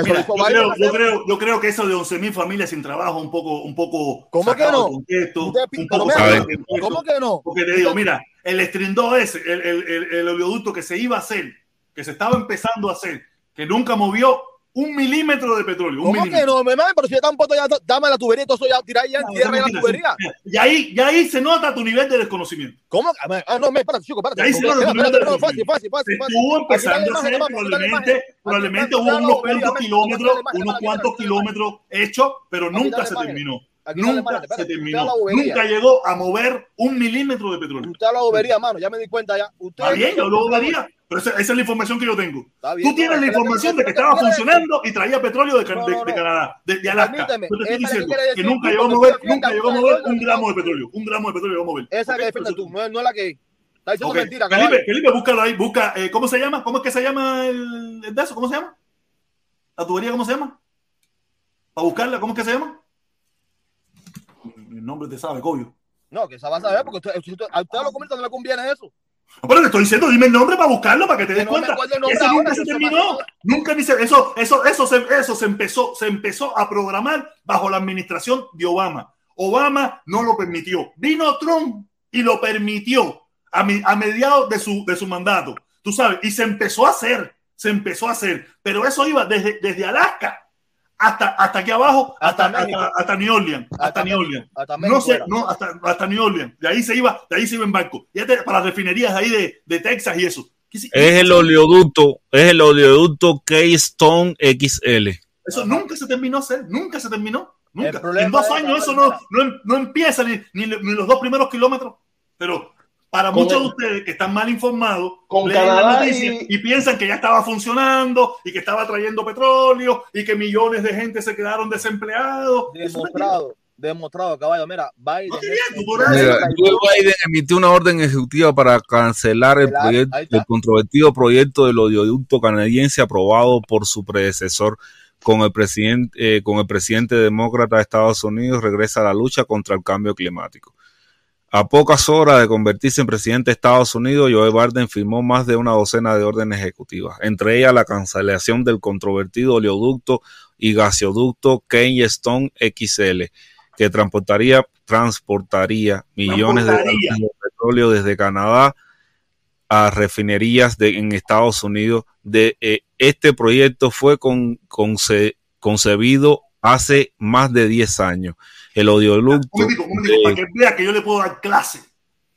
Mira, hizo yo, creo, yo, creo, yo creo que eso de 11.000 familias sin trabajo un poco, un poco ¿Cómo que no? contexto, un poco ¿cómo- de contexto. ¿Cómo que no? Porque te digo, mira, el estrindó ese, el, el, el, el oleoducto que se iba a hacer, que se estaba empezando a hacer, que nunca movió un milímetro de petróleo. Un ¿Cómo que milímetro. no, mi hermano? Pero si ya está un poco, ya dame la tubería y todo eso ya tirar ya en No, tierra y la tubería. Y ahí, y ahí se nota tu nivel de desconocimiento. ¿Cómo? Ah, no, me, espérate, chico, espérate. Ahí se nota tu nivel de fácil, desconocimiento. fácil, fácil, fácil. estuvo empezando la a hacer, la probablemente, probablemente hubo la unos cuantos la kilómetros, unos la cuantos kilómetros hechos, pero nunca la se terminó. Aquí la Nunca se terminó. bobería. Nunca llegó a mover un milímetro de petróleo. Usted habla bobería, mano, ya me di cuenta ya. Usted Está bien, yo lo daría, pero esa, esa es la información que yo tengo. Bien, Tú tienes la información de que estaba funcionando y traía petróleo de, No, no. Canadá, de, de Alaska. Yo te estoy que diciendo que nunca llegó a mover, defiendes nunca llegó a mover un gramo de petróleo. Un gramo de petróleo llegó a mover. Esa que defiende pero- tú, no, es- la que. Está diciendo Ok, mentira, Felipe. Felipe, búscalo ahí, busca, eh, ¿cómo se llama? ¿Cómo es que se llama el, el de eso? ¿Cómo se llama? ¿La tubería cómo se llama? Para buscarla, ¿cómo es que se llama? El nombre te sabe, Coyo. No, que esa vas a ver, porque usted, usted- a usted lo comenta no le conviene eso. Pero te estoy diciendo, dime el nombre para buscarlo, para que te des no cuenta. Eso nunca se terminó. Nunca ni se, eso, eso, eso, se, eso se empezó, se empezó a programar bajo la administración de Obama. Obama no lo permitió. Vino Trump y lo permitió a, mi- a mediados de su, de su mandato. Tú sabes, y se empezó a hacer, se empezó a hacer. Pero eso iba desde, desde Alaska hasta, hasta aquí abajo, hasta, Hasta México. hasta, hasta New Orleans. Hasta, Hasta New Orleans. hasta No sé, no, hasta, hasta New Orleans. De ahí se iba, de ahí se iba en barco. Ya te- para las refinerías ahí de, de Texas y eso. ¿Qué si- Es el oleoducto, es el oleoducto Keystone XL. Eso nunca se terminó a hacer, nunca se terminó. Nunca. En dos años eso no, no, no empieza ni, ni, ni los dos primeros kilómetros. Pero para Con muchos el- de ustedes que están mal informados, Con leen la Canadá noticia y- y... piensan que ya estaba funcionando y que estaba trayendo petróleo y que millones de gente se quedaron desempleados. Demostrado, demostrado, caballo. Mira, Biden. No es-. Mira, Biden emitió una orden ejecutiva para cancelar proyecto, el controvertido proyecto del oleoducto canadiense aprobado por su predecesor con el presidente, eh, con el presidente demócrata de Estados Unidos regresa a la lucha contra el cambio climático. A pocas horas de convertirse en presidente de Estados Unidos, Joe Biden firmó más de una docena de órdenes ejecutivas, entre ellas la cancelación del controvertido oleoducto y gasoducto Keystone XL, que transportaría, transportaría millones de Transportaría. de petróleo desde Canadá a refinerías de, en Estados Unidos. De, eh, este proyecto fue con, conce- concebido hace más de 10 años. El oleoducto Un momentico, un momentico, de- para que vea que yo le puedo dar clase.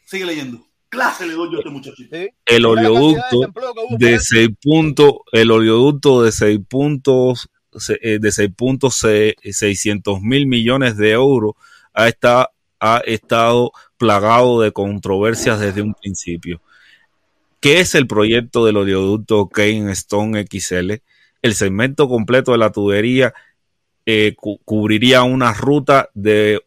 Sigue leyendo. Clase le doy yo a este muchachito. el cantidad de oleoducto de. 6 puntos, el oleoducto de 6 puntos, eh, de 6 puntos, se- 600 mil millones de euros ha, esta- ha estado plagado de controversias desde un principio. ¿Qué es el proyecto del oleoducto Keystone XL? El segmento completo de la tubería eh, cu- cubriría una ruta de,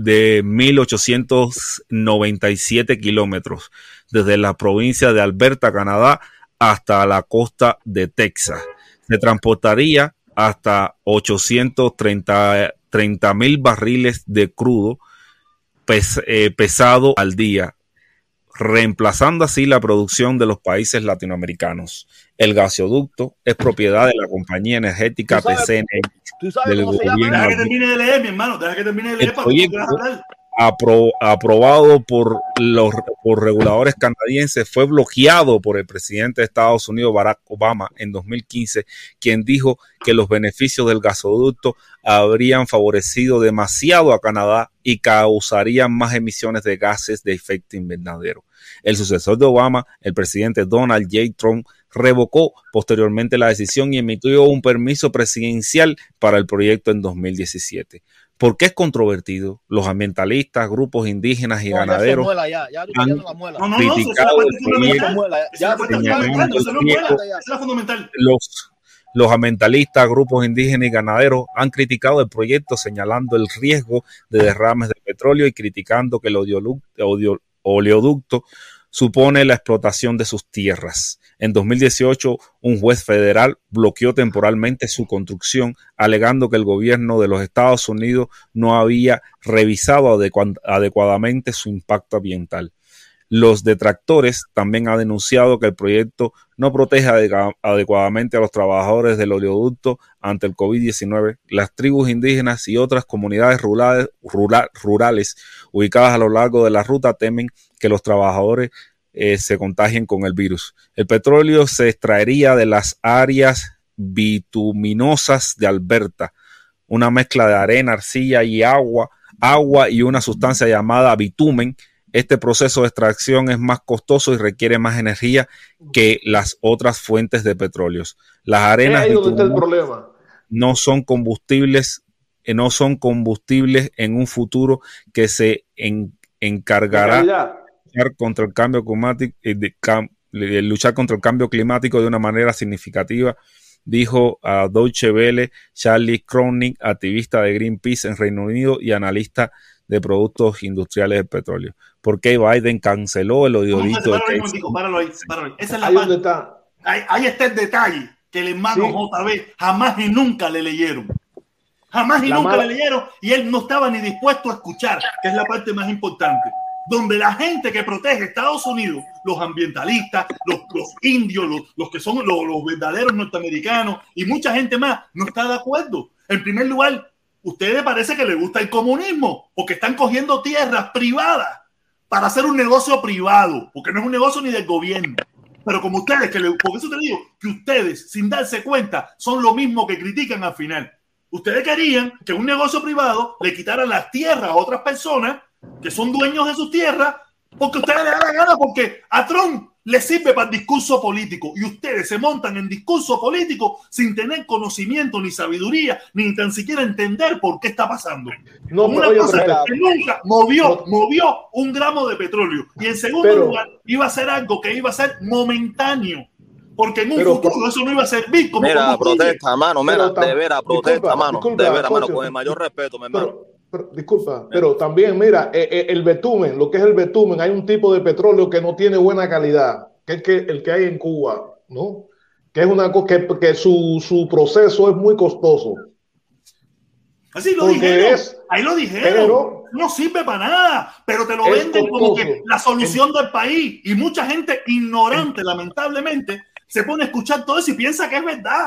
de 1897 kilómetros desde la provincia de Alberta, Canadá, hasta la costa de Texas. Se transportaría hasta 830 mil barriles de crudo eh, pesado al día, reemplazando así la producción de los países latinoamericanos. El gasoducto es propiedad de la compañía energética ¿Tú sabes- PCN ¿Tú sabes del cómo se llama? Deja que termine de leer, mi hermano. Deja que termine de leer El para que puedas hablar. Apro- aprobado por los por reguladores canadienses fue bloqueado por el presidente de Estados Unidos Barack Obama en 2015, quien dijo que los beneficios del gasoducto habrían favorecido demasiado a Canadá y causarían más emisiones de gases de efecto invernadero. El sucesor de Obama, el presidente Donald J. Trump, revocó posteriormente la decisión y emitió un permiso presidencial para el proyecto en 2017. ¿Por qué es controvertido? Los ambientalistas, grupos indígenas y No, ya se ganaderos muela ya, ya tú han-. No, no, no. Esa es la criticado los, los ambientalistas, grupos indígenas y ganaderos han criticado el proyecto señalando el riesgo de derrames de petróleo y criticando que el oleoducto, oleo- oleoducto supone la explotación de sus tierras. En 2018, un juez federal bloqueó temporalmente su construcción, alegando que el gobierno de los Estados Unidos no había revisado adecua- adecuadamente su impacto ambiental. Los detractores también han denunciado que el proyecto no protege adecuadamente a los trabajadores del oleoducto ante el COVID-19. Las tribus indígenas y otras comunidades rurales, rura- rurales ubicadas a lo largo de la ruta temen que los trabajadores eh, se contagien con el virus. El petróleo se extraería de las áreas bituminosas de Alberta, una mezcla de arena, arcilla y agua, agua y una sustancia llamada bitumen. Este proceso de extracción es más costoso y requiere más energía que las otras fuentes de petróleos. Las arenas ahí donde está el bituminosas problema. no son combustibles, eh, no son combustibles en un futuro que se en- encargará luchar contra el cambio climático, eh, de cam- de luchar contra el cambio climático de una manera significativa, dijo a Deutsche Welle Charlie Cronin, activista de Greenpeace en Reino Unido y analista de productos industriales del petróleo. ¿Por qué Biden canceló el ahí. Esa es la Ahí parte. está. Ahí, ahí está el detalle que el hermano Sí. JB jamás y nunca le leyeron. Jamás y La nunca mala- le leyeron y él no estaba ni dispuesto a escuchar, que es la parte más importante. Donde la gente que protege Estados Unidos, los ambientalistas, los, los indios, los, los que son los, los verdaderos norteamericanos y mucha gente más, no está de acuerdo. En primer lugar, ustedes parece que les gusta el comunismo, porque están cogiendo tierras privadas para hacer un negocio privado, porque no es un negocio ni del gobierno. Pero como ustedes, que le, por eso te digo que ustedes, sin darse cuenta, son lo mismo que critican al final. Ustedes querían que un negocio privado le quitara las tierras a otras personas que son dueños de sus tierras, porque ustedes les da la gana, porque a Trump le sirve para el discurso político y ustedes se montan en discurso político sin tener conocimiento ni sabiduría, ni tan siquiera entender por qué está pasando. No, Una pero cosa que nunca movió, No. movió un gramo de petróleo. Y en segundo Pero- lugar, iba a ser algo que iba a ser momentáneo. Porque en un Pero- futuro eso no iba a servir como Mira, protesta, mano, mira, de veras, protesta, disculpa, mano, disculpa, de veras, mano, con el mayor respeto, mi hermano. Pero, disculpa, pero también, mira, eh, eh, el betumen, lo que es el betumen, hay un tipo de petróleo que no tiene buena calidad, que es que, el que hay en Cuba, ¿no? que es una co- que, que su, su proceso es muy costoso. Así lo Porque dijeron. es- Ahí lo dijeron. pero- no sirve para nada, pero te lo venden como que la solución del país. Y mucha gente ignorante, lamentablemente, se pone a escuchar todo eso y piensa que es verdad.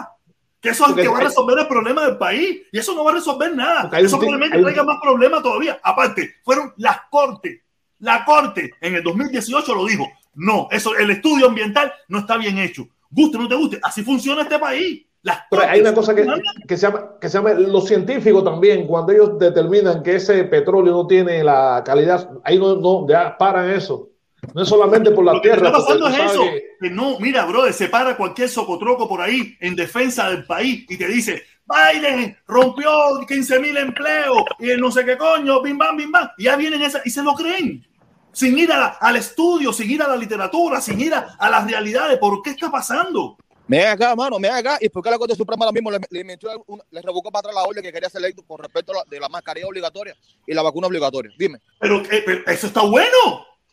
Que eso es Porque que va a resolver el problema del país. Y eso no va a resolver nada. Eso probablemente traiga más problemas todavía. Aparte, fueron las cortes. La corte en el 2018 lo dijo. No, eso, el estudio ambiental no está bien hecho. Guste o no te guste, así funciona este país. Las Pero hay una cosa que, que se llama, que se llama los científicos también, cuando ellos determinan que ese petróleo no tiene la calidad, ahí no, no ya paran eso. No es solamente por la Lo que tierra. está porque pasando es eso. que- Que no, mira, brother, se para cualquier socotroco por ahí en defensa del país y te dice, Biden rompió 15 mil empleos y el no sé qué coño, bim bam, bim bam. Y ya vienen esas y se lo creen. Sin ir a- al estudio, sin ir a la literatura, sin ir a, a las realidades. ¿Por qué está pasando? Me acá, mano, me acá. ¿Y por qué la Corte Suprema ahora mismo le, le, le revocó para atrás la orden que quería hacer con respecto a la, de la mascarilla obligatoria y la vacuna obligatoria? Dime. Pero, eh, pero eso está bueno.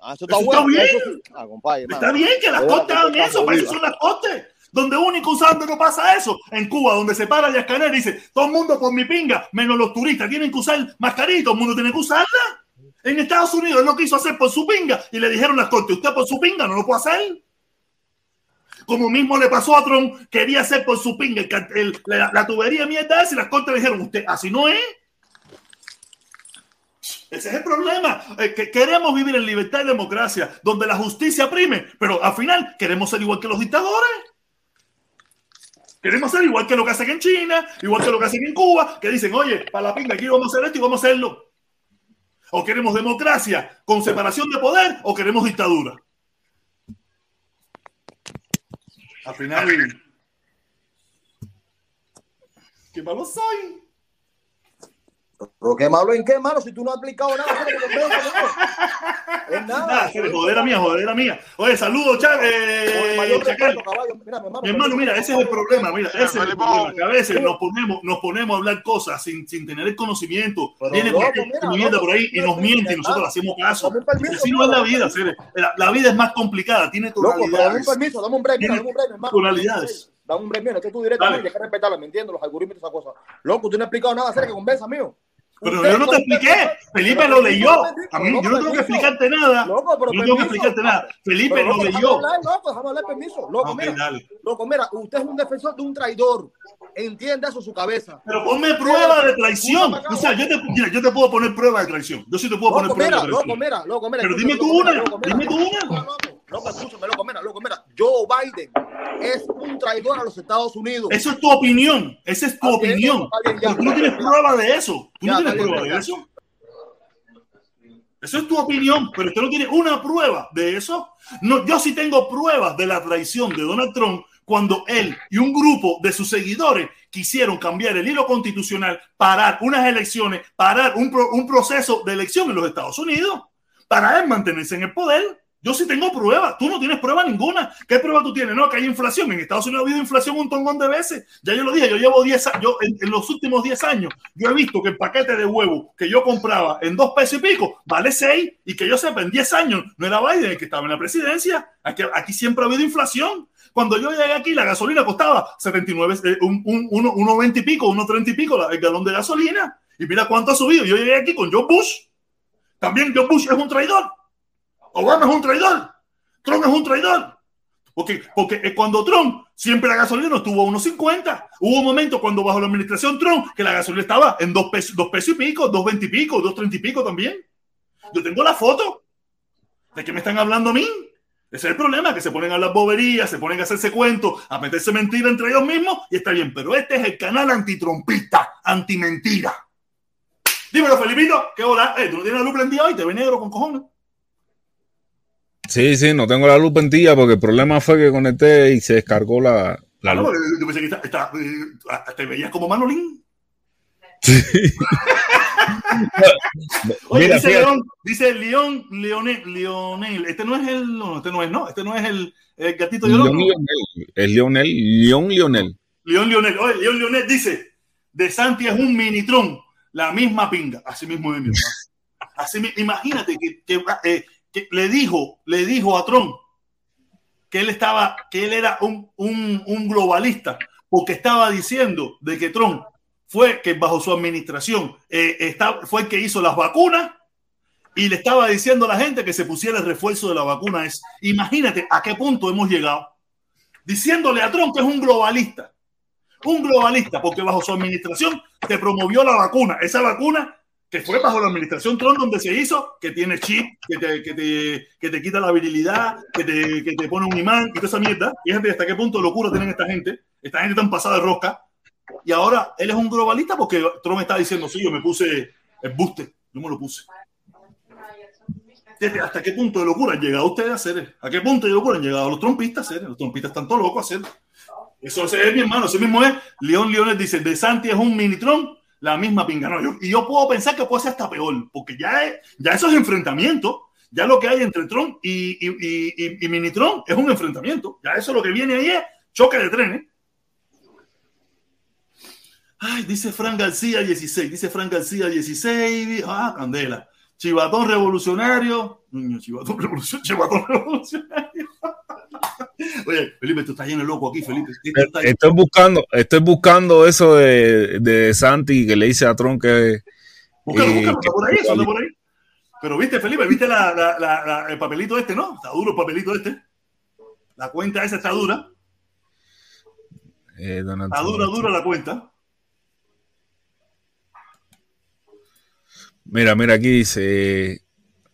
Ah, eso está Eso bueno. está bien. Eso. Ah, compadre, Está bien que las verdad hagan eso, para eso son las cortes. Donde único que no pasa eso, en Cuba, donde se para y escanea y dice, todo el mundo por mi pinga, menos los turistas, tienen que usar mascarilla, todo el mundo tiene que usarla. En Estados Unidos él no quiso hacer por su pinga y le dijeron las cortes, usted por su pinga no lo puede hacer. Como mismo le pasó a Trump, quería hacer por su pinga el cart- el- la, la tubería mierda esa y las cortes le dijeron, usted así no es. Ese es el problema. Eh, que queremos vivir en libertad y democracia, donde la justicia prime, pero al final queremos ser igual que los dictadores. Queremos ser igual que lo que hacen en China, igual que lo que hacen en Cuba, que dicen, oye, para la pinga aquí vamos a hacer esto y vamos a hacerlo. O queremos democracia con separación de poder o queremos dictadura. Al final, qué malo soy. ¿Pero qué malo en qué, mano? Si tú no has aplicado nada, ¿qué te convence, mano? Es nada. Nada, que jodera mía, jodera mía. Oye, saludos, Cha- Con el eh, mi hermano. Mi hermano, mira, ese es el problema, mira, ese es el problema, que a veces nos ponemos, nos ponemos a hablar cosas sin, sin tener el conocimiento, viene mierda por ahí y nos miente y nosotros hacemos caso. Así no es la vida, la, la vida es más complicada, tiene tonalidades. permiso, dame un break, dame un break, mi hermano. tonalidades. Dame un esto es tú directamente, hay que respetarlo, ¿me entiendes? Los algoritmos y esas cosas. Loco, tú no has explicado nada acerca que conversa mío. Pero yo no te expliqué, Felipe lo leyó. A mí yo no tengo que explicarte nada. Loco, pero no tengo que explicarte nada. Felipe lo loco, leyó. loco, déjame hablar, permiso. Loco, mira, loco, mira, usted es un defensor de un traidor. Entiende eso en su cabeza. Pero ponme prueba de traición. O sea, yo te, mira, yo te puedo poner prueba de traición. Yo sí te puedo poner Loco, prueba mira, de loco, traición. mira, loco, mira. Pero dime tú loco, una, loco, dime tú una. Loco, escúchame, loco, mira, loco, mira. Joe Biden es un traidor a los Estados Unidos. Eso es tu opinión. Esa es tu bien, opinión. bien, ya. Tú no tienes prueba de eso. Tú Ya, no tienes prueba de eso. Eso es tu opinión, pero usted no tiene una prueba de eso. No, yo sí tengo pruebas de la traición de Donald Trump cuando él y un grupo de sus seguidores quisieron cambiar el hilo constitucional, parar unas elecciones, parar un, pro- un proceso de elección en los Estados Unidos, para él mantenerse en el poder. Yo sí tengo pruebas, tú no tienes prueba ninguna. ¿Qué prueba tú tienes? No, que hay inflación. En Estados Unidos ha habido inflación un montón de veces. Ya yo lo dije, yo llevo 10 años, en, en los últimos 10 años, yo he visto que el paquete de huevo que yo compraba en dos pesos y pico vale 6 y que yo sepa, en 10 años no era Biden el que estaba en la presidencia. Aquí, siempre ha habido inflación. Cuando yo llegué aquí, la gasolina costaba 79, eh, un, un, uno, uno 20 y pico, uno 30 y pico el galón de gasolina. Y mira cuánto ha subido. Yo llegué aquí con Joe Bush. También Joe Bush es un traidor. Obama es un traidor. Trump es un traidor. Porque, porque eh, cuando Trump, siempre la gasolina estuvo a 1.50. Hubo un momento cuando bajo la administración Trump que la gasolina estaba en dos pesos, dos pesos y pico, dos veinte y pico, dos treinta y pico también. Yo tengo la foto. ¿De qué me están hablando a mí? Ese es el problema, que se ponen a hablar boberías, se ponen a hacerse cuentos, a meterse mentira entre ellos mismos y está bien. Pero este es el canal antitrompista, antimentira. Dímelo, Felipito, ¿qué hola? Eh, ¿Tú no tienes la luz prendida hoy? Te ve negro con cojones. Sí, sí, no tengo la luz prendida porque el problema fue que conecté y se descargó la, la Ah, no, luz. porque yo pensé que está- está, eh, te veías como Manolín. Oye, Mira, dice. León, dice León, Leonel, Leonel. Este no es el, no, este no es, no, este no es el, el gatito de León. Lionel. Es Lionel. León Lionel. León Leonel. Oye, León Leonel dice, De Santi es un minitrón, la misma pinga. Así mismo es mi hermano. Así imagínate que, que, eh, le dijo, le dijo a Trump, que él estaba, que él era un, un, un globalista, porque estaba diciendo de que Trump fue que bajo su administración eh, está, fue el que hizo las vacunas y le estaba diciendo a la gente que se pusiera el refuerzo de la vacuna. Es, imagínate a qué punto hemos llegado. Diciéndole a Trump que es un globalista. Un globalista, porque bajo su administración se promovió la vacuna. Esa vacuna que fue bajo la administración Trump donde se hizo, que tiene chip, que te, que te, que te quita la virilidad, que te, que te pone un imán y toda esa mierda. Fíjate hasta qué punto de locura tienen esta gente. Esta gente tan pasada de rosca. Y ahora él es un globalista porque Trump está diciendo, sí, yo me puse el booster, yo me lo puse. Fíjate, ¿Hasta qué punto de locura han llegado ustedes a hacer? ¿A qué punto de locura han llegado los trompistas a hacer? Los trompistas están todos locos a hacer. Eso es mi hermano, ese mismo es. León Leones dice, De Santi es un mini Trump, la misma pinga. No, y yo puedo pensar que puede ser hasta peor, porque ya, es, ya eso es enfrentamiento. Ya lo que hay entre Trump y, y, y, y- y mini Trump es un enfrentamiento. Ya eso lo que viene ahí es choque de trenes. Ay, dice Fran García 16, dice Fran García 16, ah, Candela. Chivatón revolucionario. Niño, chivatón revolucionario. Chivatón revolucionario. Oye, Felipe, tú estás lleno loco aquí, Felipe. Estoy buscando, estoy buscando eso de, de Santi que le dice a Trump que. Búscalo, eh, búscalo, está por ahí, eso está por ahí. Pero viste, Felipe, viste la, la- la- el papelito este, ¿no? Está duro el papelito este. La cuenta esa está dura. eh, Está dura, dura la cuenta. Mira, mira, aquí dice.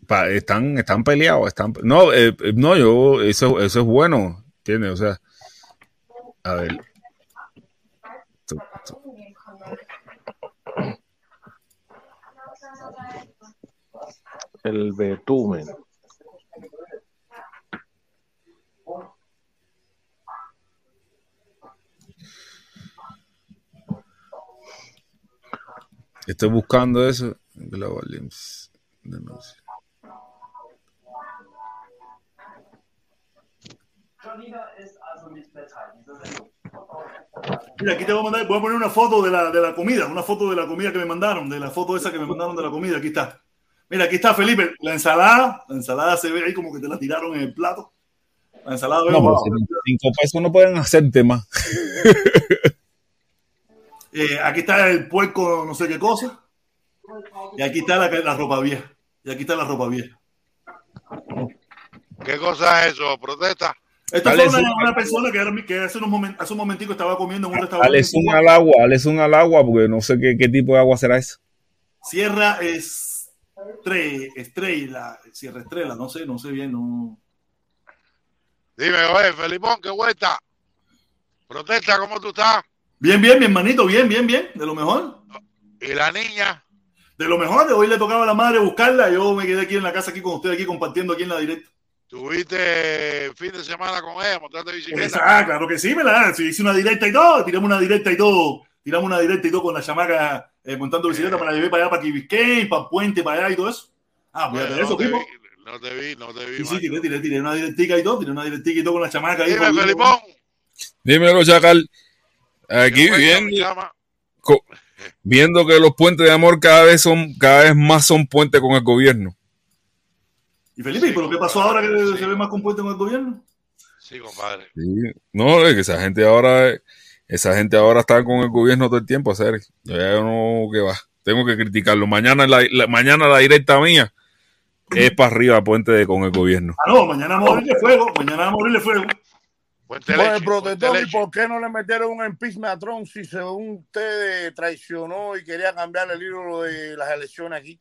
pa- están, están peleados. Están, no, eh, no, yo, eso, eso es bueno. ¿Entiendes? O sea, a ver. Tu- tu- El betumen. Estoy buscando eso. Global Limbs. Denuncia. Mira, aquí te voy a mandar, voy a poner una foto de la, de la comida, una foto de la comida que me mandaron, de la foto esa que me mandaron de la comida. Aquí está. Mira, aquí está Felipe, la ensalada. La ensalada se ve ahí como que te la tiraron en el plato. La ensalada No, pero cinco pesos no pueden hacerte más. Eh, aquí está el puerco, no sé qué cosa. Y aquí está la, la ropa vieja. Y aquí está la ropa vieja. ¿Qué cosa es eso? ¿Protesta? Esta Dale fue una, persona que, era mi- que hace, unos momen- hace un momentico estaba comiendo en un restaurante. Dale zoom al agua, dale zoom al agua, porque no sé qué, qué tipo de agua será eso. Sierra Estre- Estrella, Sierra Estrella, no sé, no sé bien, no. Dime, oye, Felipón, ¿qué vuelta? Protesta, ¿cómo tú estás? Bien, bien, mi hermanito, bien, bien, bien, de lo mejor. ¿Y la niña? De lo mejor, de hoy le tocaba a la madre buscarla, yo me quedé aquí en la casa, aquí con usted, aquí compartiendo aquí en la directa. ¿Tuviste fin de semana con ella montando bicicleta? Ah, claro que sí, ¿verdad? Si hice una directa y todo, tiramos una directa y todo, tiramos una directa y todo con la chamaca eh, montando bicicleta, me la llevé para allá, para Kibisquey, para Puente, para allá y todo eso. Ah, pues Oye, de eso, no, tipo. no te vi, no te vi. Sí, sí, tiré, tiré, tiré una directica y todo, tiré una directica y todo con la chamaca ahí. Dime, por- Felipón. Dímelo, Chacal. Aquí ¿qué cuenta, mi viendo, viendo que los puentes de amor cada vez son, cada vez más son puentes con el gobierno. Y Felipe, ¿y por qué pasó ahora que Sí. se ve más compuesto con el gobierno? Sí, compadre. Sí. No, es que esa gente ahora, esa gente ahora está con el gobierno todo el tiempo, hacer. Yo ya no, que va. Tengo que criticarlo. Mañana la, la- mañana la directa mía es para arriba puente de, con el gobierno. Ah, no, mañana vamos a morirle fuego, mañana vamos a morirle fuego. Puente leche, protestón, puente ¿y por qué no le metieron un impeachment a Trump si según usted traicionó y quería cambiar el libro de las elecciones aquí?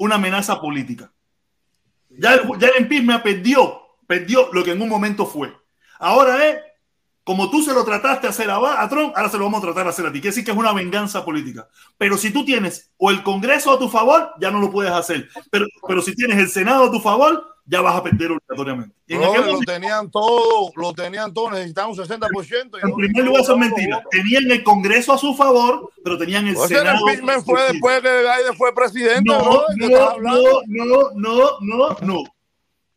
una amenaza política. Ya el, ya el impeachment perdió, perdió lo que en un momento fue. Ahora es, como tú se lo trataste a hacer a, a Trump, ahora se lo vamos a tratar a hacer a ti. Quiere decir que es una venganza política. Pero si tú tienes o el Congreso a tu favor, ya no lo puedes hacer. Pero, pero si tienes el Senado a tu favor, ya vas a perder obligatoriamente. Y en Bro, aquel lo momento, tenían todo, lo tenían todo, necesitaban un 60%. y en no- primer no lugar, eso es lograron, mentira. bro. Tenían el Congreso a su favor, pero tenían el O sea, el Senado. impeachment fue después que Biden fue presidente, No, ¿de no, no, no, no, no, no,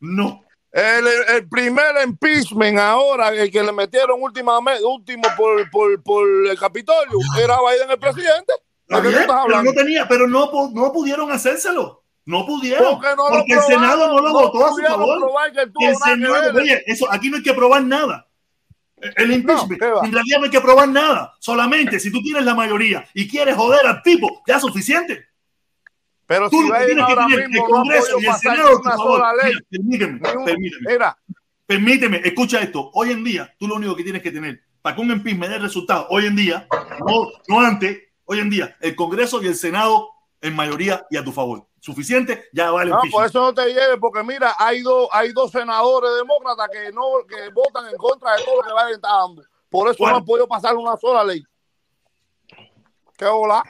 no. El, el primer impeachment ahora, el que le metieron últimamente, último por, por, por el Capitolio, era Biden el presidente. ¿De bien, pero no tenía, pero no, no pudieron hacérselo. No pudieron. Porque no el Senado no lo votó a su favor. el Senado- oye, eso, aquí no hay que probar nada. El impeachment, ¿qué va? en realidad no hay que probar nada. Solamente si tú tienes la mayoría y quieres joder al tipo, ya es suficiente. Pero Tú si lo que tienes que tener el no Congreso y el Senado, por favor. Mira, permíteme, permíteme. Mira, Permíteme, escucha esto. Hoy en día, tú lo único que tienes que tener para que un impeachment dé resultado, hoy en día, no, no antes, hoy en día, el Congreso y el Senado en mayoría y a tu favor. Suficiente, ya vale no, por eso no te lleves, porque mira, hay dos, hay dos senadores demócratas que no, que votan en contra de todo lo que Biden está dando. Por eso ¿Cuál? no han podido pasar una sola ley. ¿Qué hola?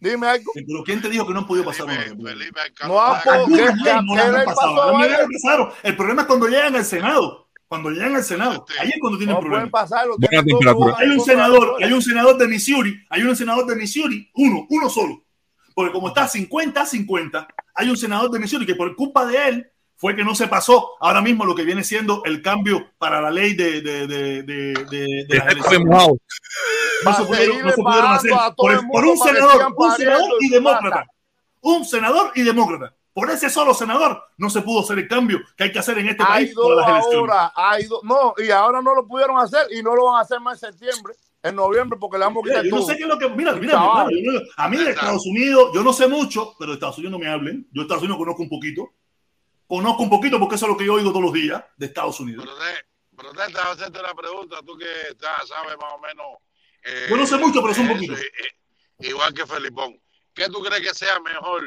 Dime algo. Pero ¿quién te dijo que no han podido pasar una ley? Felipe, No han podido. Algunas ¿Qué, leyes no las qué han ley pasado. pasó, Algunas Biden? leyes pasaron. El problema es cuando llegan al Senado. Cuando llegan al Senado. Ahí es cuando tienen No pueden problemas. pasarlo. Tienen Hay un senador, hay un senador de Missouri, hay un senador de Missouri, uno, uno solo. Porque como está 50-50, hay un senador de Missouri que por culpa de él fue que no se pasó ahora mismo lo que viene siendo el cambio para la ley de, de, de, de, de- las. No se Para pudieron, no seguirle se pudieron pagando hacer. Por, el por mundo un para senador, un senador en y demócrata. Un senador y demócrata. Por ese solo senador no se pudo hacer el cambio que hay que hacer en este país por dos las ahora. No, y ahora no lo pudieron hacer y no lo van a hacer más en septiembre, en noviembre, porque le vamos a quitar yo no todo. sé qué es lo que. Mira, mira, yo no- a mí de Estados Unidos, yo no sé mucho, pero de Estados Unidos no me hablen. Yo de Estados Unidos conozco un poquito. Conozco un poquito porque eso es lo que yo oigo todos los días de Estados Unidos. Protesta, hacerte una pregunta, tú que estás, sabes más o menos. eh, Yo no sé mucho, pero sé un poquito. eh, eh, igual que Felipón. ¿Qué tú crees que sea mejor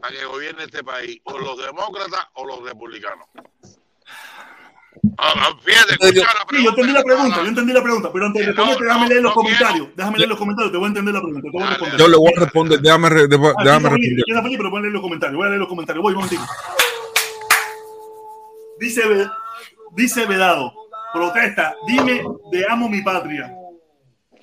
para que gobierne este país? ¿O los demócratas o los republicanos? Ah, escucha la Sí, yo entendí la pregunta, yo entendí la pregunta, pero antes de no, responderte, déjame no, leer los no comentarios. Déjame leer los comentarios, te voy a entender la pregunta. Te voy a responder. Yo le voy a responder. Déjame, re- déjame Ah, déjame responder. pero voy a leer los comentarios. Voy a leer los comentarios. Voy, un momentito. Dice, dice Vedado, protesta, dime de amo mi patria.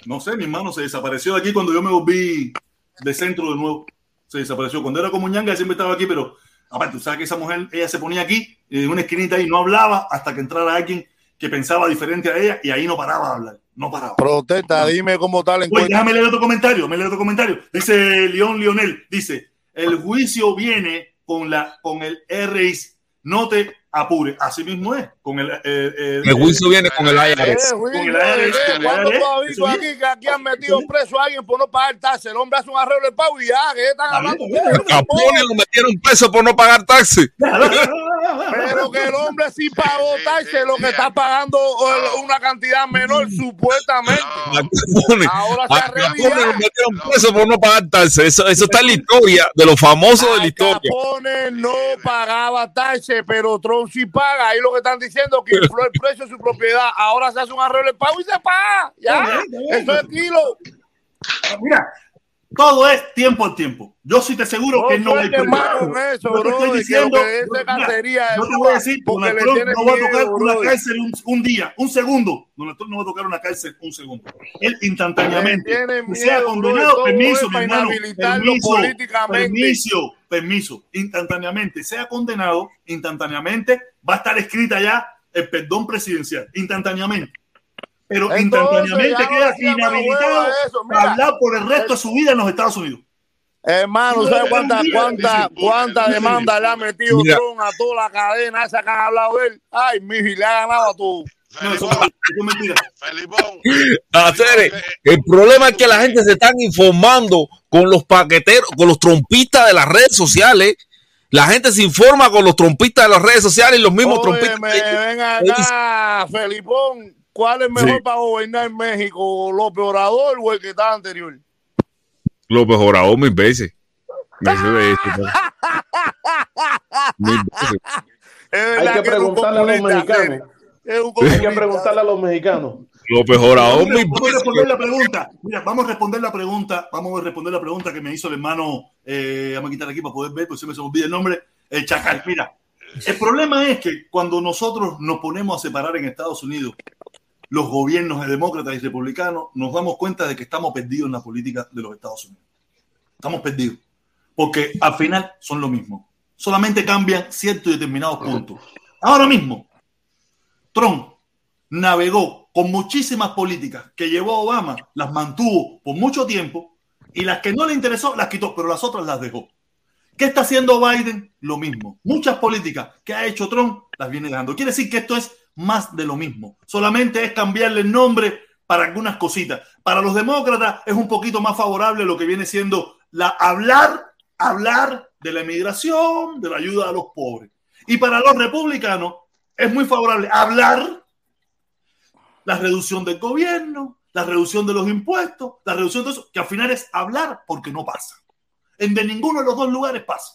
No sé, mi hermano se desapareció de aquí cuando yo me volví de centro de nuevo. Se desapareció. Cuando era como ñanga siempre estaba aquí, pero aparte, sabes que esa mujer, ella se ponía aquí, en una esquinita ahí, no hablaba hasta que entrara alguien que pensaba diferente a ella y ahí no paraba de hablar. No paraba. Protesta, dime cómo la Oye, encuesta. déjame leer otro comentario, me leer otro comentario. Dice León Lionel, dice, el juicio viene con la con el RIS, no te apures. Así mismo es, con el... eh, eh, El juicio viene con el Eh, IRS. Con el eh, con el ¿Cuándo ARS, tú has eso visto bien. aquí que aquí han metido preso a alguien por no pagar taxes? El hombre hace un arreglo de pago y ya, que están hablando? Capone lo metieron preso por no pagar taxi. Pero que el hombre sí pagó taxes, lo que está pagando eh, una cantidad menor, supuestamente. A Capone, Ahora se a arregla. Preso por no pagar taxi. Eso, eso está en la historia de los famosos de la historia. Capone no pagaba taxes, pero Trump sí paga. Ahí lo que están diciendo que infló el precio de su propiedad. Ahora se hace un arreglo de pago y se paga. Ya, eso es kilo. Mira, todo es tiempo al tiempo. Yo sí te aseguro No que no hay eso, Yo te bro, estoy diciendo, yo te voy a decir, Donald Trump no va a tocar miedo, una bro. cárcel un, un día, un segundo. Donald Trump no va a tocar una cárcel un segundo. Él instantáneamente que sea condenado, bro, permiso, mi hermano, permiso, permiso, permiso, instantáneamente, sea condenado, instantáneamente, va a estar escrita ya el perdón presidencial, instantáneamente. Pero Entonces, instantáneamente no queda inhabilitado para hablar por el resto de su vida en los Estados Unidos. Hermano, ¿sabes cuánta, cuánta, cuánta demanda le ha metido Mira. Trump a toda la cadena esa que han hablado de él? Ay, miji, le ha ganado a todo. No, eso, eso es mentira. Felipón, Hacer, el problema es que la gente se están informando con los paqueteros, con los trompistas de las redes sociales. La gente se informa con los trompistas de las redes sociales y los mismos trompistas. Óyeme, ven acá, Felipón. ¿Cuál es mejor Sí. para gobernar México? ¿López Obrador o el que estaba anterior? López Obrador mil veces. Hay que preguntarle a los mexicanos. Hay que preguntarle a los mexicanos. López Obrador mil vamos a veces. responder la pregunta. Mira, vamos a responder la pregunta. Vamos a responder la pregunta que me hizo el hermano. Eh, vamos a quitar aquí para poder ver, porque siempre se me olvida el nombre. El Chacal. Mira, El problema es que cuando nosotros nos ponemos a separar en Estados Unidos los gobiernos demócratas y republicanos, nos damos cuenta de que estamos perdidos en la política de los Estados Unidos. Estamos perdidos. Porque al final son lo mismo. Solamente cambian ciertos y determinados puntos. Ahora mismo, Trump navegó con muchísimas políticas que llevó Obama, las mantuvo por mucho tiempo y las que no le interesó las quitó, pero las otras las dejó. ¿Qué está haciendo Biden? Lo mismo. Muchas políticas que ha hecho Trump las viene dejando. Quiere decir que esto es más de lo mismo. Solamente es cambiarle el nombre para algunas cositas. Para los demócratas es un poquito más favorable lo que viene siendo la hablar, hablar de la inmigración, de la ayuda a los pobres. Y para los republicanos es muy favorable hablar la reducción del gobierno, la reducción de los impuestos, la reducción de eso, que al final es hablar porque no pasa. En de ninguno de los dos lugares pasa.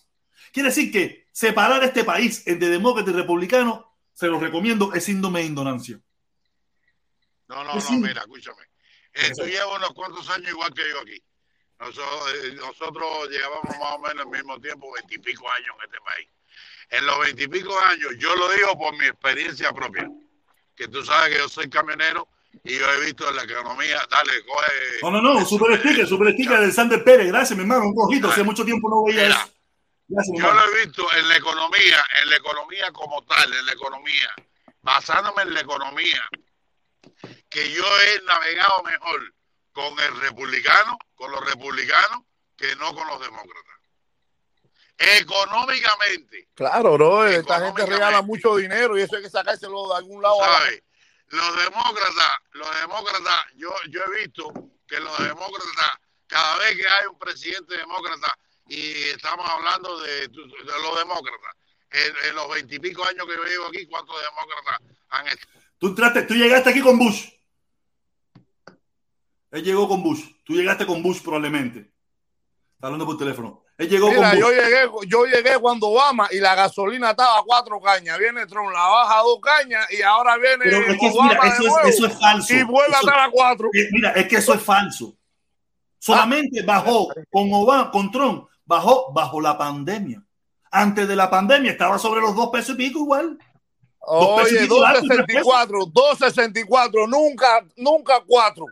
Quiere decir que separar este país entre demócrata y republicano, se lo recomiendo, es síndrome de ignorancia. No, no, no, mira, escúchame. Eh, tú llevas unos cuantos años igual que yo aquí. Nosotros, eh, nosotros llevábamos más o menos el mismo tiempo, veintipico años en este país. En los veintipico años, yo lo digo por mi experiencia propia, que tú sabes que yo soy camionero y yo he visto en la economía, dale, coge. No, no, no, super sticker, super sticker del Sander Pérez. Gracias, mi hermano. Un cojito, hace mucho tiempo no veía eso. Yo lo he visto en la economía, en la economía como tal, en la economía, basándome en la economía, que yo he navegado mejor con el republicano, con los republicanos, que no con los demócratas. Económicamente, Claro, bro, esta gente regala mucho dinero y eso hay que sacárselo de algún lado. Los demócratas, los demócratas, yo, yo he visto que los demócratas, cada vez que hay un presidente demócrata, y estamos hablando de, de los demócratas, en, en los veintipico años que yo llevo aquí, ¿cuántos demócratas han estado? Tú, entraste, tú llegaste aquí con Bush. Él llegó con Bush. Tú llegaste con Bush probablemente. Está hablando por teléfono. Él llegó Mira, con yo Bush. llegué, yo llegué cuando Obama y la gasolina estaba a cuatro cañas. Viene Trump, la baja a dos cañas y ahora viene Pero es que, Obama mira, de eso, es, nuevo eso es falso. y vuelve a estar a cuatro. Mira, es que eso es falso. Solamente bajó con Obama, con Trump, bajó bajo la pandemia. Antes de la pandemia estaba sobre los dos pesos y pico igual. Dos pesos y Oye, pico alto y tres 264, 264, nunca, nunca a cuatro.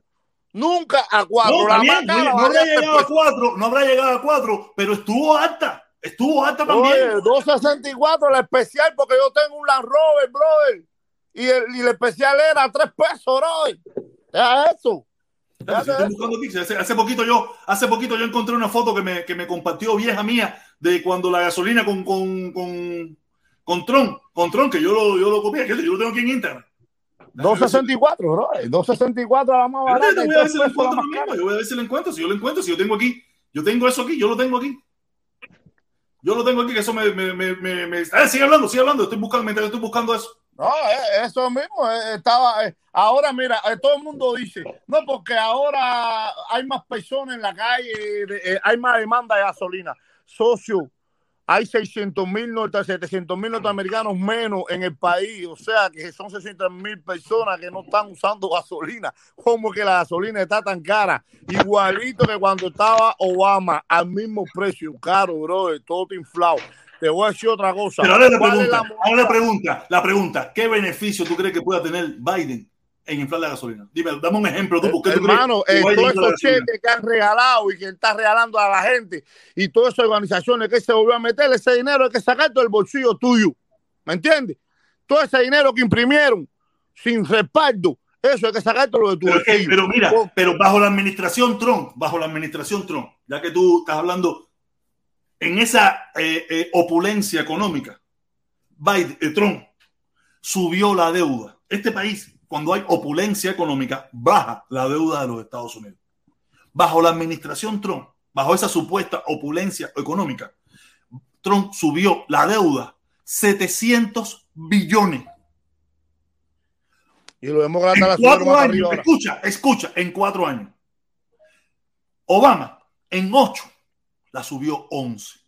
Nunca a cuatro. No, la está bien, cara no, habrá llegado a pesos. cuatro, no habrá llegado a cuatro, pero estuvo alta. Estuvo alta Oye, también. 264 la especial porque yo tengo un Land Rover, brother. Y el, y el especial era tres pesos, brother. Deja eso. Espérate, si estoy buscando aquí, hace, hace poquito yo, hace poquito yo encontré una foto que me, que me compartió vieja mía de cuando la gasolina con, con, con, con Tron, con Tron, que yo lo, yo lo copié, que yo lo tengo aquí en Instagram. 264, brother. 264 la más barata. Espérate, y voy a ver si lo encuentro yo voy a ver si lo encuentro, si yo lo encuentro, si yo tengo aquí, yo tengo eso aquí, yo lo tengo aquí. Yo lo tengo aquí, que eso me, me, me, me, me- Ah, sigue hablando, sigue hablando, estoy buscando, mientras estoy buscando eso. No, eh, eso mismo eh, estaba. eh, ahora, mira, todo el mundo dice, no, porque ahora hay más personas en la calle, hay más demanda de gasolina. Socio, hay 600 mil, 700 mil norteamericanos menos en el país, o sea que son 600 mil personas que no están usando gasolina. ¿Cómo que la gasolina está tan cara? Igualito que cuando estaba Obama, al mismo precio, caro, bro, todo inflado. Te voy a decir otra cosa. Pero ahora la ¿Cuál es pregunta, la ahora la pregunta, la pregunta, ¿qué beneficio tú crees que pueda tener Biden en inflar la gasolina? Dime, dame un ejemplo tú, ¿por qué tú crees Hermano, eh, todos esos cheques que han regalado y que está regalando a la gente y todas esas organizaciones que se volvió a meter, ese dinero hay que sacar del bolsillo tuyo. ¿Me entiendes? Todo ese dinero que imprimieron sin respaldo, eso hay que sacártelo de tu Pero, que- bolsillo. pero mira, pero bajo la administración Trump, bajo la administración Trump, ya que tú estás hablando en esa eh, eh, opulencia económica, Biden, eh, Trump subió la deuda. Este país, cuando hay opulencia económica, baja la deuda de los Estados Unidos. Bajo la administración Trump, bajo esa supuesta opulencia económica, Trump subió la deuda 700 billones. Y demócratas la En cuatro años, arriba escucha, escucha, en cuatro años. Obama en ocho la subió 11.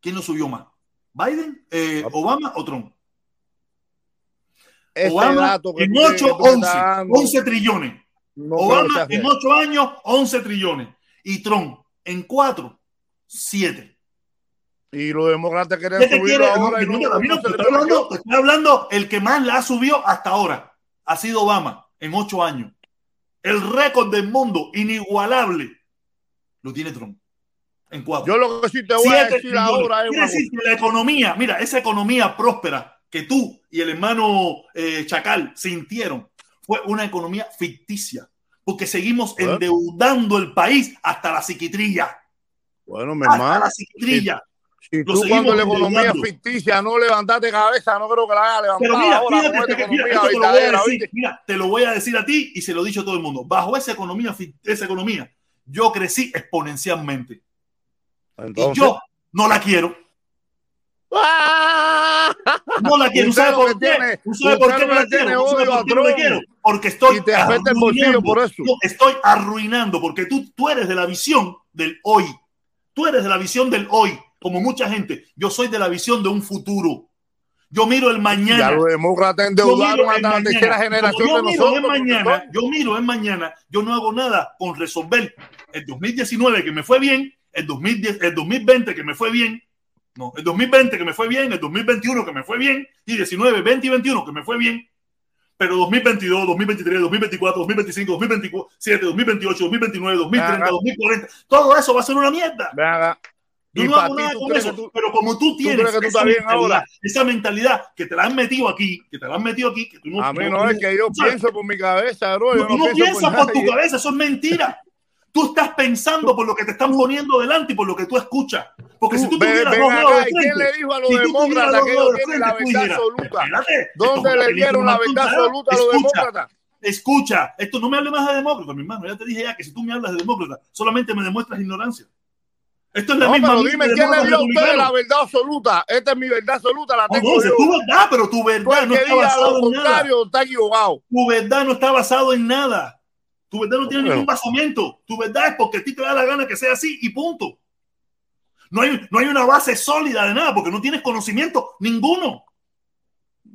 ¿Quién lo subió más? ¿Biden, eh, Obama o Trump? Ese Obama dato que en tú- que 8, tú me 11, estás dando, 11 trillones. no Obama en real. 8 años, 11 trillones. Y Trump en 4, 7. Y los demócratas querían ¿Qué te subirlo quiere? ahora No, te estoy hablando, te estoy hablando, el que más la ha subido hasta ahora ha sido Obama en ocho años. El récord del mundo inigualable lo tiene Trump en cuatro. Yo lo que sí te voy a Siete decir trillones. ahora es Quiere una decir que la economía, mira, esa economía próspera que tú y el hermano eh, Chacal sintieron fue una economía ficticia, porque seguimos Bueno. endeudando el país hasta la psiquitrilla. Bueno, mi Hasta hermano. la psiquitrilla. Si tú cuando la economía endeudando. ficticia no levantaste cabeza, no creo que la haga levantar Pero mira, ahora fíjate que- mira, esto te lo voy a decir, mira, te lo voy a decir a ti y se lo he dicho a todo el mundo. Bajo esa economía, esa economía, yo crecí exponencialmente. Entonces, y yo no la quiero. No la quiero. Usted ¿Sabe lo por qué? tiene- ¿Tú sabes por usted qué no la quiero? ¿Tú sabes odio por qué no la quiero? Porque estoy Y te afecta el bolsillo por eso. Yo estoy arruinando porque tú, tú eres de la visión del hoy. Tú eres de la visión del hoy, como mucha gente. Yo soy de la visión de un futuro. Yo miro el mañana. Ya los demócratas Yo endeudaron en hasta la tercera generación Como de yo miro en nosotros. mañana, yo miro en mañana, yo no hago nada con resolver el 2019 que me fue bien, el 2010, el 2020 que me fue bien, no, el 2020 que me fue bien, el 2021 que me fue bien, y 19, 20 y 21 que me fue bien, pero 2022, 2023, 2024, 2025, 2027, 2028, 2029, 2030, Ajá. 2040, todo eso va a ser una mierda. Acá. Yo Y no hago ti, nada ¿tú con eso, tú- pero como tú tienes tú esa, mentalidad, ahora? esa mentalidad que te la han metido aquí, que te la han metido aquí, que tú no A mí no es que yo ¿sabes? pienso por mi cabeza, bro. Yo Tú no, no, pienso piensas por por tu cabeza, eso es mentira. Tú estás pensando por lo que te están poniendo delante y por lo que tú escuchas. Porque si tú Ven- tuvieras ven dos dedos acá, de ¿y quién frente, le dijo a los si demócratas que ellos tienen la frente, verdad dijeras, absoluta? espérate, ¿Dónde le dieron la verdad absoluta a los Escucha, demócratas? Escucha, esto no me hable más de demócrata, mi hermano. Ya te dije ya que si tú me hablas de demócrata, solamente me demuestras ignorancia. Esto es la No, misma pero dime quién le dio a republicanos. la verdad absoluta. Esta es mi verdad absoluta, la No, tengo no, esa yo. tu verdad, pero tu verdad no está lo en nada. está. Tu verdad no está basado en nada. Tu verdad no tiene Bueno. ningún basamento. Tu verdad es porque a ti te da la gana que sea así y punto. No hay, no hay una base sólida de nada porque no tienes conocimiento ninguno.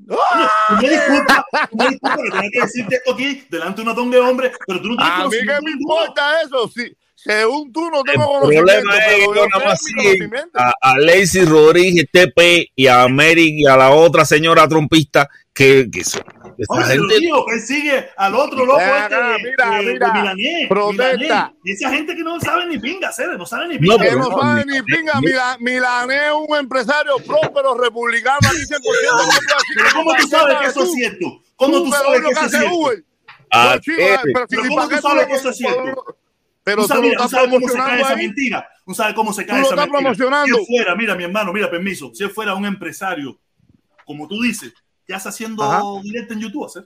Oye, tú me disculpas, tú me disculpas que tenga que decirte esto aquí delante de una tonga de hombres, pero tú no tienes A mí conocimiento me ninguno. importa eso. Según tú no El tengo conocimiento, problema es que pero yo nada sé más a, a Lacey Rodríguez TP y a Mary y a la otra señora trompista que, que son- esa Oye, gente digo, que él sigue al otro loco Ven este de, mira, de- de mira, Milanés, protesta. Milanés. Y esa gente que no sabe ni pinga, Cere, no sabe ni No, pinga. Que pero no no, sabe ni- pinga, Mila- Milanés es un empresario próspero republicano, aquí 100%. no puedo decir Pero que ¿cómo no tú sabes que eso es cierto? ¿Cómo tú sabes es lo que eso es hace cierto? No, eh, pero si- Pero ¿y ¿cómo tú sabes que eso es cierto? Pero Tú sabes, mira, tú cómo se cae promocionando esa mentira. Tú sabes cómo se Tú cae lo esa estás mentira. promocionando. Si fuera, mira, mi hermano, mira, permiso. Si fuera un empresario, como tú dices, ya está haciendo Ajá. directo en YouTube, ¿sí?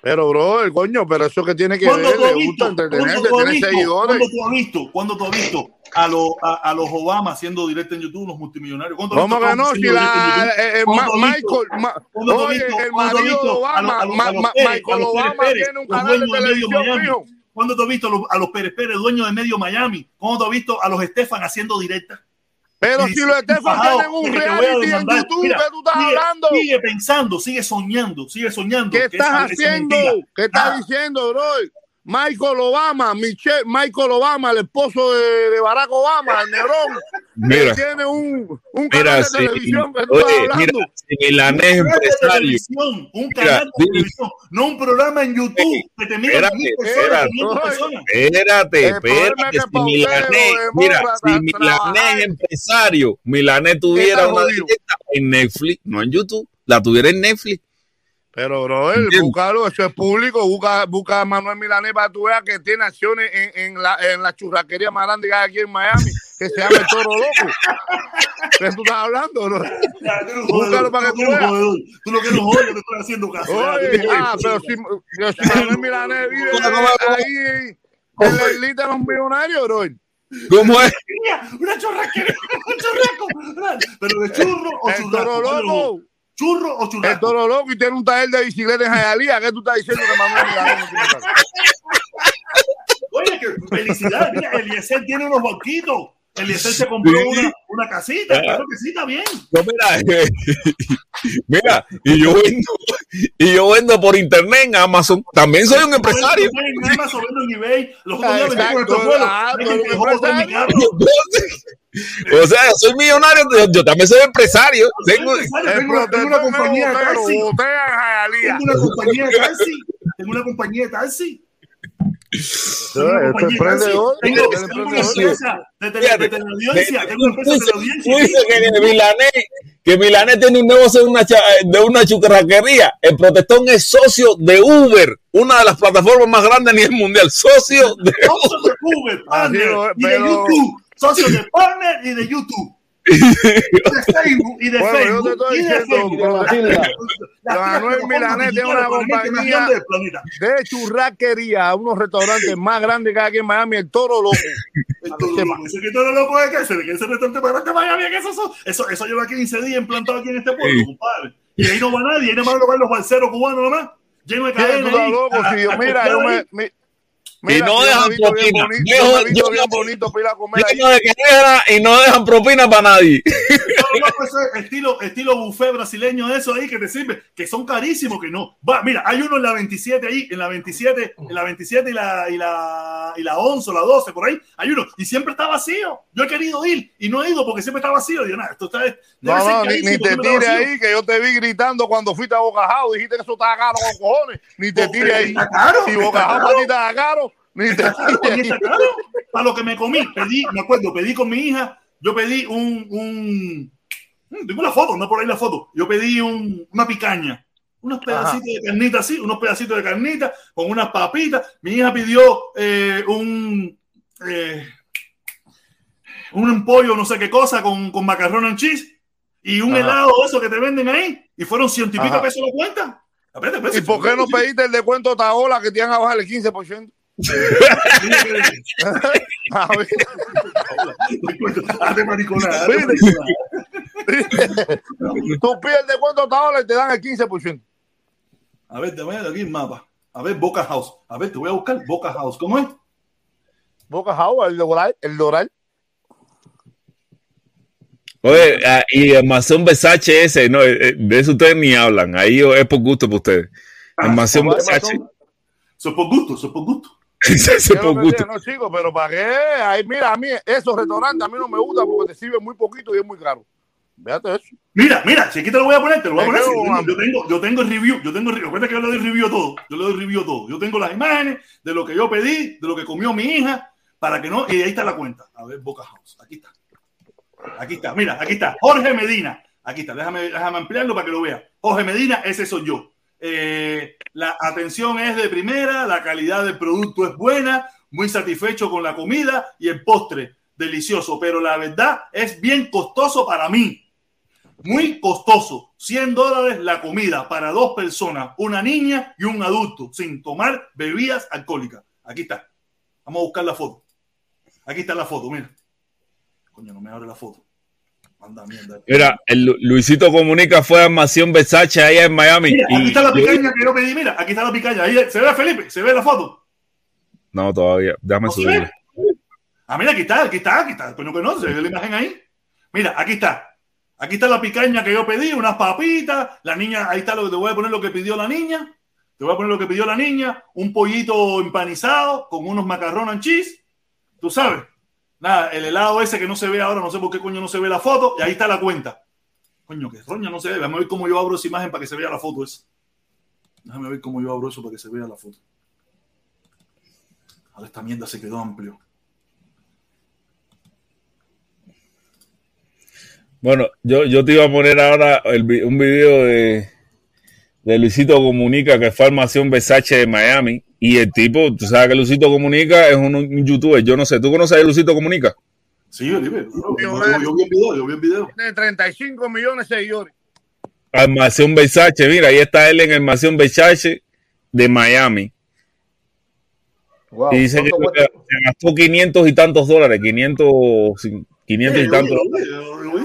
Pero, bro, el coño, pero eso que tiene que ¿Cuándo ver, tú has visto? gusta ¿Cuándo tú has visto? seguidores. ¿Cuándo tú has visto? ¿Cuándo tú has visto a, los a, a los Obama haciendo directo en YouTube, los multimillonarios? ¿Cuándo has ¿Cómo que no? Si la, eh, eh. Michael, ma- ¿Cuándo tú has oye, el ¿Cuándo has marido de Obama, a los, Ma- a los Ma- Pérez, a Michael Obama Pérez, tiene un canal de televisión. ¿Cuándo tú has visto a los, a los Pérez Pérez, dueños de medio Miami? ¿Cuándo tú has visto a los Estefan haciendo directa? Pero si los Estefan tienen un que reality en. YouTube, Mira, ¿qué tú estás sigue, hablando? Sigue pensando, sigue soñando, sigue soñando. ¿Qué que estás haciendo? ¿Qué estás Ah, diciendo, bro? Michael Obama, Michelle, Michael Obama, el esposo de, de Barack Obama, el Negrón, Mira, tiene un, un mira, canal de si, televisión que oye, mira, si Milanés es un canal de empresario, televisión, un Mira, canal de televisión, no un programa en YouTube que te miran espérate, espérate. 500 personas. Espérate, Si Milanés, mira, si Milanés empresario, Milanés tuviera una directa en Netflix, no en YouTube, la tuviera en Netflix. Pero, bro, él, Entiendo. búscalo, eso es público. Busca, busca a Manuel Milanés para que tú veas que tiene acciones en, en la, en la churrasquería más grande que hay aquí en Miami, que se llama el Toro Loco. ¿Qué tú estás hablando, bro? Ya, tú Búscalo para que tú veas. Tú lo que eres un jodedor, yo te estoy haciendo caso. Oye, ah, pero si, pero si Manuel Milanés vive ahí en, en la islita de los millonarios, bro. ¿Cómo es? Una churrasquería, un churrasco. Pero de churro o El churrasco. Toro ¿cuál es lo Loco. ¿Churro o El churrasco? Toro Loco y tiene un taller de bicicleta en Jayalía. ¿Qué tú estás diciendo que Manuel Milanés no tiene casa? Oye, que felicidad. Mira, Eliezer tiene unos banquitos. Eliezer se compró Sí. una, una casita. Claro que sí, está bien. No, mira, mira, y yo vendo, y yo vendo por internet en Amazon. También soy un empresario. En Amazon, vendo en eBay. Los otros días vendí con el O sea, soy millonario, yo, yo también soy empresario. Tengo, Empresario, tengo, tengo una compañía de taxi. Tengo una compañía de taxi. Tengo una compañía de taxi. Tengo una compañía de taxi. Tengo, tengo una empresa de, tele, de teleaudiencia. Tengo una empresa de teleaudiencia. Tú dices que Milané, que Milané tiene un negocio de una, cha- de una chucaraquería. El protestón es socio de Uber, una de las plataformas más grandes a nivel mundial. Socio de Socio de Uber, lo- y de YouTube. Socio de partner y de YouTube. Y de Facebook y de Bueno, yo te Facebook. estoy y de diciendo, Facebook. Manuel plataformas Milané tiene una más compañía- grande. De churraquería a unos restaurantes más grandes que hay aquí en Miami, el Toro Loco. Todo lo loco. Ese que es que se ve que ese restaurante para que vaya bien, eso, eso, eso, eso lleva 15 días implantado aquí en este pueblo, Sí. compadre. Y ahí no va nadie, ahí nada más lo van los balseros cubanos nomás, lleno de cadenas. mira, yo me, ahí. mi- Y mira, no yo dejan visto bien propina. bonito, yo yo- bien bonito para ir a comer ahí. lleno de y no dejan propina para nadie. No, pues, estilo, estilo buffet brasileño de eso ahí que te sirve, que son carísimos, que no. Va, mira, hay uno en la 27 ahí, en la 27, en la 27 y la, y la, y la 11 o la 12, por ahí, hay uno, y siempre está vacío. Yo he querido ir y no he ido porque siempre está vacío. Digo, nada, esto está. No, no, ni, te tires ahí, que yo te vi gritando cuando fuiste a Bocajao. Dijiste que eso estaba caro con cojones. Ni te tires ahí. Está caro, Si caro. para ti estaba caro, ni te tires. Para lo que me comí, pedí, me acuerdo, pedí con mi hija, yo pedí un, un tengo la foto, no por ahí la foto, yo pedí un, una picaña, unos pedacitos de carnita así, unos pedacitos de carnita con unas papitas. Mi hija pidió eh, un eh, un pollo, no sé qué cosa, con, con macarrón en cheese y un Ajá. helado de eso que te venden ahí y fueron ciento y pico pesos la cuenta. Espérate, espérate, ¿Y por qué no pediste el descuento Taola que te iban a bajar el 15%? A ver, Hazte maricona, hazte Mire. maricona. Tú descuento Taola y te dan el 15%. A ver, te voy a dar aquí el mapa. A ver, Boca House. A ver, te voy a buscar Boca House. ¿Cómo es? El Doral, el Doral. Oye, ah, y el Mansión Versace ese, no, eh, de eso ustedes ni hablan. Ahí es por gusto para ustedes. ¿Cómo es, Versace. Eso es por gusto, eso es por gusto. Ese es por gusto. No, chicos, pero ¿para qué? Ahí, mira, a mí esos restaurantes a mí no me gustan porque te sirven muy poquito y es muy caro. Véate eso. Mira, mira, si aquí te lo voy a poner, te lo voy a poner. yo, tengo, yo tengo, yo tengo el review, yo tengo el review. Recuerda que yo le doy review a todo. Yo le doy review a todo. Yo tengo las imágenes de lo que yo pedí, de lo que comió mi hija, para que no, y ahí está la cuenta. A ver, Boca House. Aquí está. Aquí está, mira, aquí está. Jorge Medina. Aquí está, déjame, déjame ampliarlo para que lo vea. Jorge Medina, ese soy yo. Eh, la atención es de primera, la calidad del producto es buena, muy satisfecho con la comida y el postre, delicioso, pero la verdad es bien costoso para mí. Muy costoso, 100 dólares la comida para dos personas, una niña y un adulto, sin tomar bebidas alcohólicas. Aquí está. Vamos a buscar la foto. Aquí está la foto, mira. Coño, no me abre la foto. Manda mierda. Mira, el Lu- Luisito Comunica fue a Mansión Versace allá en Miami. Mira, aquí y está la yo- picaña que yo pedí. Mira, aquí está la picaña. Ahí se ve Felipe, se ve la foto. No, todavía. Déjame ¿No subirla. Ah, mira, aquí está, aquí está, aquí está. Coño que no, se ve la imagen ahí. Mira, aquí está. Aquí está la picaña que yo pedí, unas papitas. La niña, ahí está lo que te voy a poner lo que pidió la niña. Te voy a poner lo que pidió la niña. Un pollito empanizado con unos macarrones en cheese. Tú sabes. Nada, el helado ese que no se ve ahora, no sé por qué coño no se ve la foto. Y ahí está la cuenta. Coño, que roña no se ve. Vamos a ver cómo yo abro esa imagen para que se vea la foto esa. Déjame ver cómo yo abro eso para que se vea la foto. Ahora esta mierda se quedó amplio. Bueno, yo, yo te iba a poner ahora el un video de, de Luisito Comunica que fue a Mansión Versace de Miami. Y el tipo, tú sabes que Luisito Comunica es un, un youtuber. Yo no sé, ¿tú conoces a Luisito Comunica? Sí, dime. Yo, Yo- yo- yo vi el video, yo vi el video. Tiene 35 millones de seguidores. Al Mansión Versace, mira, ahí está él en el Mansión Versace de Miami. Wow, Y dice que ¿cuánto se gastó 500 y tantos dólares, 500, 500 y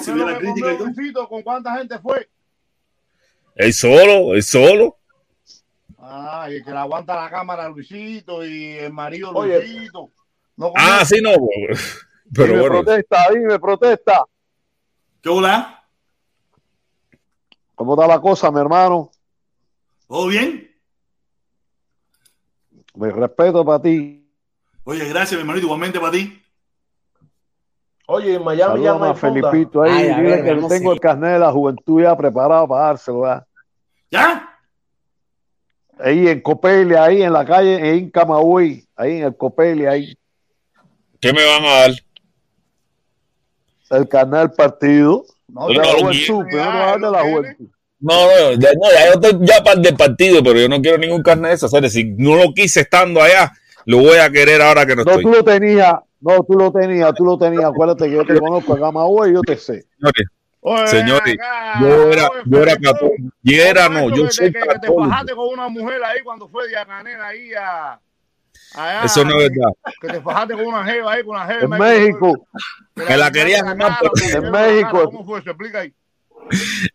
si la crítica. Luisito, ¿Con cuánta gente fue? Él solo, él solo. Ah, y el que le aguanta la cámara Luisito y el marido Oye. Luisito. No Ah, sí, no. Pero dime bueno, protesta, dime protesta. ¿Qué hola? ¿Cómo está la cosa, mi hermano? ¿Todo bien? Mi respeto para ti. Oye, gracias, mi hermanito, igualmente para ti. Oye, en Miami ya no hay a. Felipito ahí. Ay, a dile ver, que vamos, tengo sí. el carnet de la juventud ya preparado para dárselo. ¿verdad? ¿Ya? Ahí en Copelia, ahí en la calle, en Camagüey, ahí en el Copelia, ahí. ¿Qué me van a dar? El carnet del partido. No, de no, la no, juventud, pero no es de la juventud. No, no, ya, no, ya yo estoy ya para el del partido, pero yo no quiero ningún carnet de. O sea, si no lo quise estando allá, lo voy a querer ahora que no No, estoy. tú lo tenías, no, tú lo tenías, tú lo tenías. Acuérdate que yo te conozco a Camagüey y yo te sé. Señores, yo era, yo era católico. Y era, ¿cómo no, es yo que soy te- que, que te católico. fajaste con una mujer ahí cuando fue de Acanela ahí a... allá, Eso no es verdad. Que te fajaste con una jeva ahí, con una jeva. En México, Me la quería ganar, en México. ¿Cómo fue eso? Explica ahí.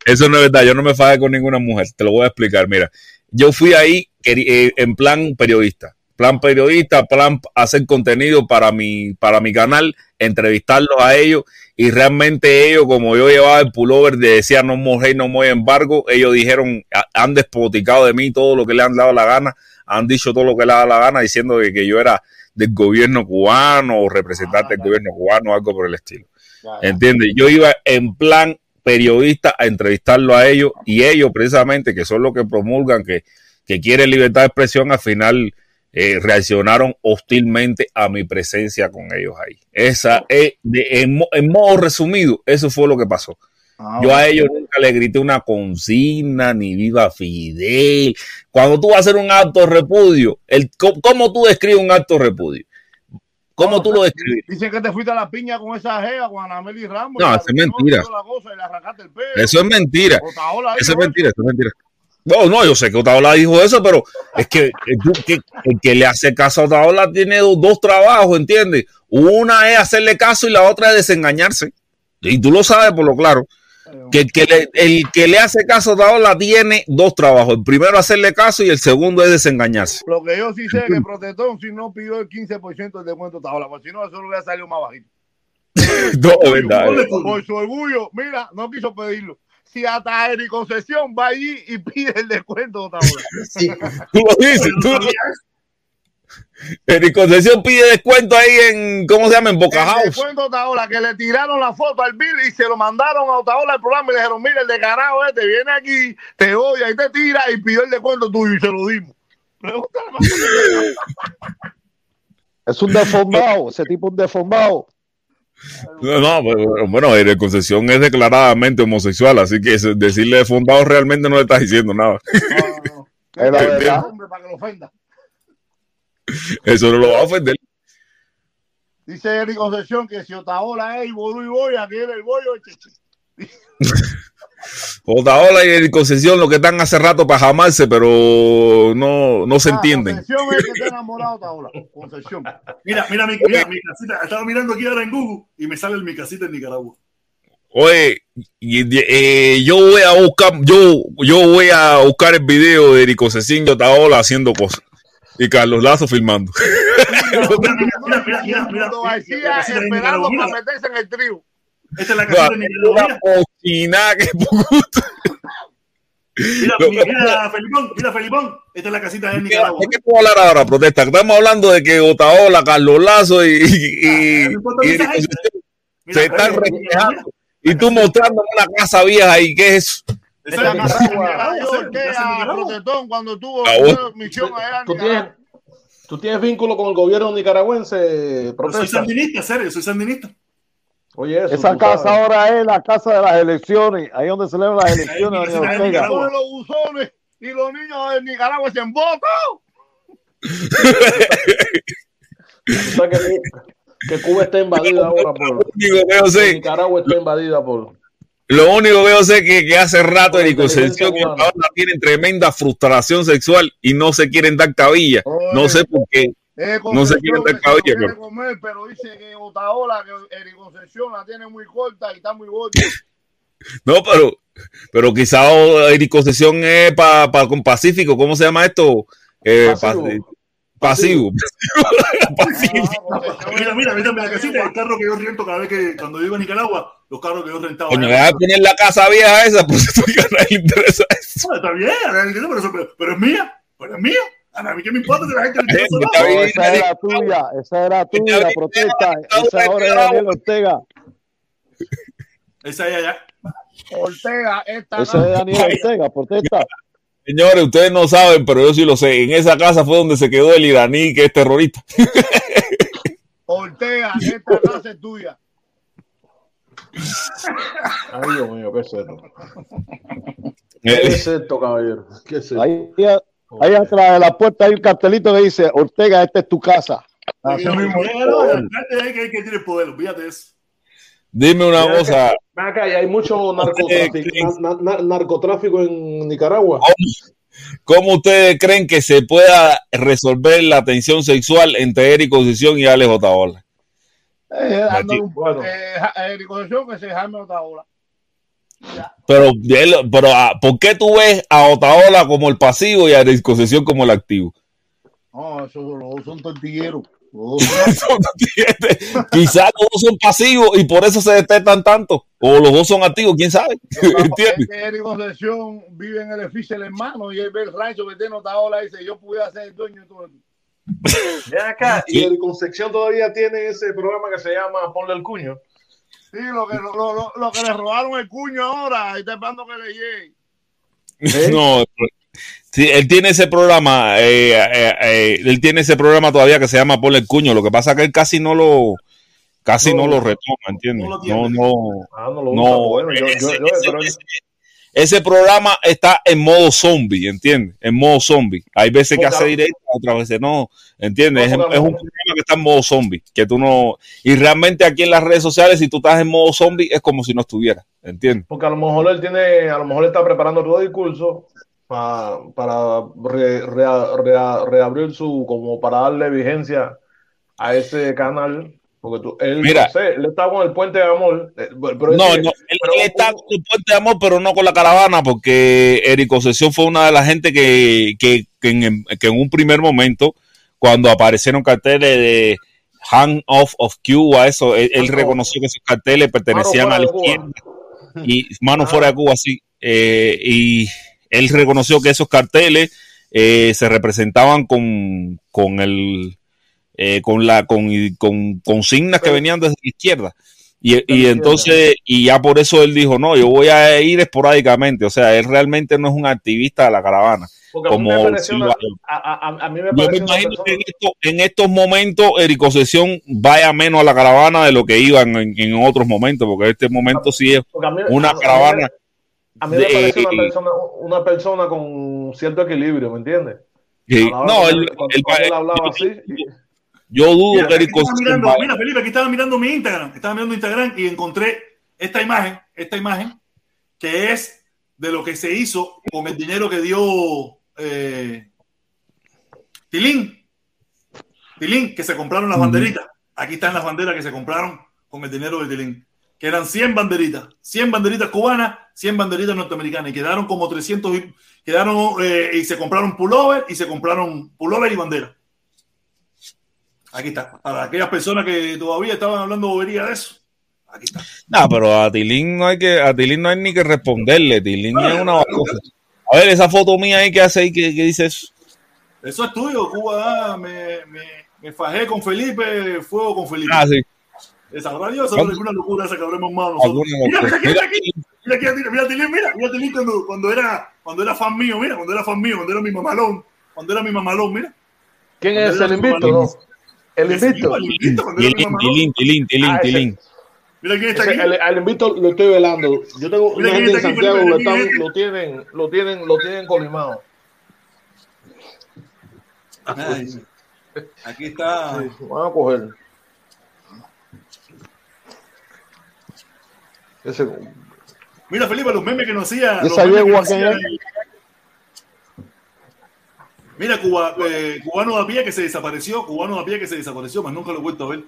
Eso no es verdad, yo no me fajé con ninguna mujer, te lo voy a explicar. Mira, yo fui ahí eh, en plan periodista, plan periodista, plan hacer contenido para mi, para mi canal, entrevistarlos a ellos. Y realmente ellos, como yo llevaba el pullover de decía no more no more embargo, ellos dijeron, "Ha- han despoticado de mí todo lo que le han dado la gana, han dicho todo lo que le ha dado la gana diciendo que, que yo era del gobierno cubano o representante del gobierno cubano o algo por el estilo. ¿Entiendes? Yo iba en plan periodista a entrevistarlo a ellos y ellos precisamente, que son los que promulgan que, que quieren libertad de expresión, al final eh, reaccionaron hostilmente a mi presencia con ellos ahí. Esa es, de- en, mo- en modo resumido, eso fue lo que pasó. Ah, Yo a ellos nunca le grité una consigna, ni viva Fidel. Cuando tú vas a hacer un acto de repudio, el, ¿cómo, tú describes un acto de repudio? ¿Cómo tú lo describes? Dicen que te fuiste a la piña con esa jeva, con Anameli Ramos. No, eso es mentira. Eso es mentira. Eso es mentira, eso es mentira. No, no, yo sé que Otaola dijo eso, pero es que, eh, que- el que le hace caso a Otaola tiene dos, dos trabajos, ¿entiendes? Una es hacerle caso y la otra es desengañarse. Y tú lo sabes por lo claro. Que el que le, el que le hace caso a Otaola tiene dos trabajos. El primero hacerle caso y el segundo es desengañarse. Lo que yo sí sé es que Protestón si no pidió el 15% de descuento Otaola, porque si no, eso le hubiera salido más bajito. No, es es verdad. por su orgullo, mira, no quiso pedirlo. Si hasta Eri Concesión va allí y pide el descuento Otaola. Tú lo dices, tú lo Eric Concesión pide descuento ahí en, ¿cómo se llama? En Boca El House. descuento Otaola, que le tiraron la foto al Bill y se lo mandaron a Otaola el programa y le dijeron, mira, el de carajo este viene aquí, te odia y te tira y pidió el descuento tuyo y se lo dimos. Pregúntale más. es un deformado, ese tipo es un deformado. No, no, pero, bueno, Eric Concesión es declaradamente homosexual, así que decirle fundado realmente no le estás diciendo nada. No, no, Es la no. verdad. Hombre, para que lo ofenda. Eso no lo va a ofender. Dice Eric Concesión que si Otaola es y Ború y Boy, aquí el bollo. Otaola y Eric Concesión lo que están hace rato para jamarse, pero no, no se Ah, entienden. Concesión es que está enamorado de Otaola. Concesión. Mira, mira, mi, mira, mi casita. Estaba mirando aquí ahora en Google y me sale mi casita en Nicaragua. Oye, y- eh, yo voy a buscar, yo, yo voy a buscar el video de Eric Concesión y Otaola haciendo cosas. Y Carlos Lazo filmando. Mira, mira, mira, mira, mira, mira, Mundo la García casita de esperando Esta es la casita de que puto. Mira, mira, mira, Felipón, mira, Felipón. Esta es la casita de Nicaragua. ¿De qué puedo hablar ahora, protesta? Estamos hablando de que Otaola, Carlos Lazo y, y, y- Ah, y se están reflejando. Y tú mostrando una casa vieja ahí, ¿qué es eso? Esa es la casa de Nicaragua. Protestón, cuando tuvo Ah, una misión allá en ¿Tú Nicaragua. tienes, tú tienes vínculo con el gobierno nicaragüense, Pero soy protesta. sandinista, serio, soy sandinista. Oye, eso. Esa casa sabes. ahora es la casa de las elecciones, ahí donde celebran las elecciones, Ahí, Daniel ahí, los buzones y los niños de Nicaragua se embotan. Que, que Cuba está invadida ahora por. Que Nicaragua está invadida por. lo único que yo sé que, que hace rato Eric y cubana. Otaola tienen tremenda frustración sexual y no se quieren dar cabilla. No sé por qué. Eh, No Concepción, que cabello, se lo quiere pero- comer, pero dice que Otaola, que Eri Concepción la tiene muy corta y está muy gorda. No, pero, pero quizá Eric Concesión es para con Pacífico. ¿Cómo se llama esto? Eh, Pasivo. pa- pasivo. Pasivo. Ah, Concepción Mira, mira, mira, mira la casita, el carro que yo rento cada vez que cuando iba a Nicaragua, los carros que yo rentaba. Coño, deja de poner la casa vieja esa, pues estoy a nadie le interesa eso. Está bien, eso- pero es mía, pero es mía. A mí qué me importa que la gente le interesa Está nada. No, bien, esa era tuya, esa era tuya, protesta. Esa ahora es Daniel Ortega. Esa es allá. Ortega, esta Ese es Daniel Ortega, protesta. Señores, ustedes no saben, pero yo sí lo sé. En esa casa fue donde se quedó el iraní que es terrorista. Ortega, esta casa es tuya. Ay, Dios mío, ¿qué es esto? ¿Qué Eh, es esto, caballero? ¿Qué es esto? Ahí, ahí atrás de la puerta hay un cartelito que dice, Ortega, esta es tu casa. Así mismo. Que, tiene poder, olvídate eso. Dime una cosa. acá, hay mucho narcotráfico, na- na- narcotráfico en Nicaragua. ¿Cómo ustedes creen que se pueda resolver la tensión sexual entre Eric Concesión y Alex Otaola? Eh, eh, eh, Concepción, que se Jaime Otaola. Pero, pero ah, ¿por qué tú ves a Otaola como el pasivo y a Eric Concesión como el activo? No, esos los dos son tortilleros. Quizás los dos son pasivos y por eso se detestan tanto. O los dos son activos, quién sabe. ¿Entiendes? Es que Eric Concepción vive en el edificio del hermano y él ve el rancho que tiene Otaola y dice, yo pudiera ser el dueño de todo esto. Ven acá, y el Concepción todavía tiene ese programa que se llama Ponle el cuño. Sí, lo que, lo, lo- lo que le robaron el cuño ahora, y está esperando que le llegue. No, sí, él tiene ese programa, eh, eh, eh, él tiene ese programa todavía que se llama Ponle el Cuño. Lo que pasa es que él casi no lo, casi no, No, lo retoma, ¿entiendes? no lo No, no, Ah, no lo no. bueno, yo- yo- pero- ese- programa está en modo zombie, ¿entiendes? En modo zombie. Hay veces que hace directo, otras veces no, ¿entiendes? No, es, un programa que está en modo zombie, que tú no... Y realmente aquí en las redes sociales, si tú estás en modo zombie, es como si no estuvieras, ¿entiendes? Porque a lo mejor él tiene, a lo mejor está preparando todo el discurso pa- para re- rea- reabrir su, como para darle vigencia a ese canal. Porque tú, él, Mira. no sé, él está con el puente de amor. eh, Pero No, no, él, pero él está con el puente de amor, pero no con la caravana, porque Eric Concesión fue una de las gente que, que, que en, que en un primer momento, cuando aparecieron carteles de Hand Off of Cuba, eso, él, reconoció que esos carteles pertenecían a la izquierda y mano Ah. fuera de Cuba, sí. Eh, y él reconoció que esos carteles eh, se representaban con, con el eh, con la con, con consignas que venían desde la izquierda. Y, y entonces, y ya por eso él dijo, no, yo voy a ir esporádicamente. O sea, él realmente no es un activista de la caravana. Porque a mí Como me Silva- a, a- a mí me Yo imagino que en, esto- en estos momentos Eric Concesión vaya menos a la caravana de lo que iban en, en otros momentos, porque este momento sí es mí- una caravana. A mí me de- parece una persona, una persona con cierto equilibrio, ¿me entiendes? no, él- él- él- hablaba así, y- yo dudo Mira, que Eric vaya. mira, Felipe, aquí estaba mirando mi Instagram. Estaba mirando Instagram y encontré esta imagen, esta imagen, que es de lo que se hizo con el dinero que dio eh, Tilín. Tilín, que se compraron las banderitas. Aquí están las banderas que se compraron con el dinero de Tilín. Que eran 100 banderitas. 100 banderitas cubanas, 100 banderitas norteamericanas. Y quedaron como 300 y, quedaron, eh, y se compraron pullover y se compraron pullover y bandera. Aquí está. Para aquellas personas que todavía estaban hablando bobería de eso. Aquí está. No, pero a Tilín no hay que, a Tilín no hay ni que responderle. Tilín es una babosa. A ver, esa foto mía ahí que hace ahí que, que dice eso. Eso es tuyo, Cuba. ah, me, me, me fajé con Felipe, fuego con Felipe. Ah, sí. Esa radio, esa no es una locura esa que habremos más Mira, mira, aquí, mira aquí, mira mira Tilín, mira, mira Tilín cuando, cuando era, cuando era fan mío, mira, cuando era fan mío, cuando era mi mamalón, cuando era mi mamalón, mira. ¿Quién Cuando es el invito? El invito. Ah. Mira quién está aquí. el, el invito lo estoy velando. Yo tengo una gente en Santiago están- lo tienen, lo tienen, lo tienen colimado. Ay, Aquí está. Sí, van a coger. Ese, Mira, Felipe, los memes que nos hacía. los Esa memes que yegua que. Mira, Cuba, eh, cubano a pie que se desapareció, cubano a pie que se desapareció, más nunca lo he vuelto a ver.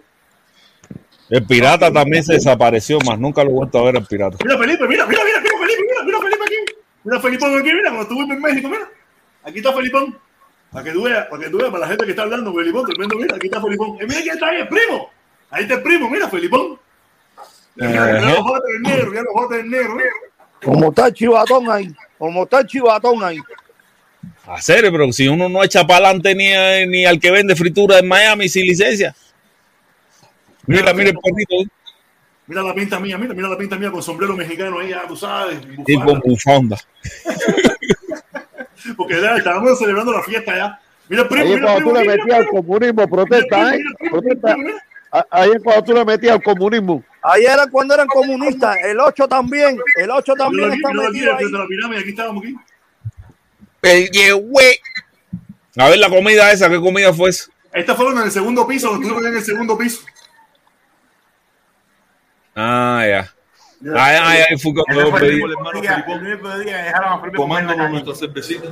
El pirata también se desapareció, más nunca lo he vuelto a ver al pirata. Mira, Felipe, mira, mira, mira, mira, Felipe, mira, mira, Felipe aquí. Mira, Felipón aquí, mira, cuando estuve en México, mira. Aquí está Felipón. Para que tú veas, para que tú veas, para la gente que está hablando, Felipón, tremendo, mira, aquí está Felipón. Eh, mira quién está ahí, el primo. Ahí está el primo, mira, Felipón. Mira, mira los jotes del negro, mira los jotes del negro, mira. Como está el chivatón ahí. Como está el chivatón ahí. Serio, pero si uno no echa para adelante ni, a- ni al que vende fritura en Miami sin licencia. Mira, mira el perrito. Mira la pinta mía, mira, mira la pinta mía con sombrero mexicano ahí, ya tú sabes. Y con bufanda. Porque ya estábamos celebrando la fiesta ya. Mira, primo, Ahí es mira, cuando tú primo, le metías al comunismo, protesta, ¿eh? Protesta. Ahí es cuando tú le metías al comunismo. Ahí era cuando eran comunistas. El 8 también. El 8 mira también está metido ahí. frente a la pirámide, aquí estábamos aquí. El yehue. A ver la comida esa, ¿qué comida fue esa? Estas fueron en el segundo piso, estuvimos en el segundo piso. Ah, ya. Ay, ay, ay, fue cuando pedí. Tomándonos nuestra cervecita.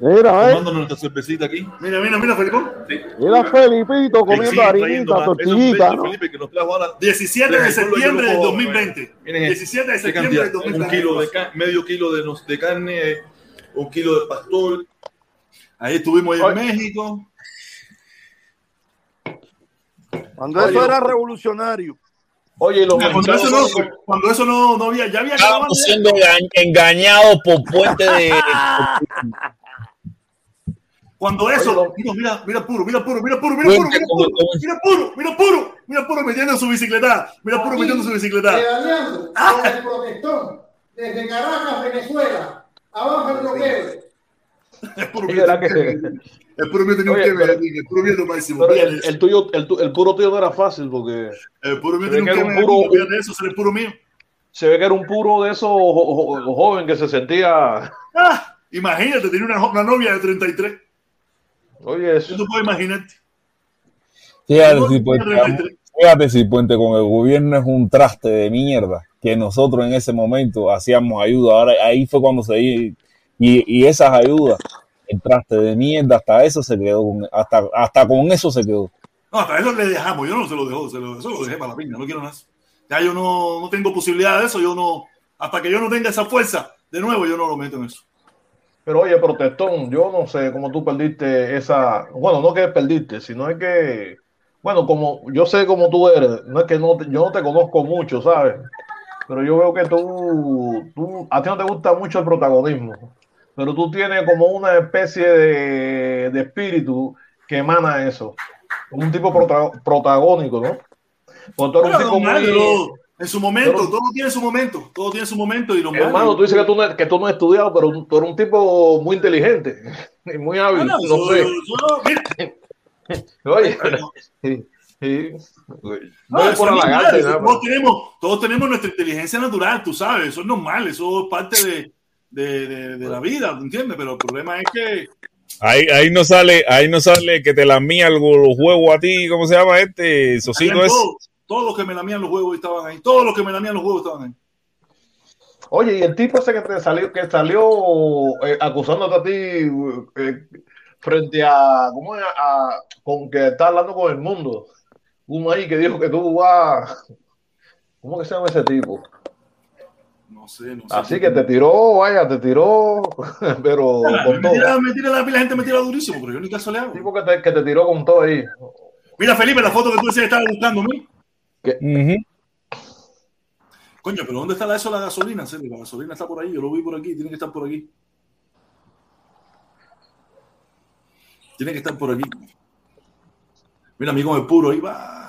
Mira, ¿eh? Tomándonos nuestra cervecita aquí. Mira, mira, mira, Felipón. Mira Felipito comiendo Sí, harinita, tortillita, ¿no? Felipe, que nos trajo ahora 17 de septiembre del lo puedo 2020. Miren, 17 de septiembre del cantidad. Un 2020. kilo de medio kilo de, nos- de carne, eh, un kilo de pastor. Ahí estuvimos ahí en. México. Cuando eso era revolucionario. Oye, y los Cuando eso no, cuando eso no, no había, ya había Estábamos siendo enga- engañados por puente de. Cuando eso, mira, mira, mira puro, mira puro, mira puro, mira puro, mira puro, mira puro, mira puro, mira puro metiendo su bicicleta, mira puro metiendo su bicicleta. pedaleando con el protestón desde Caracas, Venezuela, abajo el bloqueo. Es puro el puro mío tenía un queme, el puro lo máximo. El, el tuyo, el, tu- el puro tuyo no era fácil porque El puro mío se ve tiene un que era un queme, puro- fíjate eso, el puro mío. se ve que era un puro de esos jo- jo- joven que se sentía. Ah, imagínate, tenía una, una novia de 33. Oye, eso. Tú puedes imaginarte. Fíjate si, Puente, 33. fíjate si Puente con el gobierno es un traste de mierda. Que nosotros en ese momento hacíamos ayuda. Ahora ahí fue cuando se y, y esas ayudas, el traste de mierda, hasta eso se quedó, con, hasta, hasta con eso se quedó. No, hasta eso le dejamos, yo no se lo dejo, se lo, eso lo dejé para la piña, no quiero nada. Ya yo no, no tengo posibilidad de eso, yo no, hasta que yo no tenga esa fuerza, de nuevo yo no lo meto en eso. Pero oye, protestón, yo no sé cómo tú perdiste esa. Bueno, no que perdiste, sino es que. Bueno, como yo sé cómo tú eres, no es que no te- yo no te conozco mucho, ¿sabes? Pero yo veo que tú, tú, a ti no te gusta mucho el protagonismo, pero tú tienes como una especie de, de espíritu que emana eso, un tipo prota- protagónico, ¿no? Porque tú eres un tipo muy- pero en su momento, pero- todo tiene su momento, todo tiene su momento y normal. Hermano, tú dices que tú, no, que tú no has estudiado, pero tú eres un tipo muy inteligente y muy hábil. No, no yo- sé. yo- Oye, sí, sí. No, No es por es nada, todos, tenemos, todos tenemos nuestra inteligencia natural, tú sabes, eso es normal, eso es parte de, de, de- de la vida, ¿entiendes? Pero el problema es que Ahí, ahí no sale, ahí no sale que te la mía algo los juegos a ti, ¿cómo se llama este? Socito es. todos, todos los que me lamían los huevos estaban ahí, todos los que me lamían los huevos estaban ahí. Oye, y el tipo ese que te salió, que salió eh, acusándote a ti eh, frente a, ¿cómo es? A- con que está hablando con el mundo. Uno ahí que dijo que tú vas, ¿cómo que se llama ese tipo? No sé, no sé. Así que te tiró, vaya, te tiró, pero Ah, con me tira, todo. me tira la, la gente me tira durísimo, pero yo ni caso le hago. tipo que te, que te tiró con todo ahí. Mira, Felipe, la foto que tú decías que estaba buscando, ¿no? Ujú. Coño, pero ¿dónde está la, eso la gasolina? Serio, la gasolina está por ahí, yo lo vi por aquí, tiene que estar por aquí. Tiene que estar por aquí. Mira, amigo el puro, ahí va.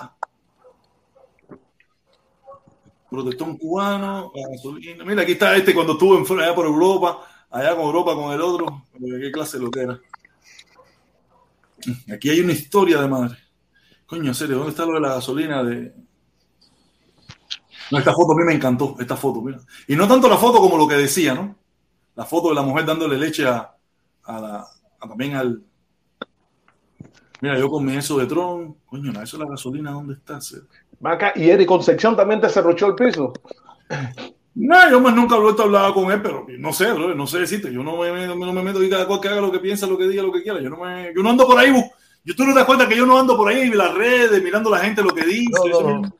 Protestón cubano, gasolina. Mira, aquí está este cuando estuvo en allá por Europa, allá con Europa con el otro. ¿Qué clase lo que era? Aquí hay una historia de madre. Coño, serio, ¿dónde está lo de la gasolina de, no, esta foto a mí me encantó, esta foto, mira. Y no tanto la foto como lo que decía, ¿no? La foto de la mujer dándole leche a, la, también al... Mira, yo con mi eso de Tron, coño, eso de la gasolina, ¿dónde está? Se- Vaca, y Eric Concepción también te cerruchó el piso. No, yo más nunca he a hablar con él, pero no sé, bro, no sé decirte. Yo no me, no me meto y cada cual que haga lo que piensa, lo que diga, lo que quiera. Yo no, me, yo no ando por ahí. Yo tú no te das cuenta que yo no ando por ahí en las redes mirando la gente lo que dice. No, no, eso no.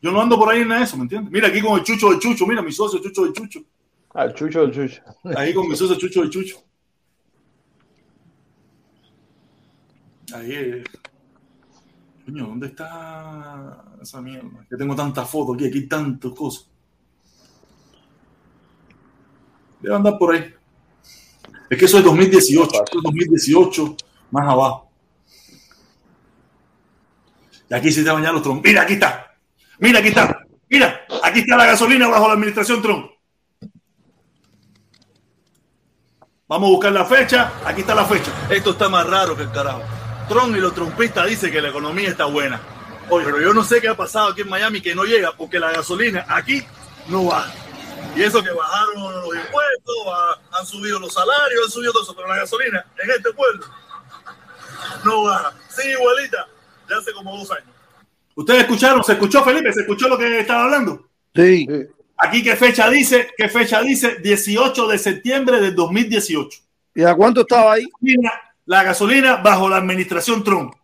yo- no ando por ahí en nada de eso, ¿me entiendes? Mira aquí con el chucho del chucho, mira mi socio chucho del chucho. Al chucho, el chucho. Ahí con mi socio chucho del chucho. Ahí es. Coño, ¿dónde está esa mierda? Que tengo tantas fotos aquí, aquí hay tantas cosas. Debe andar por ahí. Es que eso es 2018, eso es 2018, más abajo. Y aquí se te bañan los troncos. Mira, aquí está. Mira, aquí está. Mira, aquí está la gasolina bajo la administración Trump. Vamos a buscar la fecha. Aquí está la fecha. Esto está más raro que el carajo. Trump y los trumpistas dicen que la economía está buena. Oye, pero yo no sé qué ha pasado aquí en Miami que no llega porque la gasolina aquí no baja. Y eso que bajaron los impuestos, han subido los salarios, han subido todo eso, pero la gasolina en este pueblo no baja. Sí, igualita, de hace como dos años. ¿Ustedes escucharon? ¿Se escuchó, Felipe? ¿Se escuchó lo que estaba hablando? Sí. Aquí, ¿qué fecha dice? ¿Qué fecha dice? 18 de septiembre del 2018. ¿Y a cuánto estaba ahí? Mira, la gasolina bajo la administración Trump.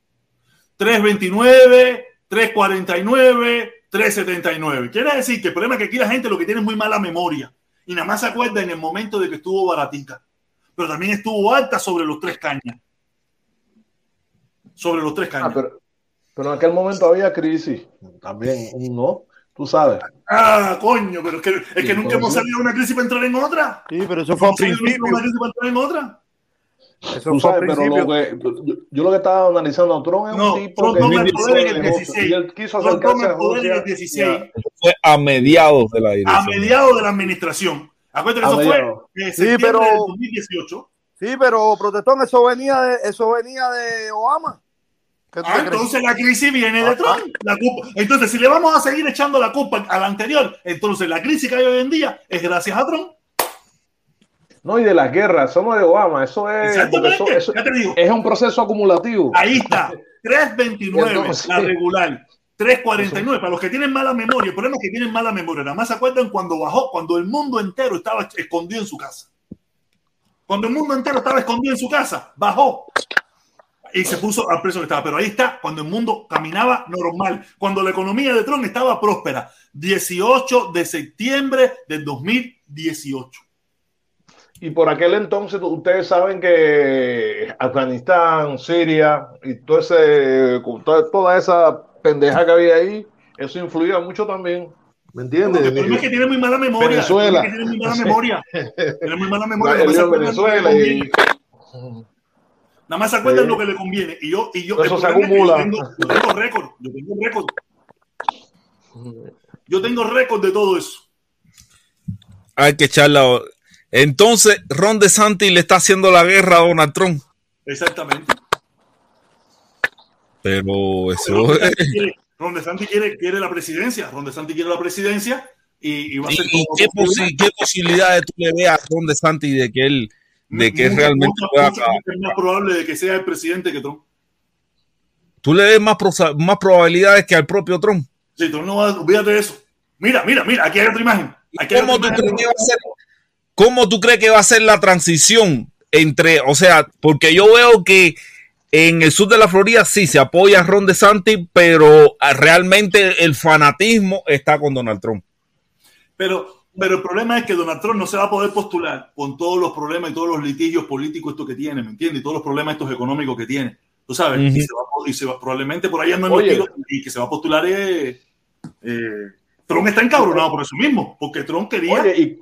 329, 349, 379. Quiere decir que el problema es que aquí la gente lo que tiene es muy mala memoria y nada más se acuerda en el momento de que estuvo baratita, pero también estuvo alta sobre los tres cañas. Sobre los tres cañas. Ah, pero, pero en aquel momento había crisis. También, no, tú sabes. Ah, coño, pero es que, es que Sí, nunca hemos salido de una crisis para entrar en otra. Sí, pero eso fue al principio. una crisis para entrar en otra. Eso Tú sabes, pero lo principio. que, yo, yo lo que estaba analizando a Trump es No, un tipo Trump que toma el poder en el negocio, 16. y él quiso Trump toma el a poder en el Rusia 16. Fue a mediados de la a dirección. mediados de la administración. Acuérdate que A eso mediados. fue en Sí, septiembre pero- del 2018. Sí, pero protestón, eso venía de, eso venía de Obama. ¿Qué tú Ah, entonces la crisis viene de Trump. La culpa. Entonces, si le vamos a seguir echando la culpa a la anterior, entonces la crisis que hay hoy en día es gracias a Trump. No, y de las guerras, eso no es de Obama, eso es, eso, eso ya te digo. es un proceso acumulativo. Ahí está. 329, Entonces- la regular. 349, para los que tienen mala memoria, el problema es que tienen mala memoria. Nada más se acuerdan cuando bajó, cuando el mundo entero estaba escondido en su casa. Cuando el mundo entero estaba escondido en su casa, bajó y se puso al precio que estaba. Pero ahí está, cuando el mundo caminaba normal, cuando la economía de Trump estaba próspera. 18 de septiembre del 2018. Y por aquel entonces ustedes saben que Afganistán, Siria y todo ese, toda, toda esa pendeja que había ahí, eso influía mucho también. ¿Me entiendes? El problema es que tiene muy mala memoria. El Venezuela. problema es que tiene muy mala memoria. Tiene muy mala memoria. Nada más se acuerdan lo que le Venezuela y conviene. Nada más se acuerdan Sí. lo que le conviene. Y yo, y yo, eso se es que yo acumula. tengo, yo tengo récord. Yo tengo récord. Yo tengo récord de todo eso. Hay que echarla. Entonces, Ron DeSantis le está haciendo la guerra a Donald Trump. Exactamente. Pero eso Ron es. DeSantis quiere, Ron DeSantis quiere, quiere la presidencia. Ron DeSantis quiere la presidencia y, y va a ser ¿Y como qué, posibilidades tú le ves a Ron DeSantis de que él, de que él Mucho- realmente mucho- pueda acabar? es más probable de que sea el presidente que Trump. ¿Tú le ves más, más probabilidades que al propio Trump? Sí, Trump no va a olvídate de eso. Mira, mira, mira, aquí hay otra imagen. Aquí hay ¿Cómo otra tú, crees imagen. que va a ser, ¿Cómo tú crees que va a ser la transición entre, o sea, porque yo veo que en el sur de la Florida sí se apoya a Ron DeSantis, pero ah, realmente el fanatismo está con Donald Trump. Pero, pero el problema es que Donald Trump no se va a poder postular con todos los problemas y todos los litigios políticos estos que tiene, ¿me entiendes? Y todos los problemas estos económicos que tiene. Tú sabes, y, se va, y se va- probablemente por ahí andan los Oye. tiros y que se va a postular eh, eh, Trump está encabronado por eso mismo, porque Trump quería Oye, y,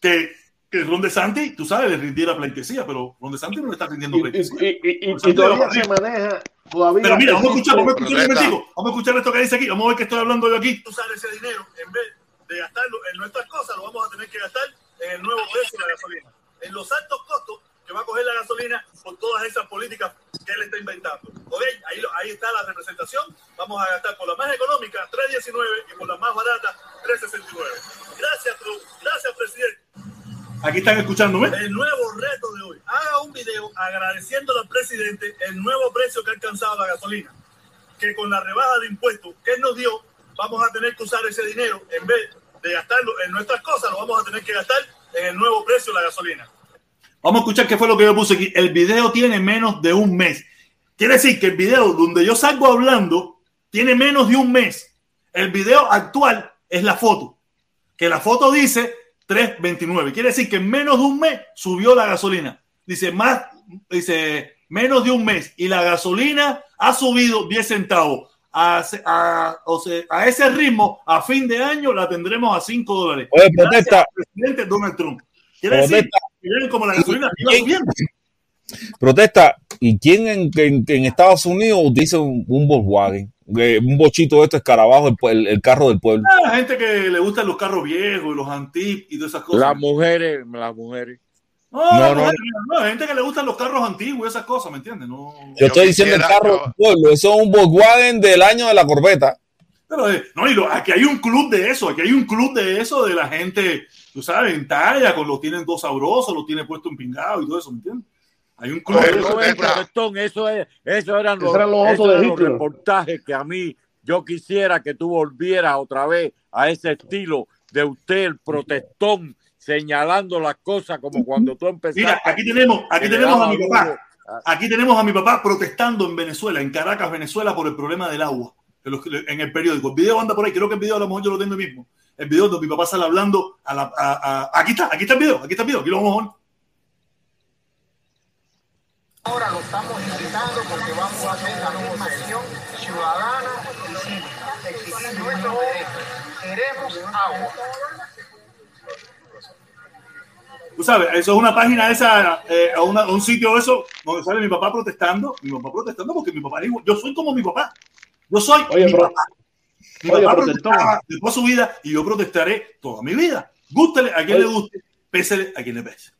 que, que Ron DeSantis, tú sabes, le rindiera pleitesía, pero Ron DeSantis no le está rindiendo pleitesía. y- y- y- todavía se maneja, todavía Pero mira, vamos a escuchar, vamos a escuchar vamos a escuchar esto que dice aquí, vamos a ver qué estoy hablando yo aquí. Usar ese dinero, en vez de gastarlo en nuestras cosas, lo vamos a tener que gastar en el nuevo precio de la gasolina. En los altos costos que va a coger la gasolina por todas esas políticas que él está inventando. ¿Ok? Ahí, ahí está la representación. Vamos a gastar por la más económica, 3.19, y por la más barata, 3.69. Gracias, Trump. Gracias, presidente. Aquí están escuchándome. El nuevo reto de hoy. Haga un video agradeciéndole al presidente el nuevo precio que ha alcanzado la gasolina. Que con la rebaja de impuestos que él nos dio, vamos a tener que usar ese dinero en vez de gastarlo en nuestras cosas, lo vamos a tener que gastar en el nuevo precio de la gasolina. Vamos a escuchar qué fue lo que yo puse aquí. El video tiene menos de un mes. Quiere decir que el video donde yo salgo hablando tiene menos de un mes. El video actual es la foto. Que la foto dice 3.29. Quiere decir que en menos de un mes subió la gasolina. Dice más, dice menos de un mes y la gasolina ha subido 10 centavos. A, a- o sea, a ese ritmo, a fin de año la tendremos a 5 dólares. Oye, protesta. presidente Donald Trump. Quiere decir Protesta. que miren como la gasolina iba ¿Quién- subiendo. Protesta, ¿y quién en, en- en Estados Unidos utiliza un, un Volkswagen? Eh, Un bochito de esto escarabajo, el, el- el carro del pueblo. Ah, la gente que le gustan los carros viejos y los antiques y todas esas cosas. Las mujeres, las mujeres. No, No, la no. mujer, no, hay gente que le gustan los carros antiguos y esas cosas, ¿me entiendes? No. Yo estoy diciendo el carro del pueblo, eso es un Volkswagen del año de la corbeta. Pero, eh, no, y lo- aquí hay un club de eso, aquí hay un club de eso de la gente, tú sabes, en talla, con lo tienen dos sabrosos, lo tiene puesto en pingado y todo eso, ¿me entiendes? Hay un club de Eso es, protestón, eso es, eso eran los, eran los esos eran los reportajes que a mí yo quisiera que tú volvieras otra vez a ese estilo de usted, el protestón, señalando las cosas como cuando tú empezaste. Mira, aquí tenemos, aquí tenemos a mi papá. Aquí tenemos a mi papá protestando en Venezuela, en Caracas, Venezuela, por el problema del agua. En, el periódico. El video anda por ahí, creo que el video a lo mejor yo lo tengo mismo. El video donde mi papá sale hablando a la. a- a- aquí está, aquí está el video, aquí está el video, aquí lo vamos a. Ahora lo estamos invitando porque vamos a hacer la misma acción ciudadana y cívica, exigiendo nuestros derechos. Queremos agua. Tú sabes, eso es una página esa, eh, una- un sitio de eso, donde sale mi papá protestando. Mi papá protestando porque mi papá dijo, yo soy como mi papá. Yo soy Oye, mi pero- papá. Mi oye, papá protestaba de toda su vida y yo protestaré toda mi vida. Gústele a quien Oye. le guste, pésele a quien le pese.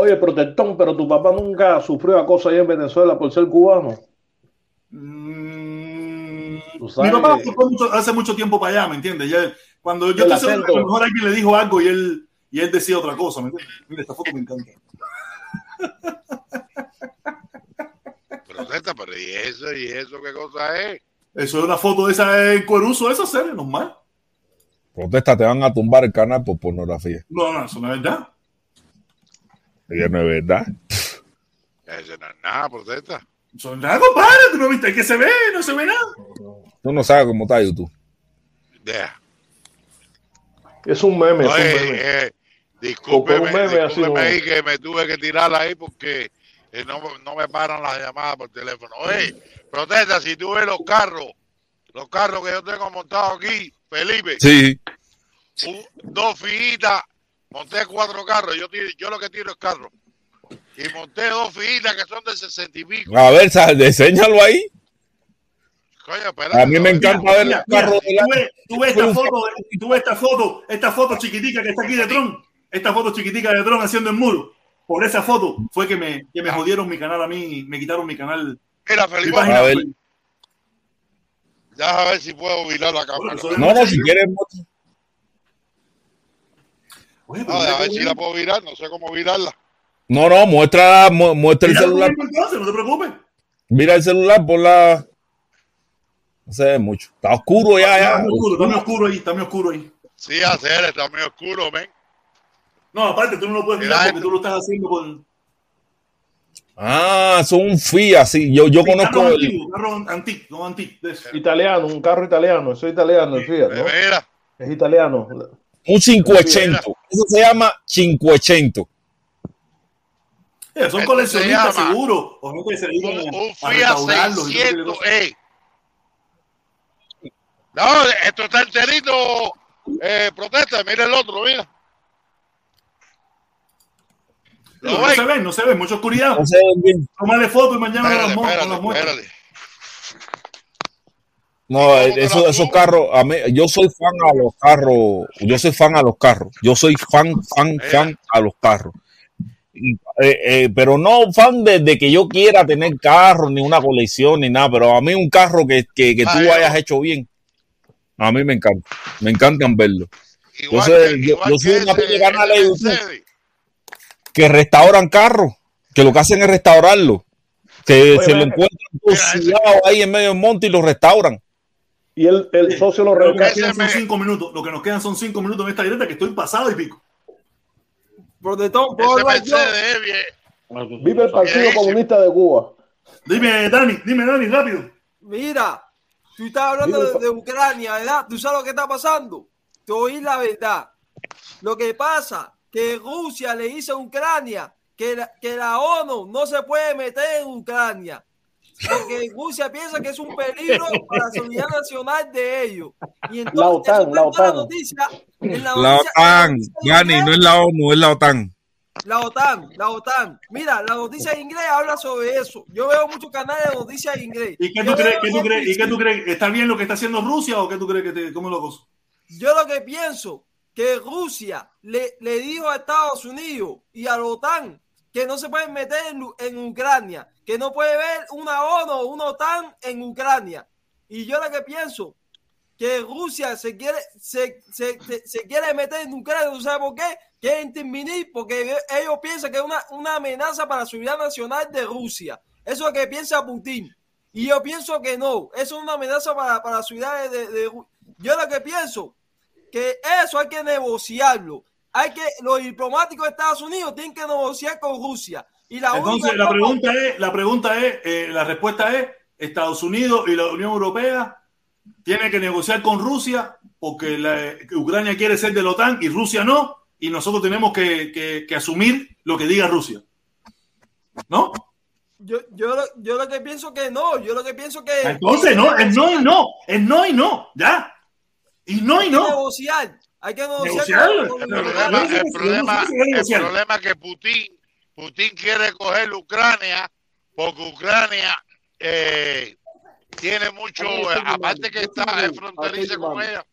Oye, protestón, pero tu papá nunca sufrió acoso ahí en Venezuela por ser cubano. Tú Mi papá que- se fue mucho- hace mucho tiempo para allá, ¿me entiendes? Ya, cuando yo estoy seguro que a lo mejor alguien le dijo algo y él, y él decía otra cosa, ¿me entiendes? Mira, esta foto me encanta. Protesta, pero ¿y eso? ¿Y eso qué cosa es? Eso es una foto de esa en Cueruso, eso serio, normal. Protesta, te van a tumbar el canal por pornografía. No, no, eso no es verdad. Eso no es verdad. Eso no es nada, protesta. Es nada, compadre, tú no viste que se ve, no se ve nada. Tú no sabes cómo está YouTube. Deja. Es un meme, es un Oye, meme. eh, discúlpeme, un meme discúlpeme ahí que me tuve que tirar ahí porque eh, no, no me paran las llamadas por teléfono. Oye, protesta, si tú ves los carros, los carros que yo tengo montados aquí, Felipe, Sí. un- dos filitas, monté cuatro carros, yo, tiro- yo lo que tiro es carro. Y monté dos filitas que son de sesenta y pico. A ver, sa- enséñalo ahí. Coño, espérate, A mí me encanta ver los Mira, mira, carros de la- tú ves, tú ves esta foto, tú ves esta foto, esta foto chiquitica que está aquí de Tron, esta foto chiquitica de Tron haciendo el muro. Por esa foto fue que me, que me jodieron mi canal a mí, me quitaron mi canal. Mira, mi Felipe, página. A ver si puedo virar la cámara. No, no, si quieres. Oye, No, a ver si la puedo virar, no sé cómo virarla. No, no, muestra, mu- muestra el celular. entonces, no te preocupes. Mira el celular por la. No se ve mucho. Está oscuro ya, Está ya. muy oscuro, está muy oscuro ahí, está muy oscuro ahí. Sí, hacer, está muy oscuro, men. No, aparte, tú no lo puedes mirar porque tú lo estás haciendo por. Ah, son un FIA, sí. Yo, yo Sí, conozco carro el. antiguo, carro antiguo, no. Italiano, un carro italiano, eso es italiano, el Fiat, ¿no? Es italiano. Un 580. Eso se llama 580. Eh, son coleccionistas se seguros, o gente que se dedican un, Fiat restaurarlos y todo ese tipo de 600 cosas. E. No, esto está enterito. Eh, protesta, mira el otro, mira. No, no se ven, no se ven, mucha oscuridad. No se ven bien. Tómale foto y mañana Espérate, las, espérate, las muestras. espérate. No, eso, esos carros, a mí, yo soy fan a los carros, yo soy fan a los carros, yo soy fan, fan, fan a los carros. Eh, eh, pero no fan de, de que yo quiera tener carro, ni una colección, ni nada, pero a mí un carro que, que, que tú Ah, yo- hayas hecho bien, a mí me encanta, me encantan verlo. Yo, que- yo, yo soy que una pila de canales de YouTube que restauran carros, que lo que hacen es restaurarlo, que Oye, se lo encuentran ahí en medio del monte y lo restauran. Y el, el socio lo Lo que nos rescata. quedan son cinco minutos. Lo que nos quedan son cinco minutos en esta directa que estoy pasado y pico. Protestón, ¿puedo Ese hablar yo? Mercedes es bien. Vive el Partido. Comunista de Cuba. Dime, Dani, dime, Dani, rápido. Mira, tú estás hablando de, de Ucrania, ¿verdad? ¿Tú sabes lo que está pasando? Te oí la verdad. Lo que pasa que Rusia le dice a Ucrania que la, que la ONU no se puede meter en Ucrania. Porque Rusia piensa que es un peligro para la seguridad nacional de ellos. Y entonces, La OTAN, la OTAN. noticia. En la La noticia- OTAN, Gani, no es la ONU, es la OTAN. La OTAN, la OTAN. Mira, la noticia en inglés habla sobre eso. Yo veo muchos canales de noticias en inglés. ¿Y qué tú crees? veo ¿Qué tú dos crees? ¿Y qué tú crees? ¿Está bien lo que está haciendo Rusia o qué tú crees que te, cómo lo gozo? Yo lo que pienso que Rusia le, le dijo a Estados Unidos y a la OTAN que no se pueden meter en, en Ucrania, que no puede haber una ONU una OTAN en Ucrania. Y yo lo que pienso que Rusia se quiere, se, se, se- se quiere meter en Ucrania, ¿tú sabes por qué? Quieren intervenir porque ellos piensan que es una, una amenaza para la seguridad nacional de Rusia. Eso es lo que piensa Putin. Y yo pienso que no, eso es una amenaza para, para la seguridad de, de Ru- Yo lo que pienso que eso hay que negociarlo. Hay que, los diplomáticos de Estados Unidos tienen que negociar con Rusia. Y la Entonces, la pregunta es, la pregunta es, eh, la respuesta es, Estados Unidos y la Unión Europea tienen que negociar con Rusia porque la- que Ucrania quiere ser de la OTAN y Rusia no, y nosotros tenemos que, que- que asumir lo que diga Rusia. ¿No? yo, yo, lo- yo lo que pienso que no, yo lo que pienso que Entonces, no, es no y no, es no y no, ya. Y no y no. negociar, hay que negociar. El problema, el problema, es que Putin, Putin quiere coger Ucrania porque Ucrania eh, tiene mucho, eh, aparte que está en fronteriza con ella,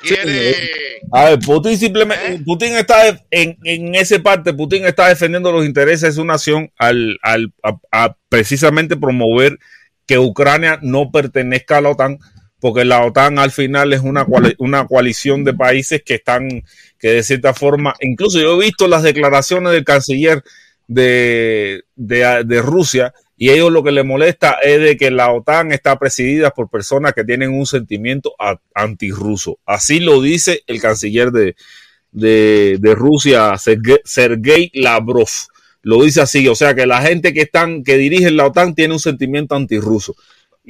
quiere A ver, Putin simplemente, Putin está en, en esa parte, Putin está defendiendo los intereses de su nación al, al a- a precisamente promover que Ucrania no pertenezca a la OTAN, porque la OTAN al final es una, una coalición de países que están, que de cierta forma, incluso yo he visto las declaraciones del canciller de, de, Rusia, y ellos lo que les molesta es de que la OTAN está presidida por personas que tienen un sentimiento antirruso. Así lo dice el canciller de, de, Rusia, Serge- Sergei Lavrov. Lo dice así, o sea que la gente que están, que dirigen la OTAN tiene un sentimiento antirruso.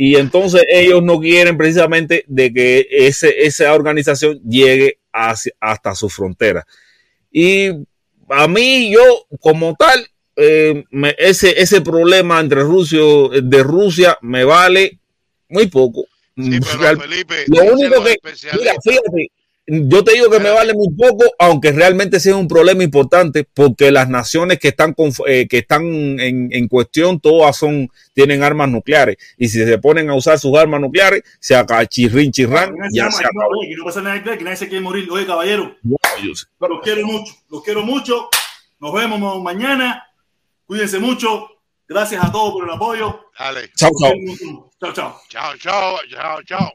Y entonces ellos no quieren precisamente de que ese, esa organización llegue hacia- hasta su frontera. Y a mí, yo como tal, eh, me- ese, ese problema entre Rusia, de Rusia me vale muy poco. Real- Felipe, lo único que, mira, fíjate, yo te digo que me vale muy poco, aunque realmente sea un problema importante, porque las naciones que están conf- eh, que están en, en cuestión, todas son, tienen armas nucleares. Y si se ponen a usar sus armas nucleares, se acaba chirrin chirrán, ya no, se aquí no, que no pasa nada, que nadie se quiere morir. Oye, caballero, Yo sé. los quiero mucho, los quiero mucho. Nos vemos mañana. Cuídense mucho. Gracias a todos por el apoyo. Dale. Chao, chao. Chao, chao. Chao, chao, chao, chao.